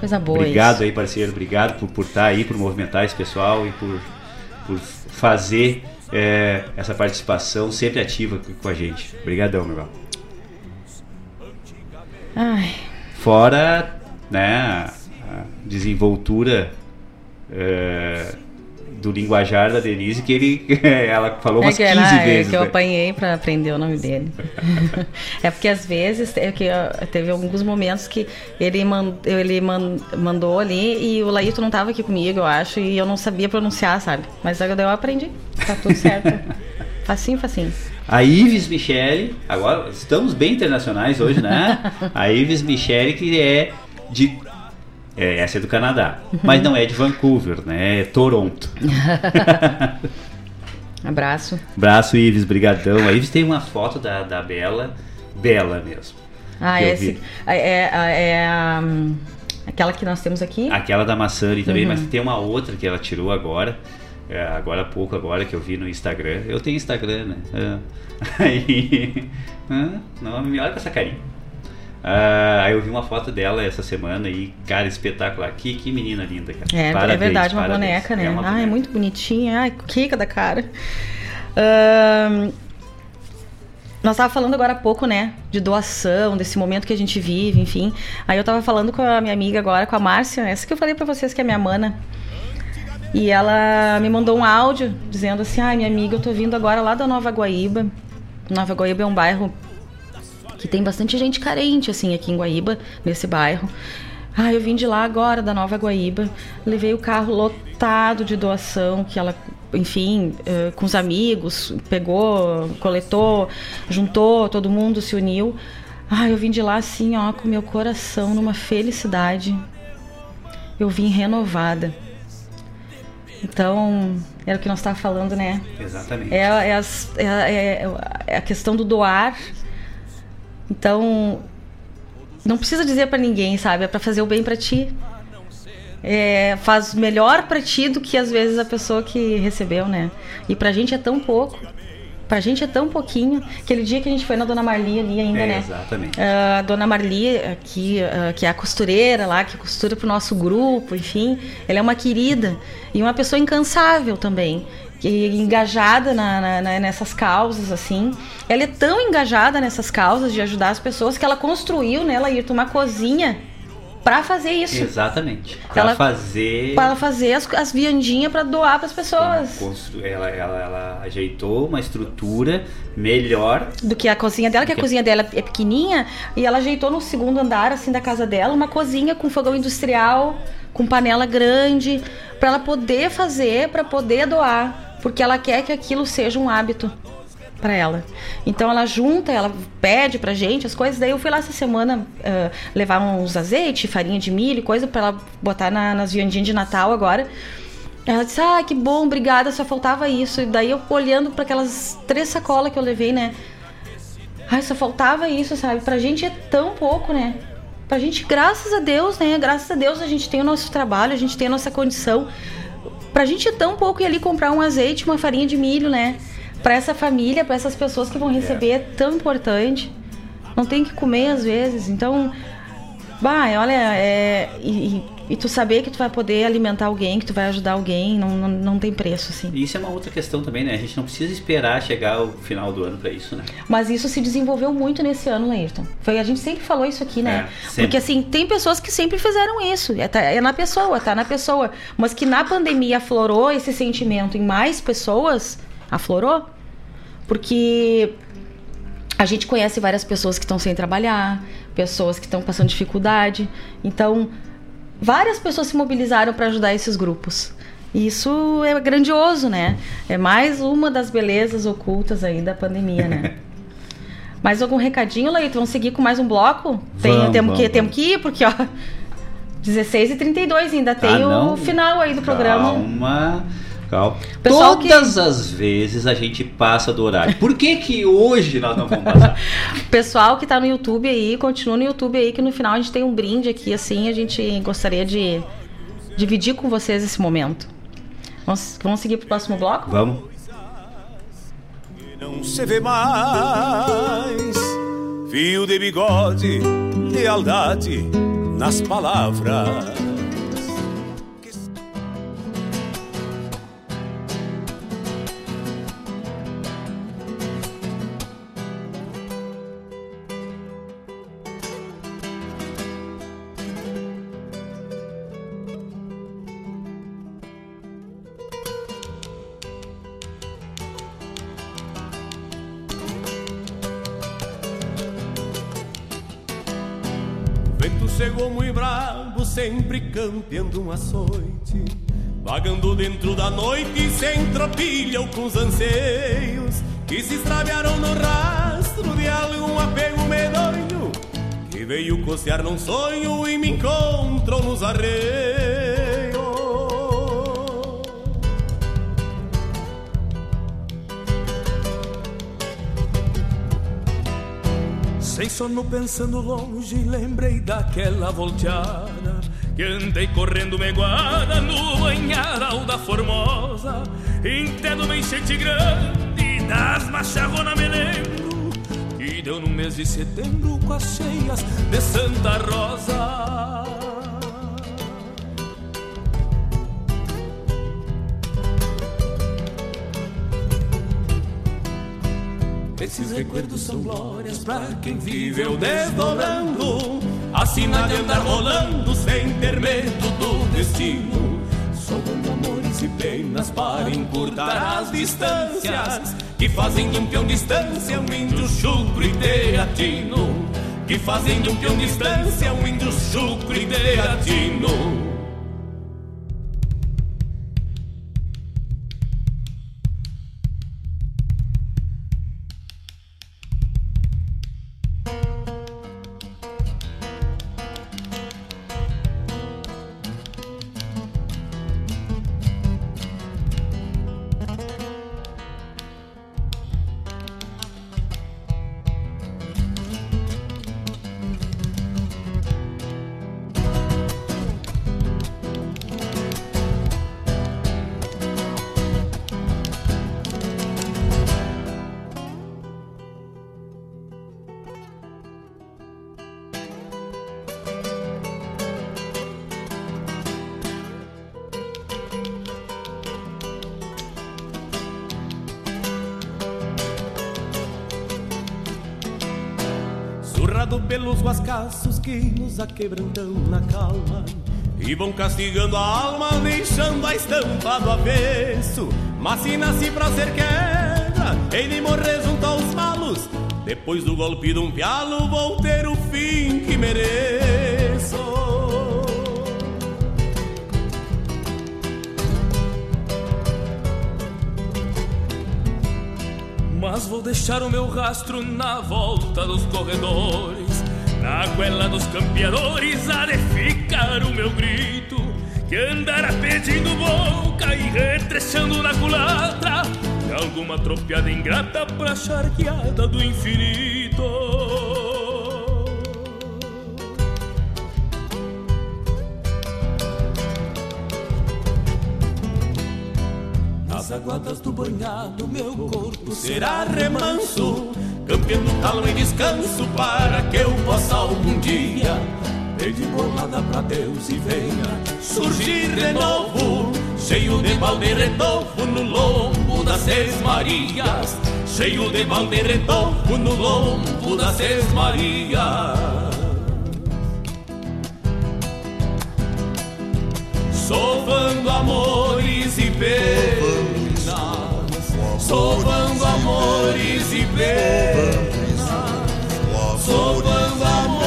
Coisa boa. Obrigado isso. aí, parceiro. Obrigado por, por estar aí, por movimentar esse pessoal e por, por fazer é, essa participação sempre ativa com a gente. Obrigadão, meu irmão. Ai. Fora né, a desenvoltura é, do linguajar da Denise, que ele, ela falou umas é que 15 era, vezes. É que eu né? apanhei para aprender o nome dele. é porque às vezes é que teve alguns momentos que ele, mand, ele mandou ali e o Laíto não estava aqui comigo, eu acho, e eu não sabia pronunciar, sabe? Mas aí eu aprendi, tá tudo certo. facinho, facinho. A Ives Michele, agora estamos bem internacionais hoje, né? A Ives Michele, que é de. É, essa é do Canadá, mas não é de Vancouver, né? É Toronto. Abraço. Abraço, Ives, brigadão. A Ives tem uma foto da, da Bela, Bela mesmo. Ah, esse, é, é, é a, aquela que nós temos aqui? Aquela da Massani também, uhum. mas tem uma outra que ela tirou agora. É, agora há pouco agora que eu vi no Instagram. Eu tenho Instagram, né? É. Aí. não, me olha com essa carinha. Ah, aí eu vi uma foto dela essa semana e, cara, espetacular. Que, que menina linda, cara. É, parabéns, é verdade, uma parabéns. boneca, né? É uma ah, boneca. é muito bonitinha. Ai, quica da cara. Uh, nós tava falando agora há pouco, né? De doação, desse momento que a gente vive, enfim. Aí eu tava falando com a minha amiga agora, com a Márcia, essa que eu falei pra vocês que é minha mana. E ela me mandou um áudio dizendo assim: ai, ah, minha amiga, eu tô vindo agora lá da Nova Guaíba. Nova Guaíba é um bairro que tem bastante gente carente, assim, aqui em Guaíba, nesse bairro. Ah, eu vim de lá agora, da Nova Guaíba. Levei o carro lotado de doação, que ela, enfim, uh, com os amigos, pegou, coletou, juntou, todo mundo se uniu. Ah, eu vim de lá assim, ó, com meu coração numa felicidade. Eu vim renovada. Então, era o que nós estávamos falando, né? Exatamente. É, é, as, é, é, a questão do doar. Então, não precisa dizer para ninguém, sabe? É para fazer o bem para ti. É, faz melhor para ti do que às vezes a pessoa que recebeu, né? E pra gente é tão pouco. Pra gente é tão pouquinho. Aquele dia que a gente foi na Dona Marli ali ainda, é, né? Exatamente. A uh, Dona Marli, aqui, uh, que é a costureira lá, que costura pro nosso grupo, enfim. Ela é uma querida e uma pessoa incansável também. Engajada na, na, nessas causas, assim. Ela é tão engajada nessas causas de ajudar as pessoas que ela construiu, né, Laírton, uma cozinha para fazer isso. Exatamente. Para ela, fazer. Para fazer as, as viandinhas para doar para as pessoas. Constru... Ela, ela, ela, ajeitou uma estrutura melhor do que a cozinha dela, que, que a cozinha dela é pequenininha e ela ajeitou no segundo andar assim da casa dela uma cozinha com fogão industrial, com panela grande, para ela poder fazer, para poder doar, porque ela quer que aquilo seja um hábito. para ela. Então ela junta, ela pede pra gente as coisas. Daí eu fui lá essa semana uh, levar uns azeite, farinha de milho, coisa para ela botar na, nas viandinhas de Natal agora. Ela disse: Ah, que bom, obrigada, só faltava isso. E daí eu olhando para aquelas três sacolas que eu levei, né? Ai, só faltava isso, sabe? Pra gente é tão pouco, né? Pra gente, graças a Deus, né? Graças a Deus a gente tem o nosso trabalho, a gente tem a nossa condição. Pra gente é tão pouco ir ali comprar um azeite, uma farinha de milho, né? Pra essa família, pra essas pessoas que vão receber, é tão importante. Não tem que comer às vezes. Então, bah, olha, é. E, e tu saber que tu vai poder alimentar alguém, que tu vai ajudar alguém, não, não, não tem preço, assim. E isso é uma outra questão também, né? A gente não precisa esperar chegar o final do ano para isso, né? Mas isso se desenvolveu muito nesse ano, Leirton. Foi, a gente sempre falou isso aqui, né? É, Porque assim, tem pessoas que sempre fizeram isso. É, tá, é na pessoa, tá na pessoa. Mas que na pandemia aflorou esse sentimento em mais pessoas, aflorou. Porque a gente conhece várias pessoas que estão sem trabalhar, pessoas que estão passando dificuldade. Então, várias pessoas se mobilizaram para ajudar esses grupos. E isso é grandioso, né? É mais uma das belezas ocultas aí da pandemia, né? mais algum recadinho, Leito? Vamos seguir com mais um bloco? Tem, vamos, temos, vamos. Que, temos que ir, porque, ó, 16 e 32 ainda tem Ah, o final aí do programa. Calma. Calma. Pessoal Todas as vezes a gente passa do horário. Por que que hoje nós não vamos passar? Pessoal que tá no YouTube aí, continua no YouTube aí, que no final a gente tem um brinde aqui, assim, a gente gostaria de dividir com vocês esse momento. Vamos, vamos seguir pro próximo bloco? Vamos. Não se vê mais fio de bigode, lealdade nas palavras. Sempre campeando um açoite. Vagando dentro da noite, sem tropilha ou com os anseios que se extraviaram no rastro de algum apego medonho que veio cocear num sonho e me encontrou nos arreios. Sem sono pensando longe, lembrei daquela volteada Que andei correndo meguada no banharal da Formosa Entendo bem enchente grande das macharronas me lembro Que deu no mês de setembro com as cheias de Santa Rosa Esses recuerdos são glórias pra quem viveu desdobrando. Acima de andar rolando sem ter medo do destino. Somando amores e penas para encurtar as distâncias Que fazem de um peão distância um índio chucro e teatino. Que fazem de um peão distância um índio chucro e teatino que nos aquebrantam na calma. E vão castigando a alma, deixando a estampa do avesso. Mas se nasci pra ser queda, hei de morrer junto aos malos. Depois do golpe de um pialo, vou ter o fim que mereço. Mas vou deixar o meu rastro na volta dos corredores Na goela dos campeadores há de ficar o meu grito Que andará pedindo boca e retrechando na culatra De alguma tropiada ingrata pra charqueada do infinito. Nas aguadas do banhado meu corpo será remanso Campeando talo em descanso para que eu possa algum dia Pedir bolada pra Deus e venha surgir de novo Cheio de balde renovo no lombo das Seis Marias Cheio de balde renovo no lombo das Seis Marias. Sovando amores e penas Sovando amores e penas Sovando amores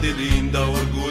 Cidade linda, orgulho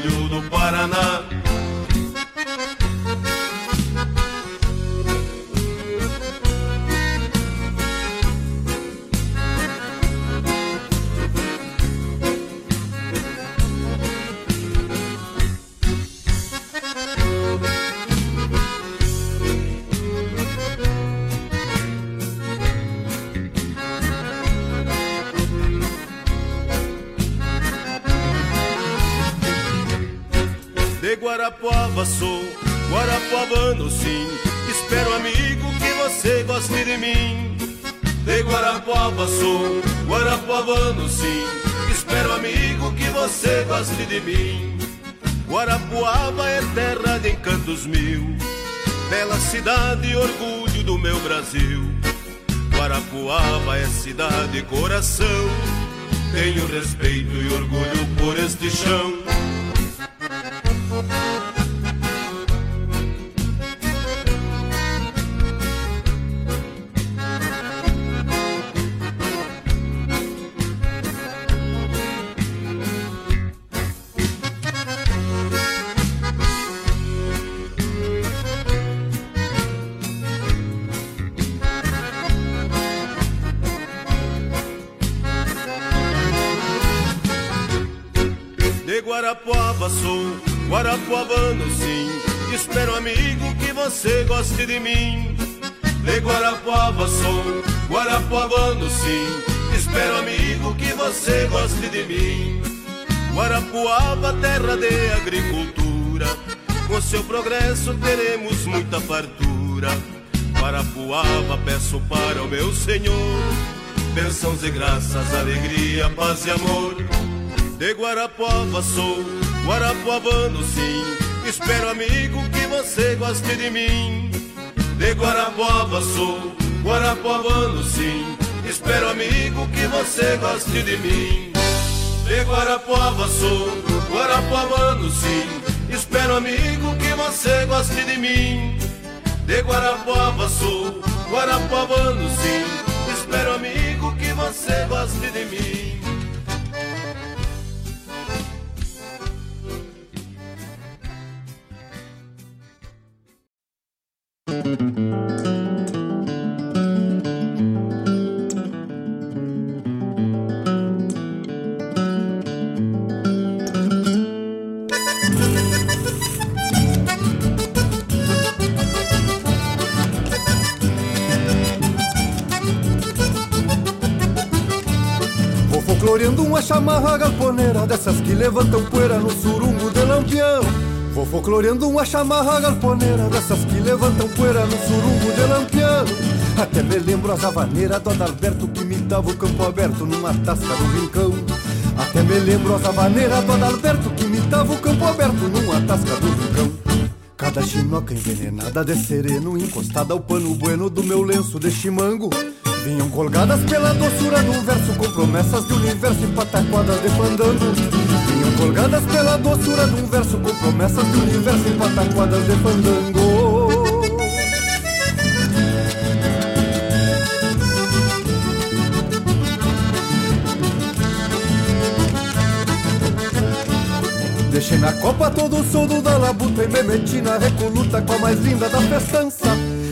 e amor. De Guarapuava sou, Guarapuavano sim. Espero, amigo, que você goste de mim. De Guarapuava sou, Guarapuavano sim. Espero, amigo, que você goste de mim. De Guarapuava sou, Guarapuavano sim. Espero, amigo, que você goste de mim. De Guarapuava sou, Guarapuavano sim. Levantam poeira no surungo de lampião. Vou folcloreando uma chamarra galponeira Dessas que levantam poeira no surungo de lampião. Até me lembro as havaneiras do Adalberto Que me dava o campo aberto numa tasca do rincão. Até me lembro as havaneiras do Adalberto Que me dava o campo aberto numa tasca do rincão. Cada chinoca envenenada de sereno Encostada ao pano bueno do meu lenço de chimango. Vinham colgadas pela doçura um verso Com promessas de universo e pataquadas de fandango Vinham colgadas pela doçura de um verso Com promessas de universo e pataquadas de fandango. Deixei na copa todo o soldo da labuta E me meti na recoluta com a mais linda da festança.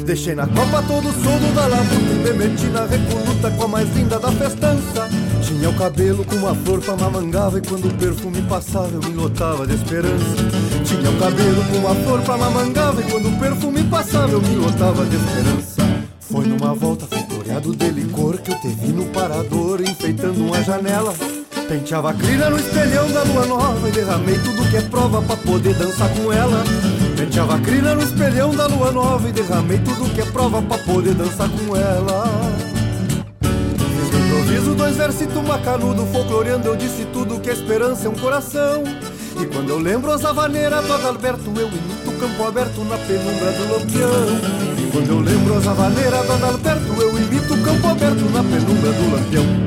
Deixei na copa todo o soldo da labuta E me meti na recoluta com a mais linda da festança Tinha o cabelo com uma flor pra mamangava E quando o perfume passava eu me lotava de esperança. Tinha o cabelo com uma flor pra mamangava E quando o perfume passava eu me lotava de esperança. Foi numa volta floreado de licor Que eu te vi no parador enfeitando uma janela. Penteava a crina no espelhão da lua nova E derramei tudo que é prova pra poder dançar com ela. Penteava a crina no espelhão da lua nova E derramei tudo que é prova pra poder dançar com ela improviso dois versitos macanudo Folcloreando. Eu disse tudo que a esperança é um coração. E quando eu lembro as havaneiras do Adalberto Eu imito o campo aberto na penumbra do lampião. E quando eu lembro as havaneiras do Adalberto Eu imito o campo aberto na penumbra do lampião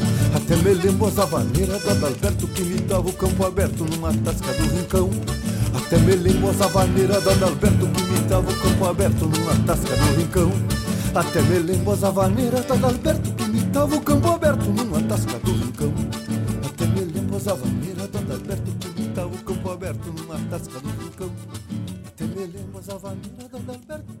até me lembro as havaneiras do Adalberto que me dava o campo aberto numa tasca do rincão. Até me lembro as havaneiras do Adalberto que me dava o campo aberto numa tasca do rincão. Até me lembro as havaneiras do Adalberto que me dava o campo aberto numa tasca do rincão. Até me lembro as do Adalberto que me dava o campo aberto numa tasca do rincão. Até me lembro as Adalberto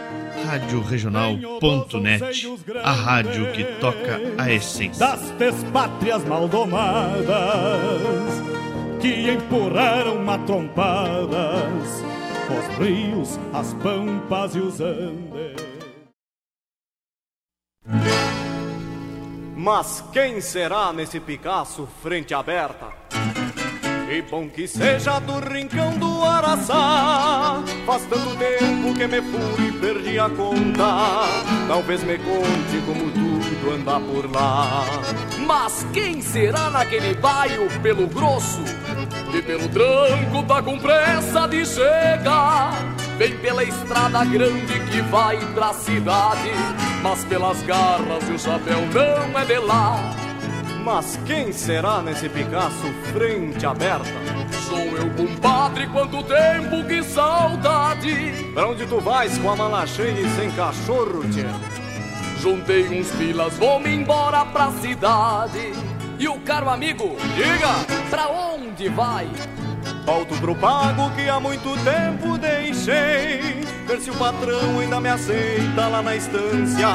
Rádio Regional.net, a rádio que toca a essência. Das despátrias maldomadas que empurraram matrompadas os rios, as pampas e os andes. Mas quem será nesse Picasso frente aberta? Que bom que seja do rincão do Araçá. Faz tanto tempo que me fui e perdi a conta. Talvez me conte como tudo anda por lá. Mas quem será naquele bairro pelo grosso? E pelo tranco tá com pressa de chegar. Vem pela estrada grande que vai pra cidade. Mas pelas garras e o chapéu não é de lá mas quem será nesse Picasso frente aberta? Sou eu, compadre, quanto tempo, que saudade! Pra onde tu vais com a mala cheia e sem cachorro, tchê? Juntei uns pilas, vou-me embora pra cidade. E o caro amigo, diga, pra onde vai? Volto pro pago que há muito tempo deixei. Ver se o patrão ainda me aceita lá na estância.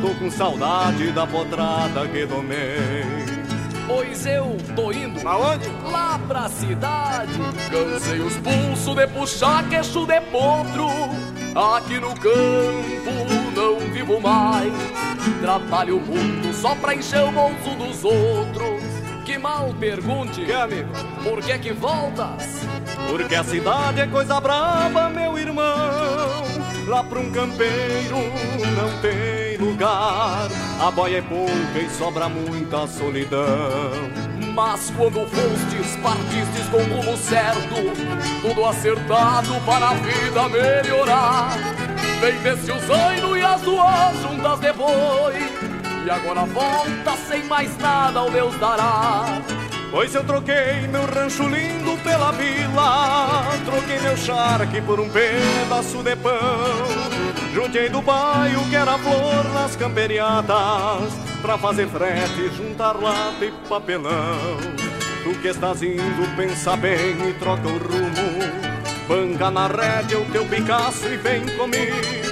Tô com saudade da potrada que domei. Pois eu tô indo Aonde? Lá pra cidade. Cansei os pulsos de puxar queixo de potro. Aqui no campo não vivo mais. Trabalho muito só pra encher o bolso dos outros que mal pergunte, que amigo? Por que que voltas? Porque a cidade é coisa brava, meu irmão. Lá pra um campeiro não tem lugar. A boia é pouca e sobra muita solidão. Mas quando fostes, partistes com o rumo certo, tudo acertado para a vida melhorar. Vem desse o zaino e as duas juntas depois e agora volta sem mais nada ao Deus dará. Pois eu troquei meu rancho lindo pela vila, troquei meu charque por um pedaço de pão. Juntei do bairro que era flor nas camperiadas, pra fazer frete, juntar lata e papelão. Tu que estás indo, pensa bem e troca o rumo. Banca na rédea o teu Picasso e vem comigo.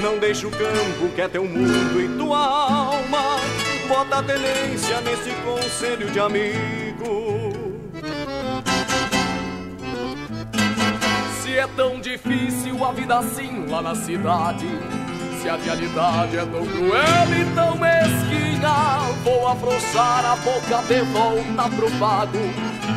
Não deixa o campo que é teu mundo e tua alma. Bota a tenência nesse conselho de amigo. Se é tão difícil a vida assim lá na cidade. Se a realidade é tão cruel e tão mesquinha, vou afrouxar a boca de volta pro pago.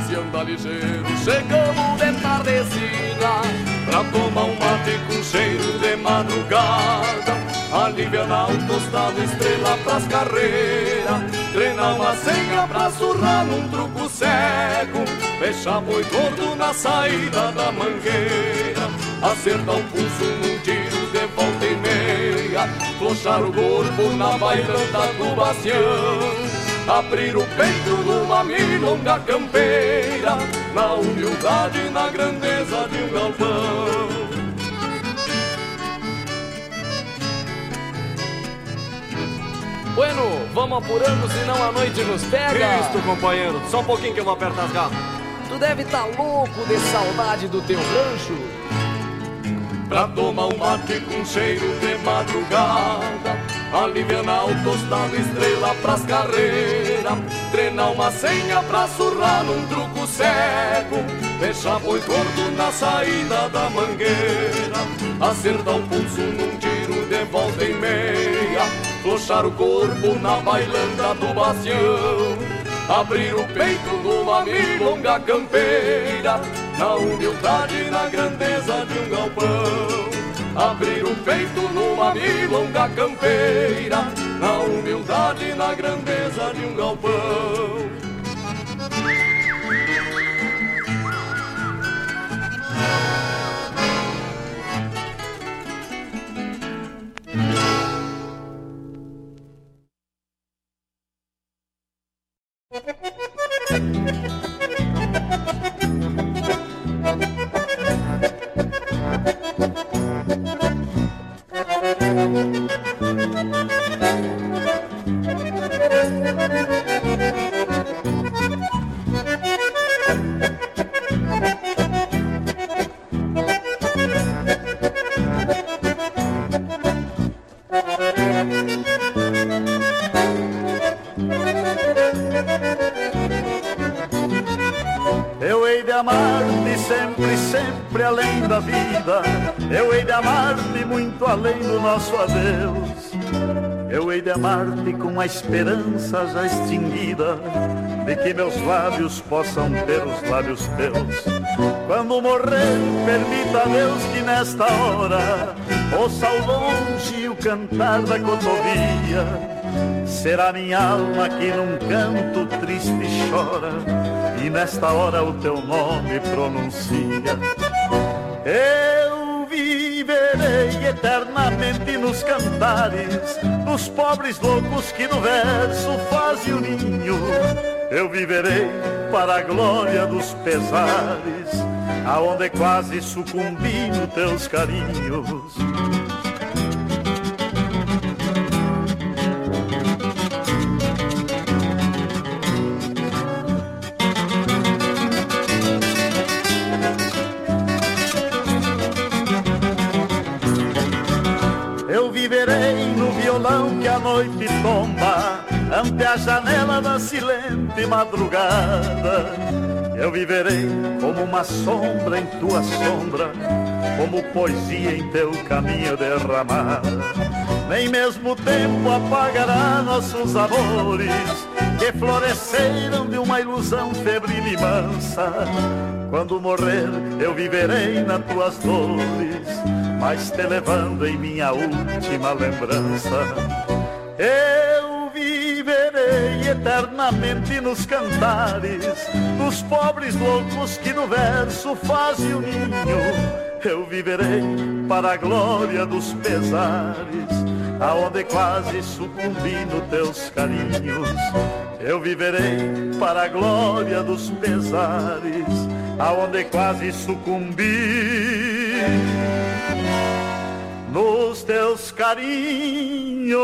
Se anda ligeiro, chegamos de tardezinha Pra tomar um mate com cheiro de madrugada Aliviar o tostado, estrela pras carreiras Treinar uma senha pra surrar num truco cego Fechar boi gordo na saída da mangueira Acertar o pulso num tiro de volta e meia Flochar o corpo na bailanta do bastião Abrir o peito numa milonga campeira Na humildade e na grandeza de um galpão. Bueno, vamos apurando, senão a noite nos pega. Cristo, companheiro, só um pouquinho que eu vou apertar as garras. Tu deve tá louco de saudade do teu rancho. Pra tomar um mate com cheiro de madrugada Aliviar o tostado, estrela pras carreiras Treinar uma senha pra surrar num truco cego. Deixar boi gordo na saída da mangueira. Acertar o pulso num tiro de volta e meia. Flochar o corpo na bailanda do bastião Abrir o peito numa milonga campeira. Na humildade e na grandeza de um galpão Abrir o peito numa milonga campeira Na humildade e na grandeza de um galpão nosso adeus. eu hei de amar-te com a esperança já extinguida de que meus lábios possam ter os lábios teus. Quando morrer, permita a Deus que nesta hora ouça ao longe o cantar da cotovia. Será minha alma que num canto triste chora e nesta hora o teu nome pronuncia. Viverei eternamente nos cantares dos pobres loucos que no verso fazem o ninho. Eu viverei para a glória dos pesares, aonde quase sucumbi nos teus carinhos. Silente madrugada. Eu viverei como uma sombra em tua sombra, como poesia em teu caminho derramada. Nem mesmo o tempo apagará nossos amores, que floresceram de uma ilusão febril e mansa. Quando morrer, eu viverei nas tuas dores, mas te levando em minha última lembrança. Eu eternamente nos cantares dos pobres loucos que no verso fazem o ninho. Eu viverei para a glória dos pesares, aonde quase sucumbi nos teus carinhos. Eu viverei para a glória dos pesares aonde quase sucumbi nos teus carinhos.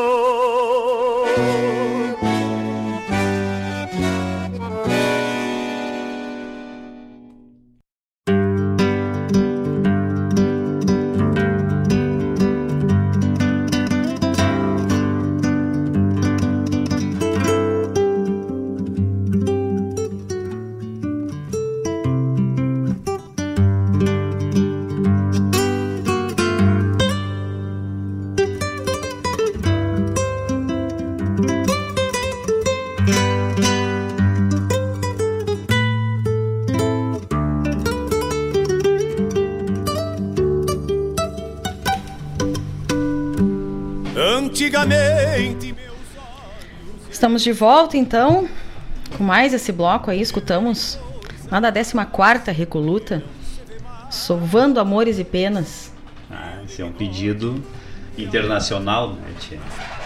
Antigamente. Estamos de volta então com mais esse bloco aí. Escutamos lá da 14 Recoluta, Sovando Amores e Penas. Ah, esse é um pedido internacional, né, tia?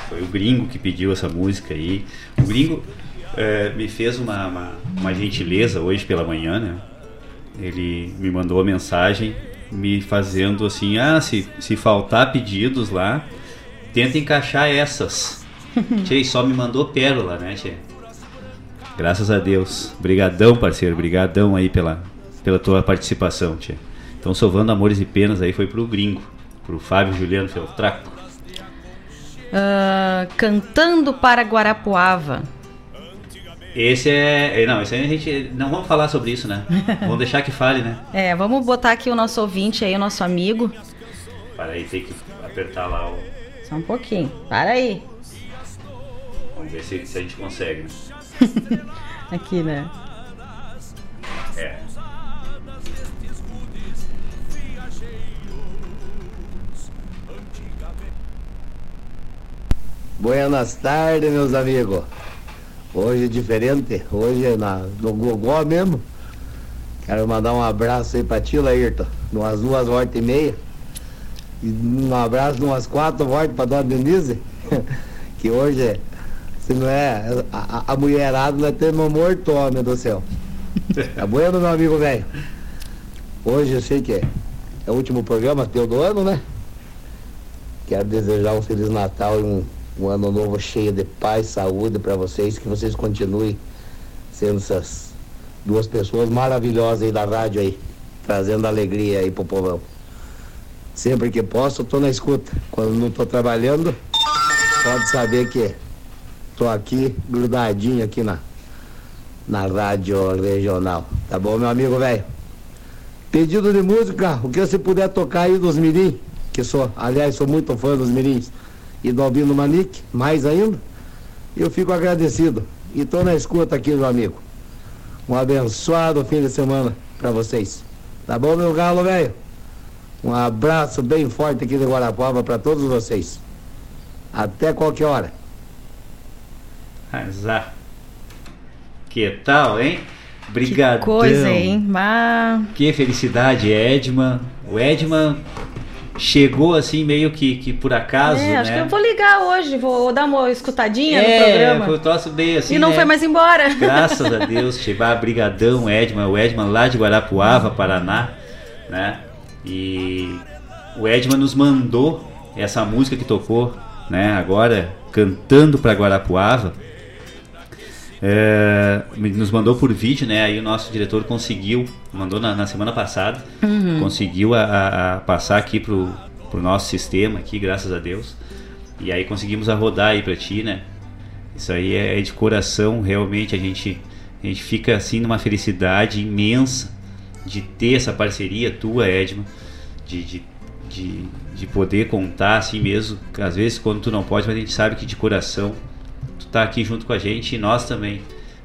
Foi o gringo que pediu essa música aí. O gringo é, me fez uma, uma, uma gentileza hoje pela manhã, né? Ele me mandou uma mensagem me fazendo assim: ah, se, se faltar pedidos lá, tenta encaixar essas. Tchê, só me mandou pérola, né, Tchê? Graças a Deus. Brigadão, parceiro. Brigadão aí pela, pela tua participação, Tchê. Então, Sovando Amores e Penas aí foi pro gringo, pro Fábio Juliano Feltraco. Uh, cantando para Guarapuava. Esse é. Não, esse aí a gente. Não vamos falar sobre isso, né? vamos deixar que fale, né? É, vamos botar aqui o nosso ouvinte aí, o nosso amigo. Para aí, tem que apertar lá o. Só um pouquinho. Para aí. Vamos ver se, se a gente consegue, né? Aqui, né? É. Buenas tardes, meus amigos. Hoje é diferente, hoje é na, no Gogó mesmo. Quero mandar um abraço aí pra ti, Laírton, numas duas voltas e meia. E um abraço umas quatro voltas pra Dona Denise, que hoje, se não é, a, a mulherada vai ter um morto, homem do céu. Tá bueno, meu amigo velho? Hoje eu sei que é, é o último programa teu do ano, né? Quero desejar um Feliz Natal e um um ano novo cheio de paz, saúde para vocês, que vocês continuem sendo essas duas pessoas maravilhosas aí da rádio aí, trazendo alegria aí pro povão. Sempre que posso, tô na escuta. Quando não tô trabalhando, pode saber que tô aqui grudadinho aqui na na rádio regional. Tá bom, meu amigo velho? Pedido de música, o que você puder tocar aí dos mirim, que sou, aliás, sou muito fã dos mirins. e do Albino Manique, mais ainda, eu fico agradecido. E estou na escuta aqui, meu amigo. Um abençoado fim de semana para vocês. Tá bom, meu galo, velho? Um abraço bem forte aqui de Guarapuava para todos vocês. Até qualquer hora. Azar. Que tal, hein? Obrigadão. Que coisa, hein? Mas... Que felicidade, Edman. O Edman chegou assim meio que, que por acaso, é, acho né? que eu vou ligar hoje, vou dar uma escutadinha é, no programa. Foi o troço bem assim, E não né? foi mais embora. Graças a Deus, chegar brigadão, Edman, o Edman lá de Guarapuava, Paraná, né? E o Edman nos mandou essa música que tocou, né? Agora cantando para Guarapuava. É, nos mandou por vídeo, né? Aí o nosso diretor conseguiu, mandou na, na semana passada, Uhum. conseguiu a, a- a passar aqui pro, pro nosso sistema aqui, graças a Deus. E aí conseguimos a rodar aí pra ti, né? Isso aí é, é de coração, realmente a gente, a gente fica assim numa felicidade imensa de ter essa parceria tua, Edma, de, de, de, de poder contar assim mesmo, às vezes quando tu não pode, mas a gente sabe que de coração tu tá aqui junto com a gente e nós também.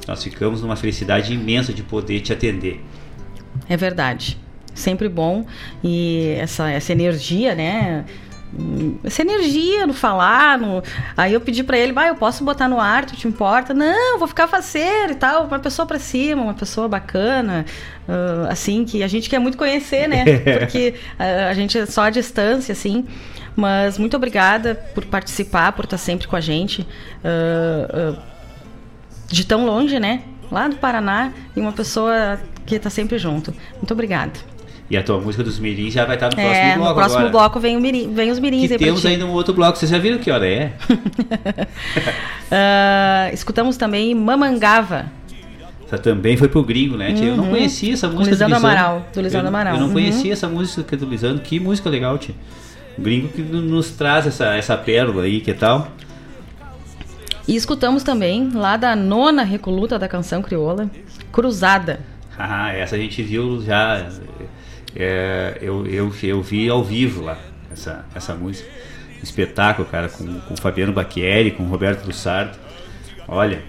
Nós ficamos numa felicidade imensa de poder te atender. É verdade. Sempre bom. E essa, essa energia, né? Essa energia no falar. No... Aí eu pedi pra ele, vai, eu posso botar no ar, tu te importa? Não, vou ficar faceiro e tal. Uma pessoa pra cima, uma pessoa bacana. ah, assim, que a gente quer muito conhecer, né? Porque ah, a gente é só à distância, assim. Mas muito obrigada por participar, por estar sempre com a gente. Ah, de tão longe, né? Lá do Paraná, e uma pessoa que tá sempre junto. Muito obrigada. E a tua música dos mirins já vai estar no É, próximo bloco no próximo agora. bloco vem, mirim, vem os mirins Que temos ainda um outro bloco. Vocês já viram que hora é? Ah, escutamos também Mamangava. Essa também foi pro gringo, né? tia? Eu não Uhum. conhecia essa música Lisandro do Lisandro. Amaral, do Lisandro eu, Amaral. Eu não Uhum. conhecia essa música do Lisandro. Que música legal, tia. O gringo que nos traz essa, essa pérola aí, que tal? E escutamos também, lá da nona recoluta da canção crioula, Cruzada. Ah, essa a gente viu já. É, eu, eu, eu vi ao vivo lá, essa, essa música. Espetáculo, cara, com, com o Fabiano Bacchieri, com o Roberto Lussardo. Olha,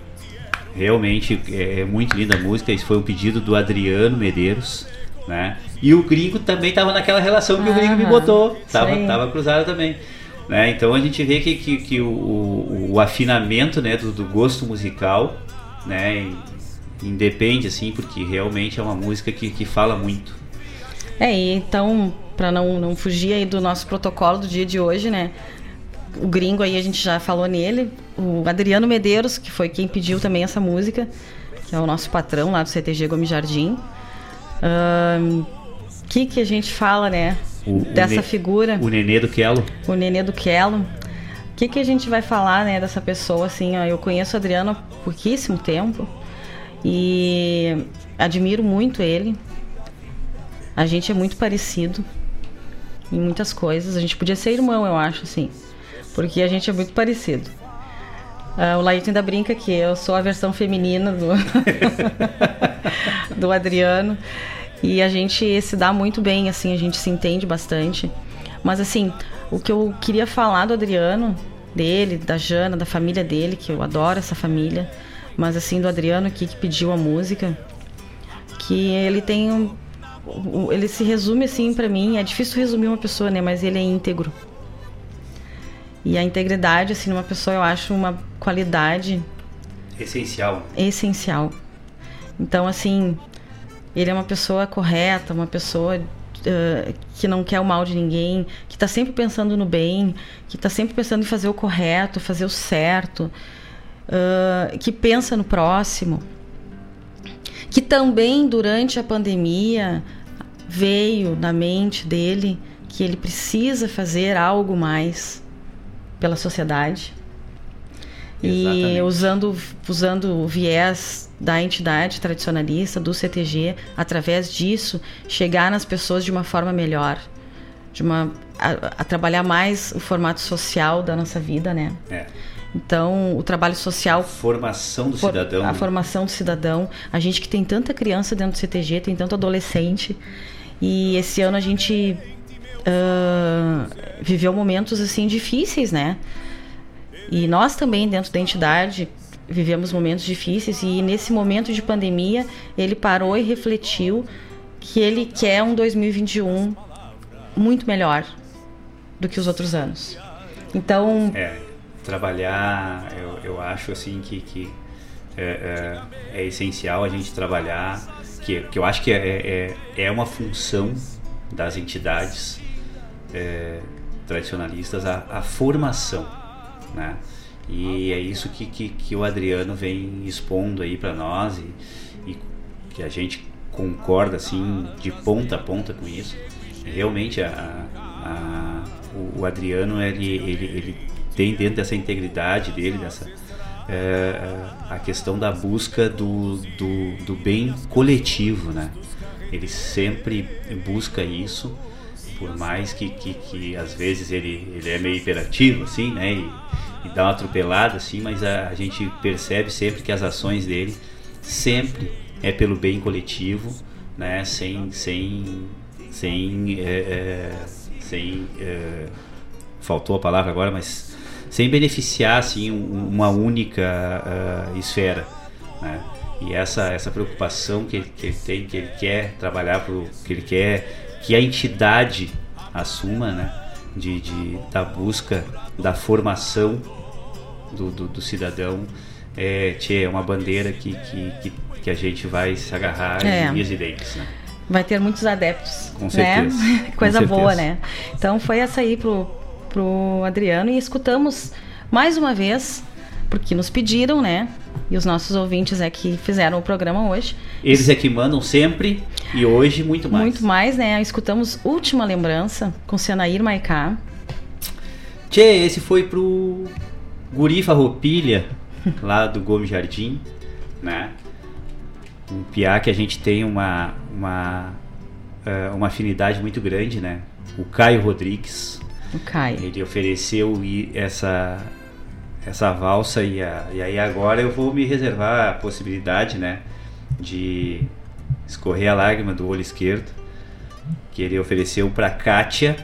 realmente é, é muito linda a música. Isso foi um pedido do Adriano Medeiros, né? E o gringo também tava naquela relação que o gringo me botou. Tava, aí. tava cruzado também. Né? Então a gente vê que, que, que o, o, o afinamento né, do, do gosto musical né, in- independe, assim, porque realmente é uma música que, que fala muito. É, então, pra não, não fugir aí do nosso protocolo do dia de hoje, né? O gringo aí, a gente já falou nele. O Adriano Medeiros, que foi quem pediu também essa música, que é o nosso patrão lá do CTG Gomes Jardim. O que que a gente fala, né? O- o dessa Ne- figura, O Nenê do Quelo. o Nenê do Quelo. O que que a gente vai falar, né, dessa pessoa, assim, ó, eu conheço o Adriano há pouquíssimo tempo e admiro muito ele. A gente é muito parecido em muitas coisas. A gente podia ser irmão, eu acho, assim. Porque a gente é muito parecido. Ah, o Laíto ainda brinca que eu sou a versão feminina do, do Adriano. E a gente se dá muito bem, assim, a gente se entende bastante. Mas, assim, o que eu queria falar do Adriano, dele, da Jana, da família dele, que eu adoro essa família. Mas, assim, do Adriano aqui que pediu a música, que ele tem um, ele se resume assim pra mim, é difícil resumir uma pessoa, né, mas ele é íntegro. E a integridade assim numa pessoa eu acho uma qualidade Essencial. essencial. Então assim, ele é uma pessoa correta, uma pessoa eh, que não quer o mal de ninguém, que está sempre pensando no bem, que está sempre pensando em fazer o correto, fazer o certo, eh, que pensa no próximo que também durante a pandemia veio na mente dele que ele precisa fazer algo mais pela sociedade. E Exatamente. usando, usando o viés da entidade tradicionalista, do CTG, através disso, chegar nas pessoas de uma forma melhor, de uma, a, a trabalhar mais o formato social da nossa vida, né? É. Então, o trabalho social Formação do For- cidadão. A né? formação do cidadão. A gente que tem tanta criança dentro do CTG, tem tanto adolescente. E esse ano a gente ah, viveu momentos assim difíceis, né? E nós também, dentro da entidade, vivemos momentos difíceis e nesse momento de pandemia, ele parou e refletiu que ele quer um 2021 muito melhor do que os outros anos. Então. É, trabalhar, eu, eu acho assim que, que é, é, é essencial a gente trabalhar, que, que eu acho que é, é, é uma função das entidades é, tradicionalistas a, a, formação, né? E é isso que, que, que o Adriano vem expondo aí para nós e, e que a gente concorda assim de ponta a ponta com isso. Realmente a, a, o, o, Adriano ele, ele, ele tem dentro dessa integridade dele, dessa é, a questão da busca do, do, do bem coletivo, né? Ele sempre busca isso, por mais que, que, que às vezes ele, ele é meio hiperativo, assim, né? E, e dá uma atropelada, assim, mas a, a gente percebe sempre que as ações dele sempre é pelo bem coletivo, né? Sem, sem, sem, é, é, sem é, faltou a palavra agora, mas sem beneficiar assim uma única uh, esfera, né? E essa essa preocupação que ele, que ele tem, que ele quer trabalhar pro, que ele quer que a entidade assuma, né? De, de da busca da formação do, do, do cidadão é, tchê, é uma bandeira que, que, que, que, a gente vai se agarrar é. em dentes, né? Vai ter muitos adeptos. Com certeza. Né? Coisa Com boa, certeza. né? Então foi essa aí pro, pro Adriano e escutamos mais uma vez, porque nos pediram, né? E os nossos ouvintes é que fizeram o programa hoje. Eles é que mandam sempre e hoje muito mais. Muito mais, né? Escutamos Última Lembrança com Senair Maicá. Tchê, esse foi pro Guri Farroupilha, lá do Gomes Jardim, né? Um piá que a gente tem uma, uma, uh, uma afinidade muito grande, né? O Caio Rodrigues. O Caio. Ele ofereceu essa, essa valsa e, a, e aí agora eu vou me reservar a possibilidade, né? De escorrer a lágrima do olho esquerdo. Que ele ofereceu para Kátia,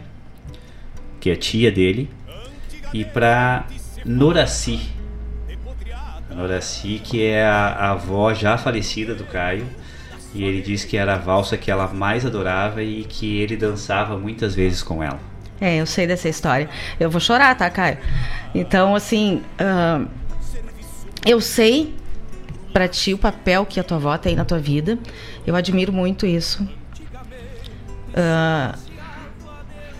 que é tia dele, e para Noraci. Noraci, que é a, a, avó já falecida do Caio. E ele disse que era a valsa que ela mais adorava e que ele dançava muitas vezes com ela. É, eu sei dessa história. Eu vou chorar, tá, Caio? Então, assim, uh, eu sei para ti o papel que a tua avó tem na tua vida. Eu admiro muito isso. Uh,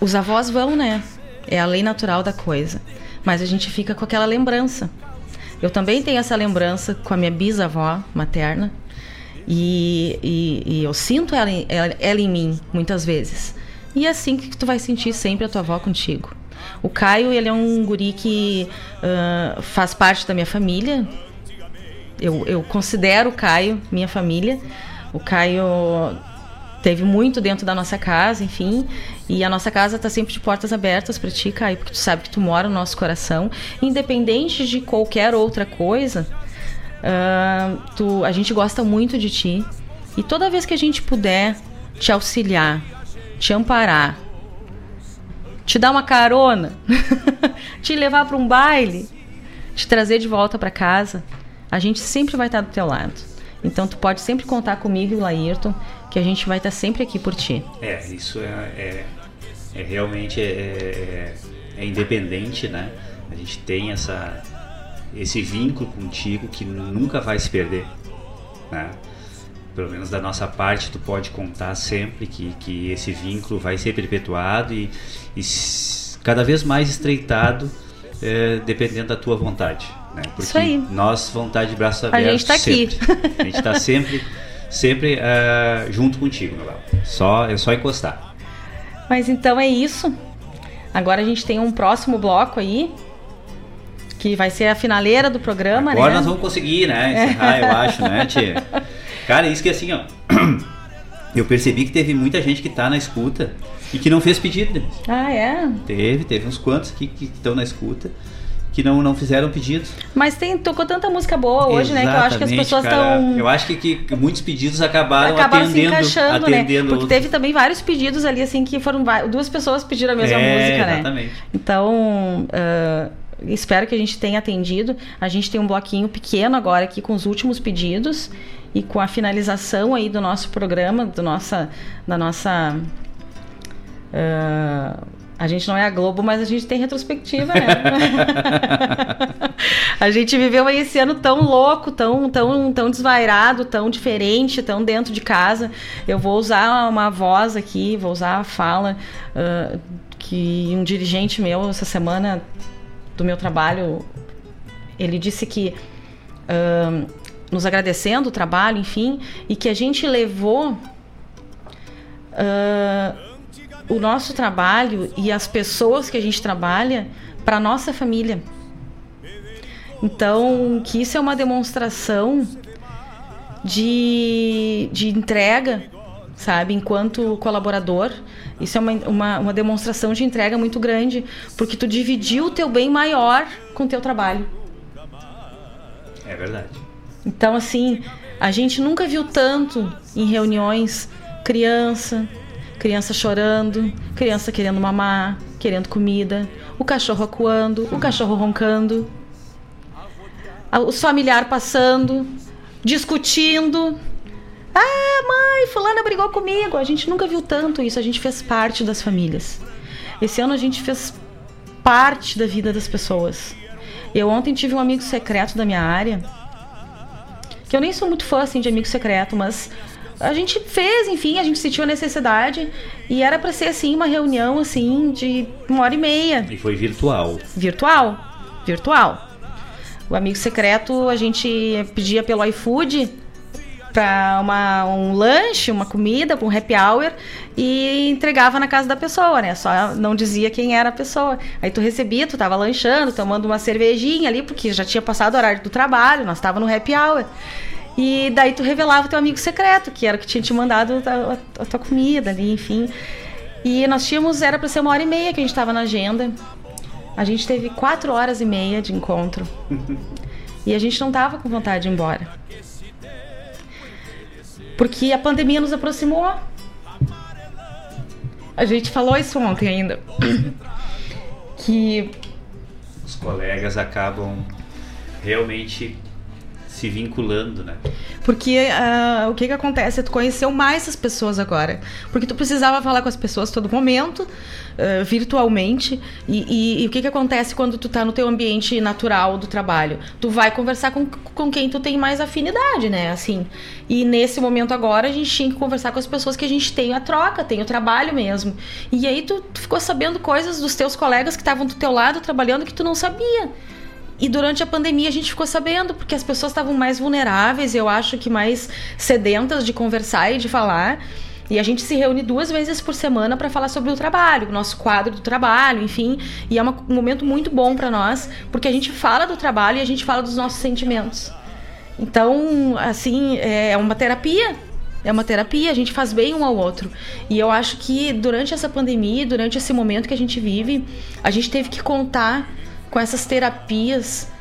os avós vão, né? É a lei natural da coisa. Mas a gente fica com aquela lembrança. Eu também tenho essa lembrança com a minha bisavó materna. E, e, e eu sinto ela, ela, ela em mim, muitas vezes. E é assim que tu vai sentir sempre a tua avó contigo. O Caio, ele é um guri que uh, faz parte da minha família. Eu, eu considero o Caio minha família. O Caio teve muito dentro da nossa casa, enfim. E a nossa casa está sempre de portas abertas para ti, Caio, porque tu sabe que tu mora no nosso coração. Independente de qualquer outra coisa, uh, tu, a gente gosta muito de ti. E toda vez que a gente puder te auxiliar, te amparar, te dar uma carona, te levar para um baile, te trazer de volta para casa, a gente sempre vai estar do teu lado. Então tu pode sempre contar comigo e o Laírton, que a gente vai estar sempre aqui por ti. É, isso é, é, é realmente é, é, é, independente, né? A gente tem essa, esse vínculo contigo que nunca vai se perder, né? Pelo menos da nossa parte, tu pode contar sempre que, que esse vínculo vai ser perpetuado e, e cada vez mais estreitado, é, dependendo da tua vontade. Né? Porque Isso aí. nós, vontade de braços abertos. A gente está aqui. A gente está sempre, sempre uh, junto contigo, meu Só, é só encostar. Mas então é isso. Agora a gente tem um próximo bloco aí. Que vai ser a finaleira do programa, Agora né? nós vamos conseguir, né? Encerrar, eu acho, né, tia? Cara, isso que assim, ó. Eu percebi que teve muita gente que tá na escuta e que não fez pedido. Né? Ah, é? Teve, teve uns quantos aqui que estão na escuta que não, não fizeram pedido. Mas tem, tocou tanta música boa hoje, Exatamente, né? Que eu acho que as pessoas estão. Eu acho que, que muitos pedidos acabaram, acabaram atendendo, se encaixando, atendendo né? Porque teve também vários pedidos ali, assim, que foram duas pessoas pediram a mesma é, música, né? Exatamente. Então. Uh, espero que a gente tenha atendido. A gente tem um bloquinho pequeno agora aqui com os últimos pedidos e com a finalização aí do nosso programa, do nossa, da nossa. Uh, a gente não é a Globo, mas a gente tem retrospectiva, né? a gente viveu aí esse ano tão louco, tão, tão, tão desvairado, tão diferente, tão dentro de casa. Eu vou usar uma voz aqui, vou usar a fala uh, que um dirigente meu essa semana do meu trabalho, ele disse que uh, nos agradecendo o trabalho, enfim, e que a gente levou uh, o nosso trabalho e as pessoas que a gente trabalha para nossa família. Então, que isso é uma demonstração de, de entrega, sabe, enquanto colaborador. Isso é uma, uma, uma demonstração de entrega muito grande, porque tu dividiu o teu bem maior com o teu trabalho. É verdade. Então, assim, a gente nunca viu tanto em reuniões criança, criança chorando, criança querendo mamar, querendo comida, o cachorro acuando, o cachorro roncando, os familiares passando, discutindo. Ah, mãe, fulana brigou comigo. A gente nunca viu tanto isso, a gente fez parte das famílias. Esse ano a gente fez parte da vida das pessoas. Eu ontem tive um amigo secreto da minha área, que eu nem sou muito fã assim de amigo secreto, mas a gente fez, enfim, a gente sentiu a necessidade e era para ser assim uma reunião assim de uma hora e meia. E foi virtual. Virtual, virtual. O amigo secreto a gente pedia pelo iFood para uma um lanche, uma comida, um happy hour e entregava na casa da pessoa, né? Só não dizia quem era a pessoa. Aí tu recebia, tu tava lanchando, tomando uma cervejinha ali, porque já tinha passado o horário do trabalho, nós tava no happy hour. E daí tu revelava o teu amigo secreto, que era o que tinha te mandado a, a tua comida ali, enfim. E nós tínhamos, era para ser uma hora e meia que a gente estava na agenda. A gente teve quatro horas e meia de encontro. e a gente não tava com vontade de ir embora. Porque a pandemia nos aproximou. A gente falou isso ontem ainda. que os colegas acabam realmente se vinculando, né? Porque uh, o que que acontece? Tu conheceu mais as pessoas agora. Porque tu precisava falar com as pessoas todo momento, uh, virtualmente. E, e, e, o que que acontece quando tu tá no teu ambiente natural do trabalho? Tu vai conversar com, com quem tu tem mais afinidade, né? Assim. E nesse momento agora, a gente tinha que conversar com as pessoas que a gente tem a troca, tem o trabalho mesmo. E aí tu, tu ficou sabendo coisas dos teus colegas que estavam do teu lado trabalhando que tu não sabia. E durante a pandemia a gente ficou sabendo, porque as pessoas estavam mais vulneráveis, eu acho que mais sedentas de conversar e de falar. E a gente se reúne duas vezes por semana para falar sobre o trabalho, o nosso quadro do trabalho, enfim. E é um momento muito bom para nós, porque a gente fala do trabalho e a gente fala dos nossos sentimentos. Então, assim, é uma terapia. É uma terapia, a gente faz bem um ao outro. E eu acho que durante essa pandemia, durante esse momento que a gente vive, a gente teve que contar com essas terapias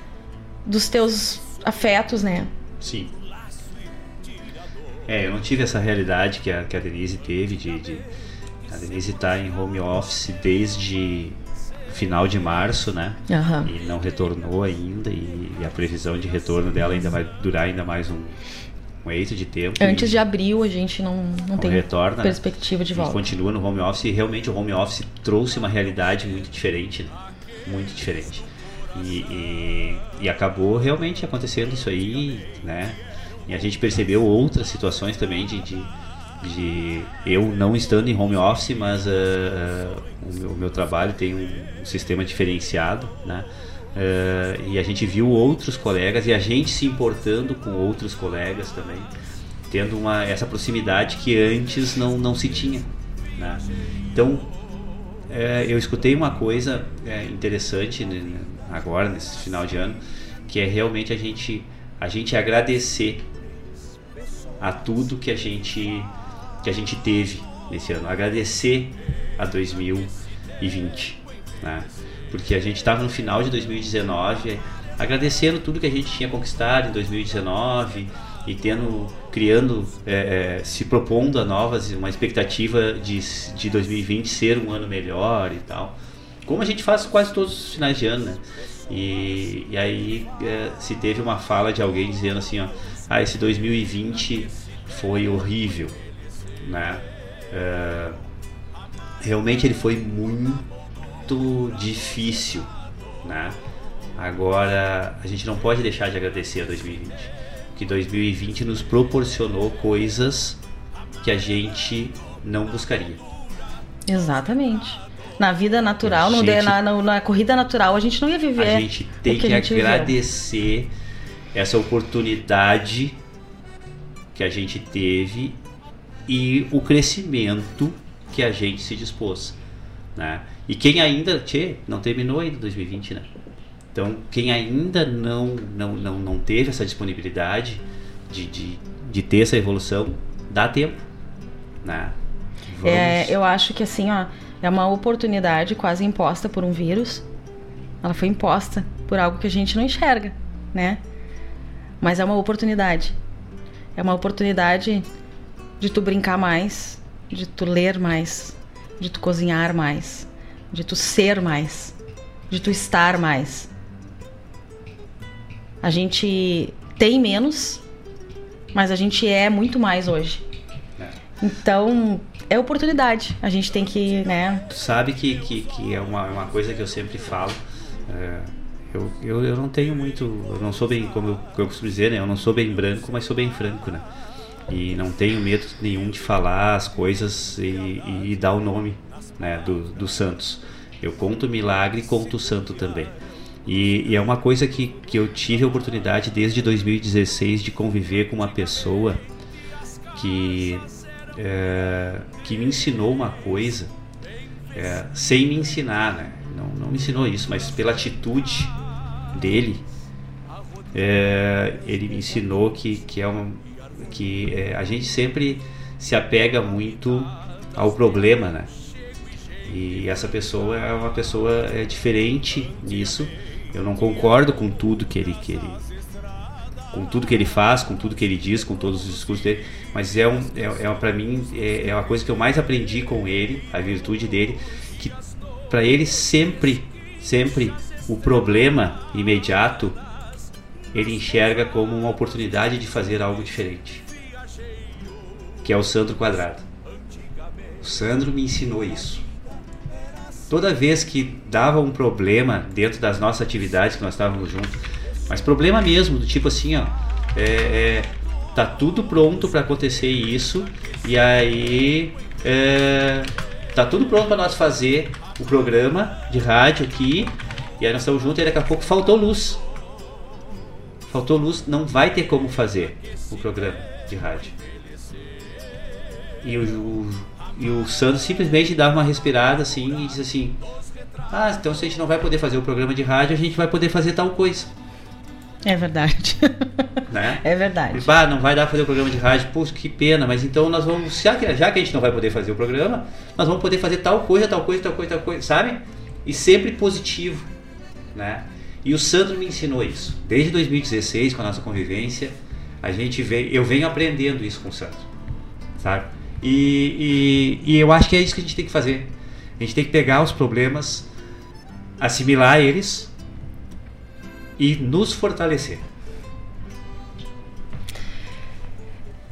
dos teus afetos, né? Sim. É, eu não tive essa realidade que a, que a Denise teve de, de a Denise está em home office desde final de março, né? Uhum. E não retornou ainda e, e, a previsão de retorno dela ainda vai durar ainda mais um, um eito de tempo. Antes de abril a gente não, não tem retorna, né? perspectiva de volta. continua no home office e realmente o home office trouxe uma realidade muito diferente. Né? Muito diferente. E, e, e, acabou realmente acontecendo isso aí, né? E a gente percebeu outras situações também de, de, de eu não estando em home office, mas uh, o, meu, o, meu, trabalho tem um, um sistema diferenciado, né? Uh, e a gente viu outros colegas e a gente se importando com outros colegas também, tendo uma, essa proximidade que antes não, não se tinha. Né? Então, é, eu escutei uma coisa é, interessante né, agora, nesse final de ano, que é realmente a gente, a gente agradecer a tudo que a gente, que a gente teve nesse ano. Agradecer a 2020. Né? Porque a gente estava no final de 2019 agradecendo tudo que a gente tinha conquistado em 2019 e tendo criando é, é, se propondo a novas uma expectativa de, de 2020 ser um ano melhor e tal como a gente faz quase todos os finais de ano né E, e aí é, se teve uma fala de alguém dizendo assim, ó, ah, esse 2020 foi horrível, né? É, realmente ele foi muito difícil, né? Agora a gente não pode deixar de agradecer a 2020, que 2020 nos proporcionou coisas que a gente não buscaria. Exatamente. Na vida natural, no gente- na, na, na corrida natural, a gente não ia viver. A gente tem que, a gente viveu. agradecer essa oportunidade que a gente teve e o crescimento que a gente se dispôs, né? E quem ainda, tchê, não terminou ainda 2020, né? Então, quem ainda não não, não, não teve essa disponibilidade de, de, de ter essa evolução, dá tempo, né? Vamos- É, eu acho que assim, ó, é uma oportunidade quase imposta por um vírus. Ela foi imposta por algo que a gente não enxerga, né? Mas é uma oportunidade. É uma oportunidade de tu brincar mais, de tu ler mais, de tu cozinhar mais, de tu ser mais, de tu estar mais. A gente tem menos, mas a gente é muito mais hoje. Então, é oportunidade. A gente tem que, né? Tu sabe que, que, que é uma, uma coisa que eu sempre falo. é, eu, eu, eu não tenho muito. Eu não sou bem, como eu, eu costumo dizer, né? Eu não sou bem branco, mas sou bem franco, né? E não tenho medo nenhum de falar as coisas e, e dar o nome né, do, do Santos. Eu conto o milagre e conto o santo também. E, e é uma coisa que, que eu tive a oportunidade desde 2016 de conviver com uma pessoa que, é, que me ensinou uma coisa é, sem me ensinar, né? Não, não me ensinou isso, mas pela atitude dele, é, ele me ensinou que, que, é um, que é, a gente sempre se apega muito ao problema, né? E essa pessoa é uma pessoa é, diferente nisso. Eu não concordo com tudo que ele, que ele com tudo que ele faz, com tudo que ele diz, com todos os discursos dele, mas é um é, é para mim é, é uma coisa que eu mais aprendi com ele, a virtude dele, que para ele sempre sempre o problema imediato ele enxerga como uma oportunidade de fazer algo diferente, que é o Sandro Quadrado. O Sandro me ensinou isso. Toda vez que dava um problema dentro das nossas atividades que nós estávamos juntos, mas problema mesmo, do tipo assim, ó, é, é, tá tudo pronto para acontecer isso e aí é, tá tudo pronto para nós fazer o programa de rádio aqui e aí nós estamos juntos e daqui a pouco faltou luz. Faltou luz, não vai ter como fazer o programa de rádio. E o, o, e o Sandro simplesmente dava uma respirada assim e disse assim: Ah, então se a gente não vai poder fazer o programa de rádio, a gente vai poder fazer tal coisa. É verdade. Né? É verdade. Bah, não vai dar pra fazer o programa de rádio, puxa, que pena, mas então nós vamos, já que, já que a gente não vai poder fazer o programa, nós vamos poder fazer tal coisa, tal coisa, tal coisa, tal coisa, sabe? E sempre positivo, né? E o Sandro me ensinou isso. Desde 2016, com a nossa convivência, a gente vem, eu venho aprendendo isso com o Sandro, sabe? E, e, e eu acho que é isso que a gente tem que fazer. A gente tem que pegar os problemas, assimilar eles e nos fortalecer.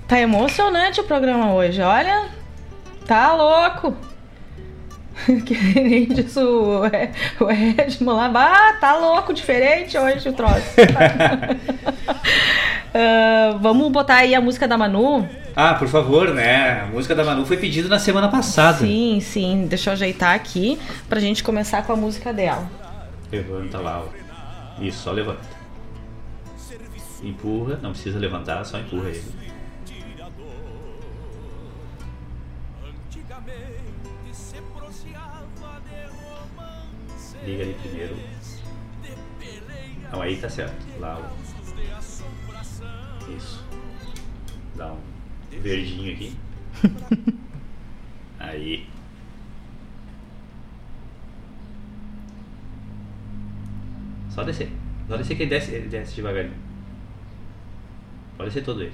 Tá emocionante o programa hoje, olha. Tá louco. Que nem diz o, o Edmo lá, ah, tá louco, diferente hoje o troço. Ah, vamos botar aí a música da Manu. Ah, por favor, né? A música da Manu foi pedida na semana passada. Sim, sim. Deixa eu ajeitar aqui pra gente começar com a música dela. Levanta lá. ó. Isso, só levanta. Empurra, não precisa levantar, só empurra ele. Liga ali primeiro. Não, aí tá certo. Lá, ó. Isso. Dá um verdinho aqui. Aí. Só descer. Só descer que ele desce, ele desce devagarinho. Pode descer todo ele.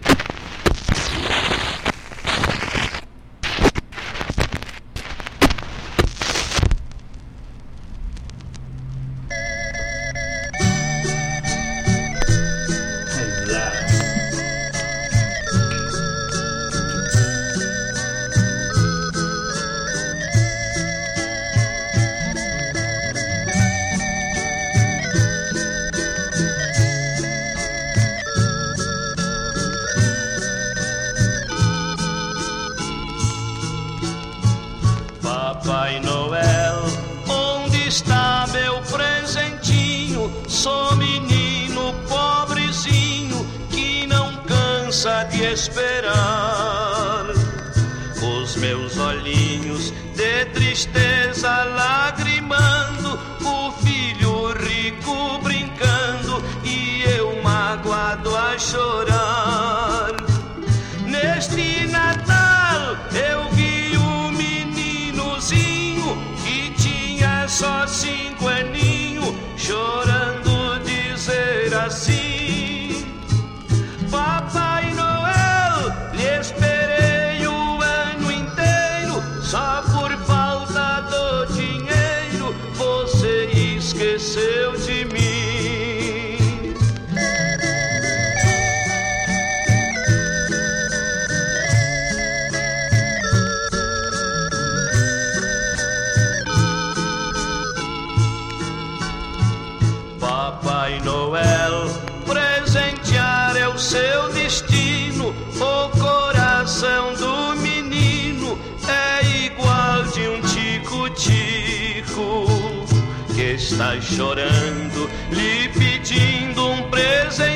chorando, lhe pedindo um presente.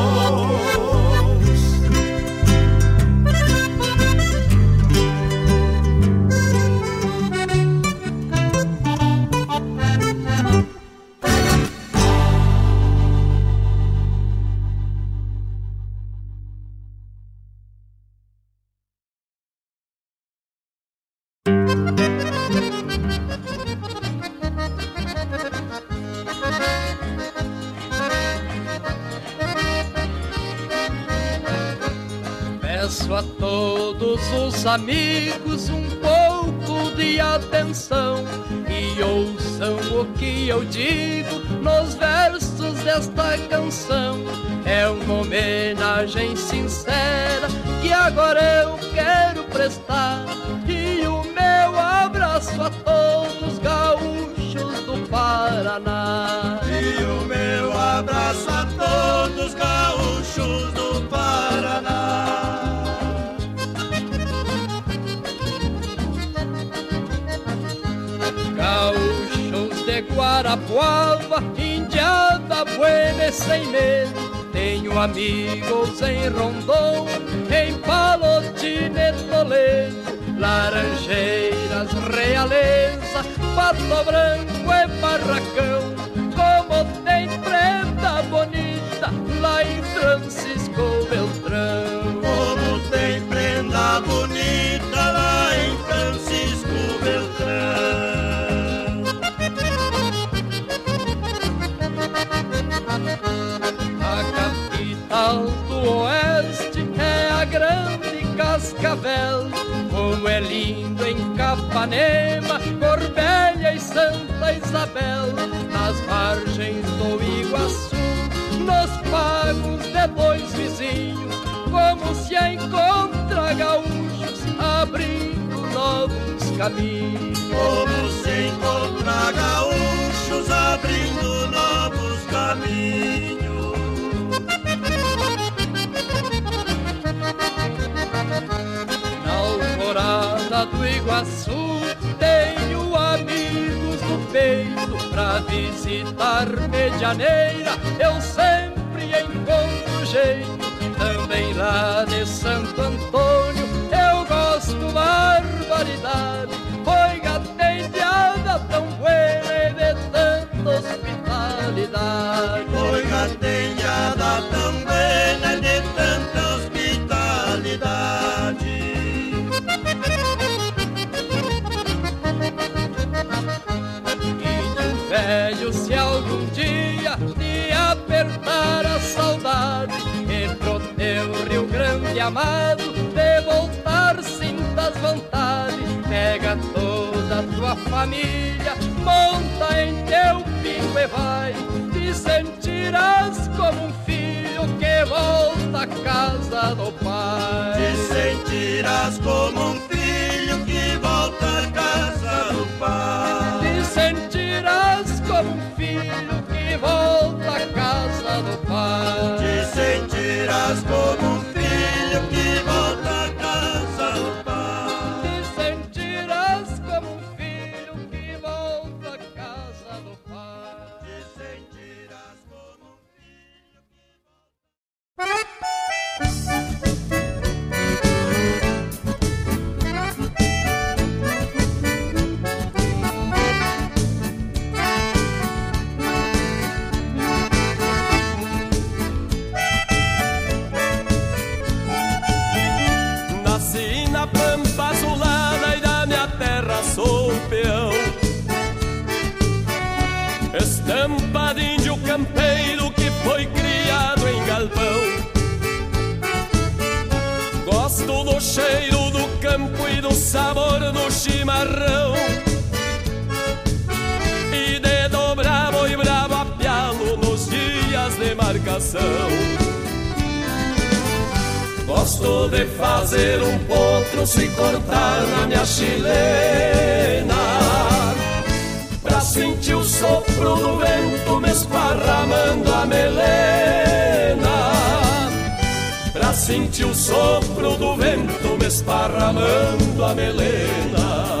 Iguaçu tenho amigos no peito pra visitar Medianeira. Eu sempre encontro jeito. Também lá de Santo Antônio eu gosto barbaridade. Foi gatendeada tão buena e de tanta hospitalidade. Grande amado de voltar sintas vontade Pega toda a tua família, monta em teu pingo e vai Te sentirás como um filho que volta à casa do pai Te sentirás como um filho que volta à casa do pai. Te sentirás como um filho que volta à casa do pai. Te sentirás como um cheiro do campo e do sabor do chimarrão. E de dobrar boi bravo a pialo nos dias de marcação. Gosto de fazer um potro se cortar na minha chilena. Pra sentir o sopro do vento me esparramando a melena Pra sentir o sopro do vento me esparramando a melena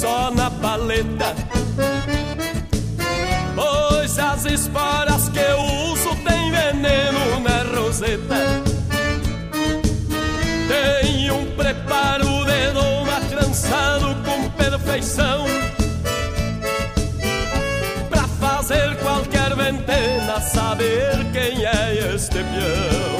só na paleta. Pois as esporas que eu uso tem veneno na roseta. Tem um preparo de doma trançado com perfeição. Pra fazer qualquer ventena saber quem é este peão.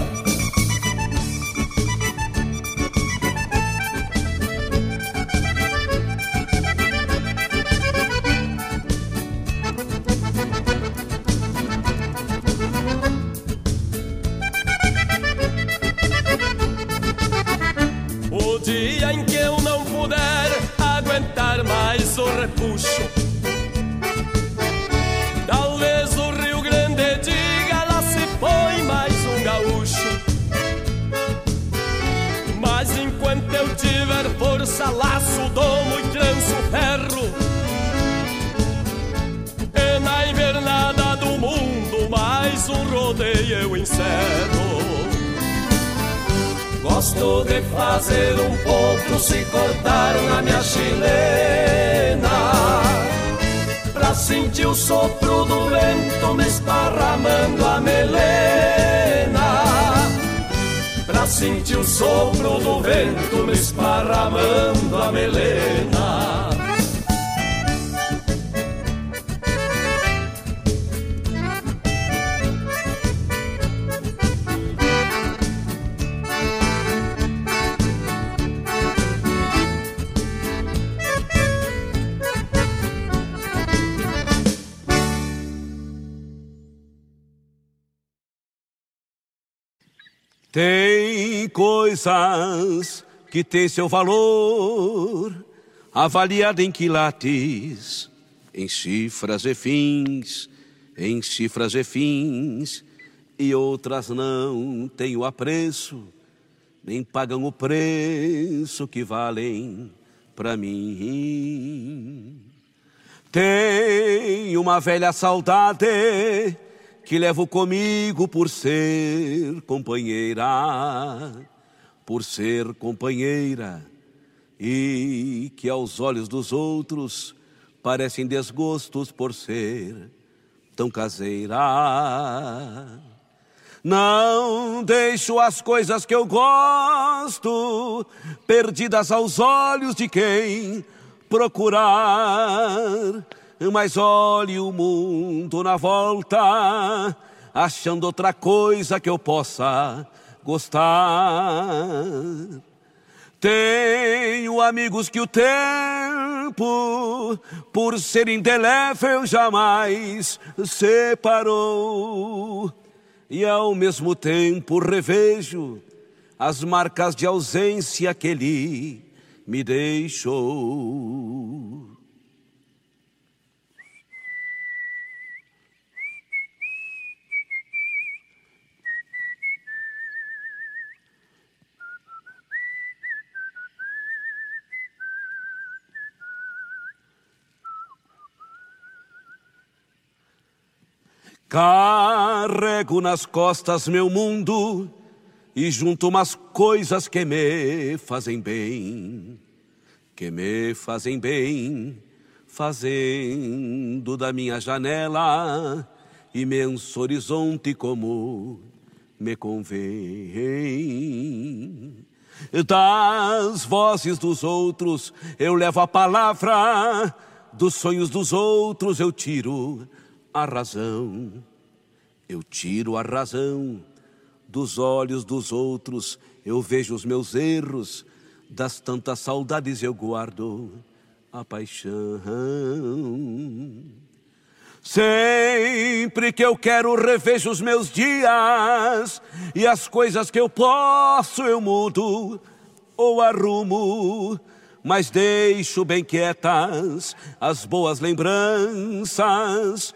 repuxo Talvez o Rio Grande diga lá se foi mais um gaúcho. Mas enquanto eu tiver força, laço, domo e tranço ferro. E na invernada do mundo mais um rodeio eu encerro Gosto de fazer um potro se cortar na minha chilena. Pra sentir o sopro do vento me esparramando a melena. Pra sentir o sopro do vento me esparramando a melena Tem coisas que têm seu valor, avaliado em quilates, em cifras e fins, em cifras e fins, e outras não têm o apreço, nem pagam o preço que valem para mim. Tem uma velha saudade que levo comigo por ser companheira, por ser companheira, e que aos olhos dos outros parecem desgostos por ser tão caseira. Não deixo as coisas que eu gosto perdidas aos olhos de quem procurar mas olhe o mundo na volta, achando outra coisa que eu possa gostar. Tenho amigos que o tempo, por ser indelével, jamais separou. E ao mesmo tempo revejo as marcas de ausência que ele me deixou. Carrego nas costas meu mundo e junto umas coisas que me fazem bem, que me fazem bem, fazendo da minha janela imenso horizonte como me convém. Das vozes dos outros eu levo a palavra, dos sonhos dos outros eu tiro a razão. Eu tiro a razão. Dos olhos dos outros, eu vejo os meus erros, das tantas saudades eu guardo a paixão. Sempre que eu quero revejo os meus dias. E as coisas que eu posso eu mudo ou arrumo, mas deixo bem quietas as boas lembranças,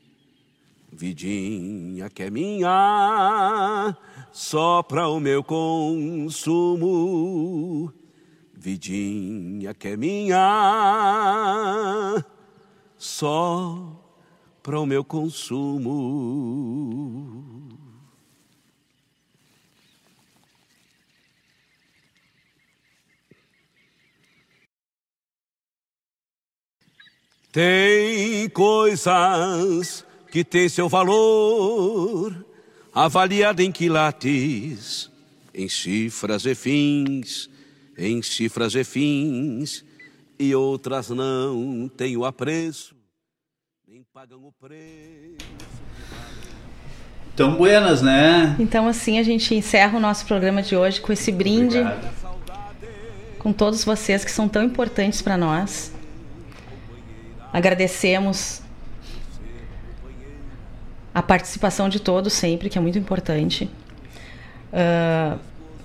Vidinha que é minha só para o meu consumo. Vidinha que é minha só para o meu consumo. Tem coisas que têm seu valor, avaliado em quilates, em cifras e fins, em cifras e fins, e outras não têm o apreço, nem pagam o preço. Tão buenas, né? Então assim a gente encerra o nosso programa de hoje com esse brinde Obrigado. com todos vocês que são tão importantes para nós. Agradecemos a participação de todos sempre, que é muito importante. Uh,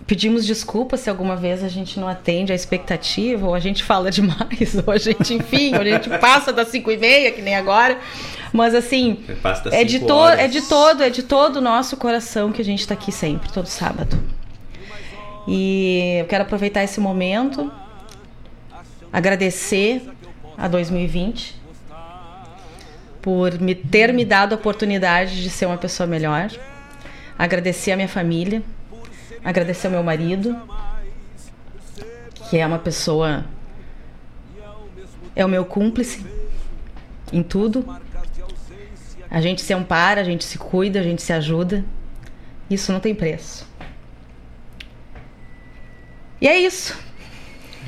pedimos desculpas se alguma vez a gente não atende a expectativa, ou a gente fala demais, ou a gente, enfim, ou a gente passa das 5 e meia, que nem agora. Mas assim, é de, to é de todo, é de todo o nosso coração que a gente está aqui sempre, todo sábado. E eu quero aproveitar esse momento, agradecer a 2020 por me ter me dado a oportunidade de ser uma pessoa melhor. Agradecer a minha família, agradecer ao meu marido, que é uma pessoa é o meu cúmplice em tudo. A gente se ampara, a gente se cuida, a gente se ajuda. Isso não tem preço. E é isso.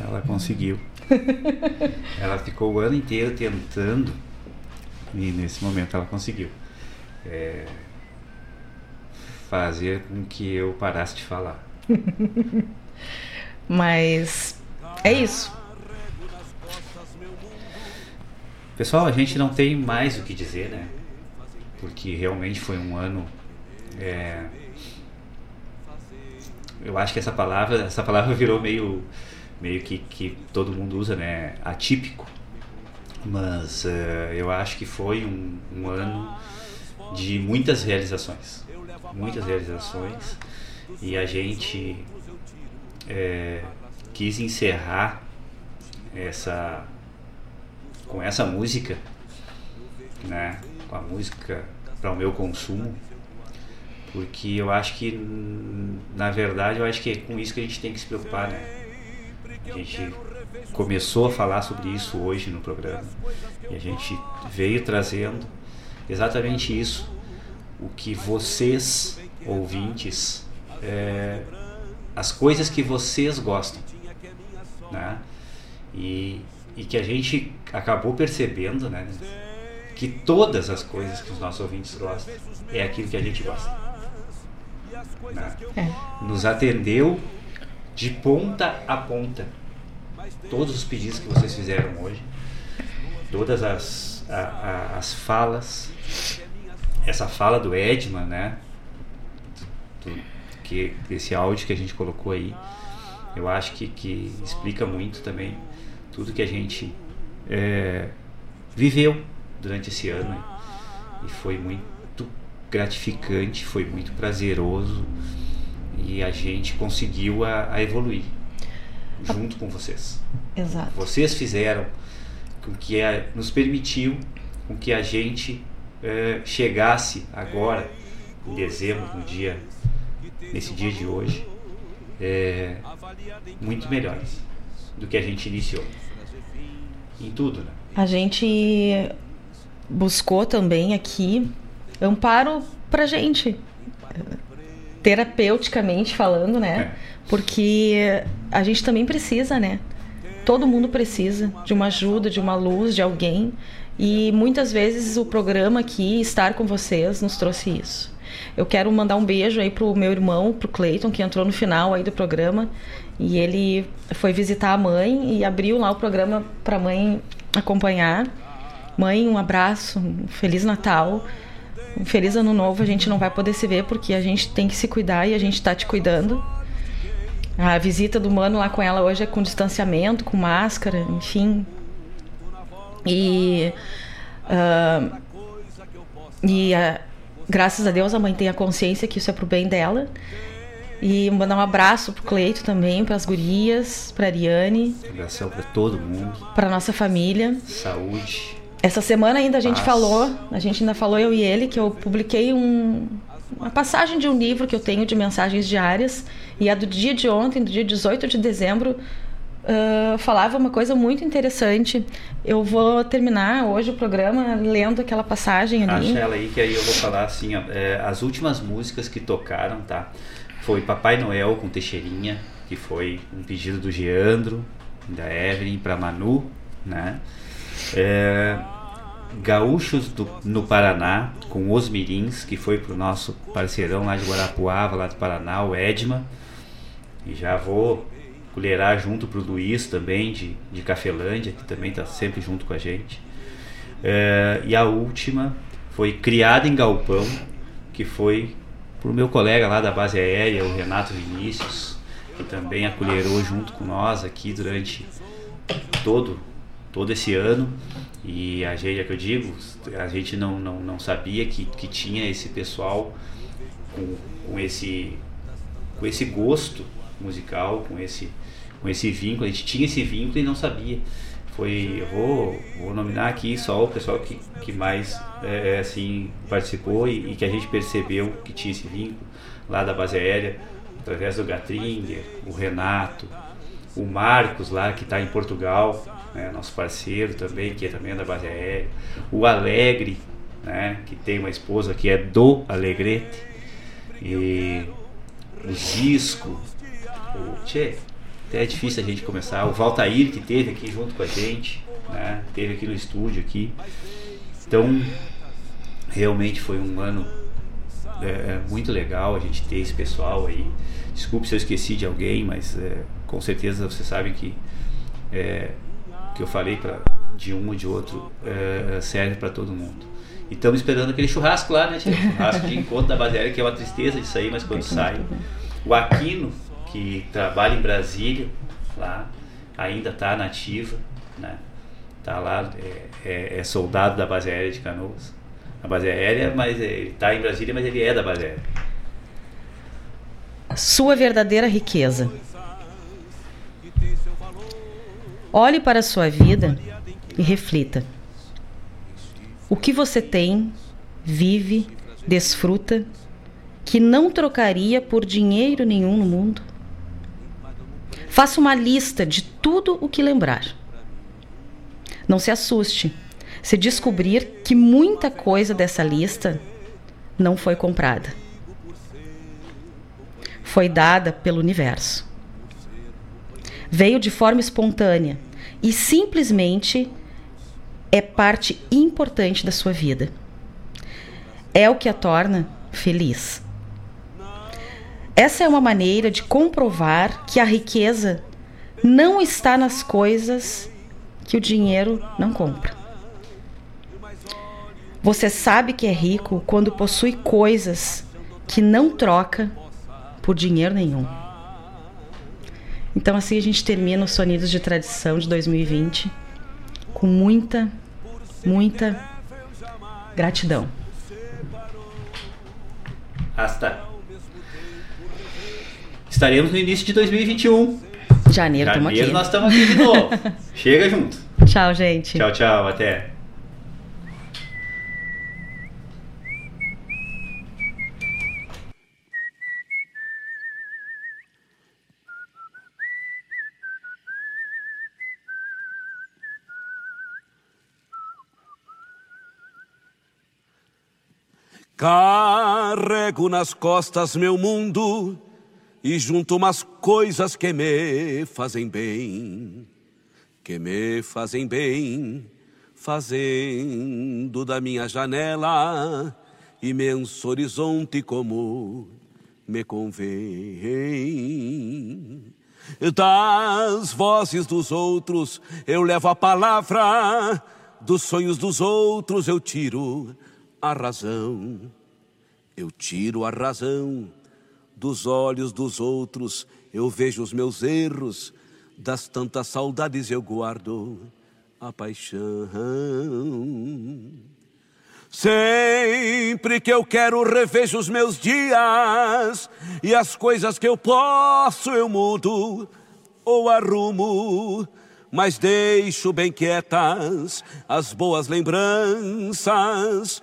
Ela conseguiu. ela ficou o ano inteiro tentando e nesse momento ela conseguiu é, fazer com que eu parasse de falar. Mas é isso. Pessoal, a gente não tem mais o que dizer, né? Porque realmente foi um ano. é, eu acho que essa palavra, essa palavra virou meio, meio que, que todo mundo usa, né? Atípico. Mas eh, eu acho que foi um, um ano de muitas realizações. Muitas realizações. E a gente eh, quis encerrar essa com essa música, né? Com a música para o meu consumo, porque eu acho que na verdade eu acho que é com isso que a gente tem que se preocupar, né? A gente começou a falar sobre isso hoje no programa e a gente veio trazendo exatamente isso, o que vocês ouvintes, é, as coisas que vocês gostam, né? E, e que a gente acabou percebendo, né? Que todas as coisas que os nossos ouvintes gostam é aquilo que a gente gosta. né? Nos atendeu de ponta a ponta todos os pedidos que vocês fizeram hoje, todas as, a- a- as falas, essa fala do Edman, né? Do- que esse áudio que a gente colocou aí, eu acho que, que explica muito também tudo que a gente é, viveu durante esse ano né? e foi muito gratificante, foi muito prazeroso e a gente conseguiu a, a evoluir. Junto com vocês. Exato. Vocês fizeram com que a, nos permitiu com que a gente é, chegasse agora em dezembro, no dia nesse dia de hoje, é, muito melhores do que a gente iniciou. Em tudo, né? A gente buscou também aqui amparo pra gente, terapeuticamente falando, né? Porque a gente também precisa, né? Todo mundo precisa de uma ajuda, de uma luz, de alguém. E muitas vezes o programa aqui, estar com vocês, nos trouxe isso. Eu quero mandar um beijo aí pro meu irmão, pro Cleiton, que entrou no final aí do programa. E ele foi visitar a mãe e abriu lá o programa pra mãe acompanhar. Mãe, um abraço, um Feliz Natal, um Feliz Ano Novo. A gente não vai poder se ver porque a gente tem que se cuidar e a gente tá te cuidando. A visita do mano lá com ela hoje é com distanciamento, com máscara, enfim. E. Uh, e uh, graças a Deus a mãe tem a consciência que isso é pro bem dela. E mandar um abraço pro Cleito também, pras gurias, pra Ariane. Abração pra todo mundo. Pra nossa família. Saúde. Essa semana ainda a gente Paz. falou, a gente ainda falou eu e ele, que eu publiquei um, uma passagem de um livro que eu tenho de mensagens diárias. E a do dia de ontem, do dia 18 de dezembro, uh, falava uma coisa muito interessante. Eu vou terminar hoje o programa lendo aquela passagem ali. Acha ela aí que aí eu vou falar assim, ó, é, as últimas músicas que tocaram, tá? Foi Papai Noel com Teixeirinha, que foi um pedido do Geandro, da Evelyn para Manu, né? É, Gaúchos do, no Paraná, com Os Mirins, que foi pro nosso parceirão lá de Guarapuava, lá do Paraná, o Edma. E já vou colherar junto pro Luiz também, de, de Cafelândia, que também tá sempre junto com a gente. É, e a última foi Criada em Galpão, que foi pro meu colega lá da base aérea, o Renato Vinícius, que também acolherou junto com nós aqui durante todo todo esse ano. E a gente, é que eu digo, a gente não, não, não sabia que, que tinha esse pessoal com, com esse com esse gosto musical, com esse com esse vínculo, a gente tinha esse vínculo e não sabia. Foi, eu vou, vou nominar aqui só o pessoal que, que mais é, assim participou e, e que a gente percebeu que tinha esse vínculo lá da base aérea, através do Gatringer, o Renato, o Marcos lá que está em Portugal, né, nosso parceiro também, que é também da base aérea, o Alegre, né, que tem uma esposa que é do Alegrete, e o Zisco, o Tchê, até é difícil a gente começar, o Valtair que teve aqui junto com a gente, né, teve aqui no estúdio aqui, então realmente foi um ano é, muito legal a gente ter esse pessoal aí, desculpe se eu esqueci de alguém, mas é, com certeza você sabe que é, que eu falei pra, de um ou de outro é, serve para todo mundo. E estamos esperando aquele churrasco lá, né, tia? Churrasco de encontro da base aérea, que é uma tristeza de sair, mas quando sai. O Aquino, que trabalha em Brasília, lá, ainda está nativa, né? Tá lá, é, é, é soldado da base aérea de Canoas. A base aérea, mas ele está em Brasília, mas ele é da base aérea. Sua verdadeira riqueza. Olhe para a sua vida e reflita. O que você tem, vive, desfruta, que não trocaria por dinheiro nenhum no mundo? Faça uma lista de tudo o que lembrar. Não se assuste se descobrir que muita coisa dessa lista não foi comprada. Foi dada pelo universo. Veio de forma espontânea e simplesmente é parte importante da sua vida. É o que a torna feliz. Essa é uma maneira de comprovar que a riqueza não está nas coisas que o dinheiro não compra. Você sabe que é rico quando possui coisas que não troca por dinheiro nenhum. Então assim a gente termina os Sonidos de Tradição de 2020 com muita, muita gratidão. Hasta. Estaremos no início de 2021. Janeiro, estamos aqui. Janeiro nós estamos aqui de novo. Chega junto. Tchau, gente. Tchau, tchau. Até. Carrego nas costas meu mundo e junto umas coisas que me fazem bem, que me fazem bem, fazendo da minha janela imenso horizonte como me convém. Das vozes dos outros eu levo a palavra, dos sonhos dos outros eu tiro a razão. Eu tiro a razão. Dos olhos dos outros, eu vejo os meus erros, das tantas saudades eu guardo a paixão. Sempre que eu quero revejo os meus dias. E as coisas que eu posso eu mudo ou arrumo, mas deixo bem quietas as boas lembranças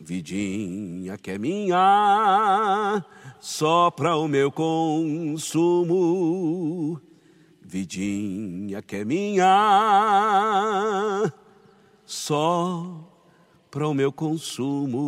Vidinha que é minha, só para o meu consumo. Vidinha que é minha, só para o meu consumo.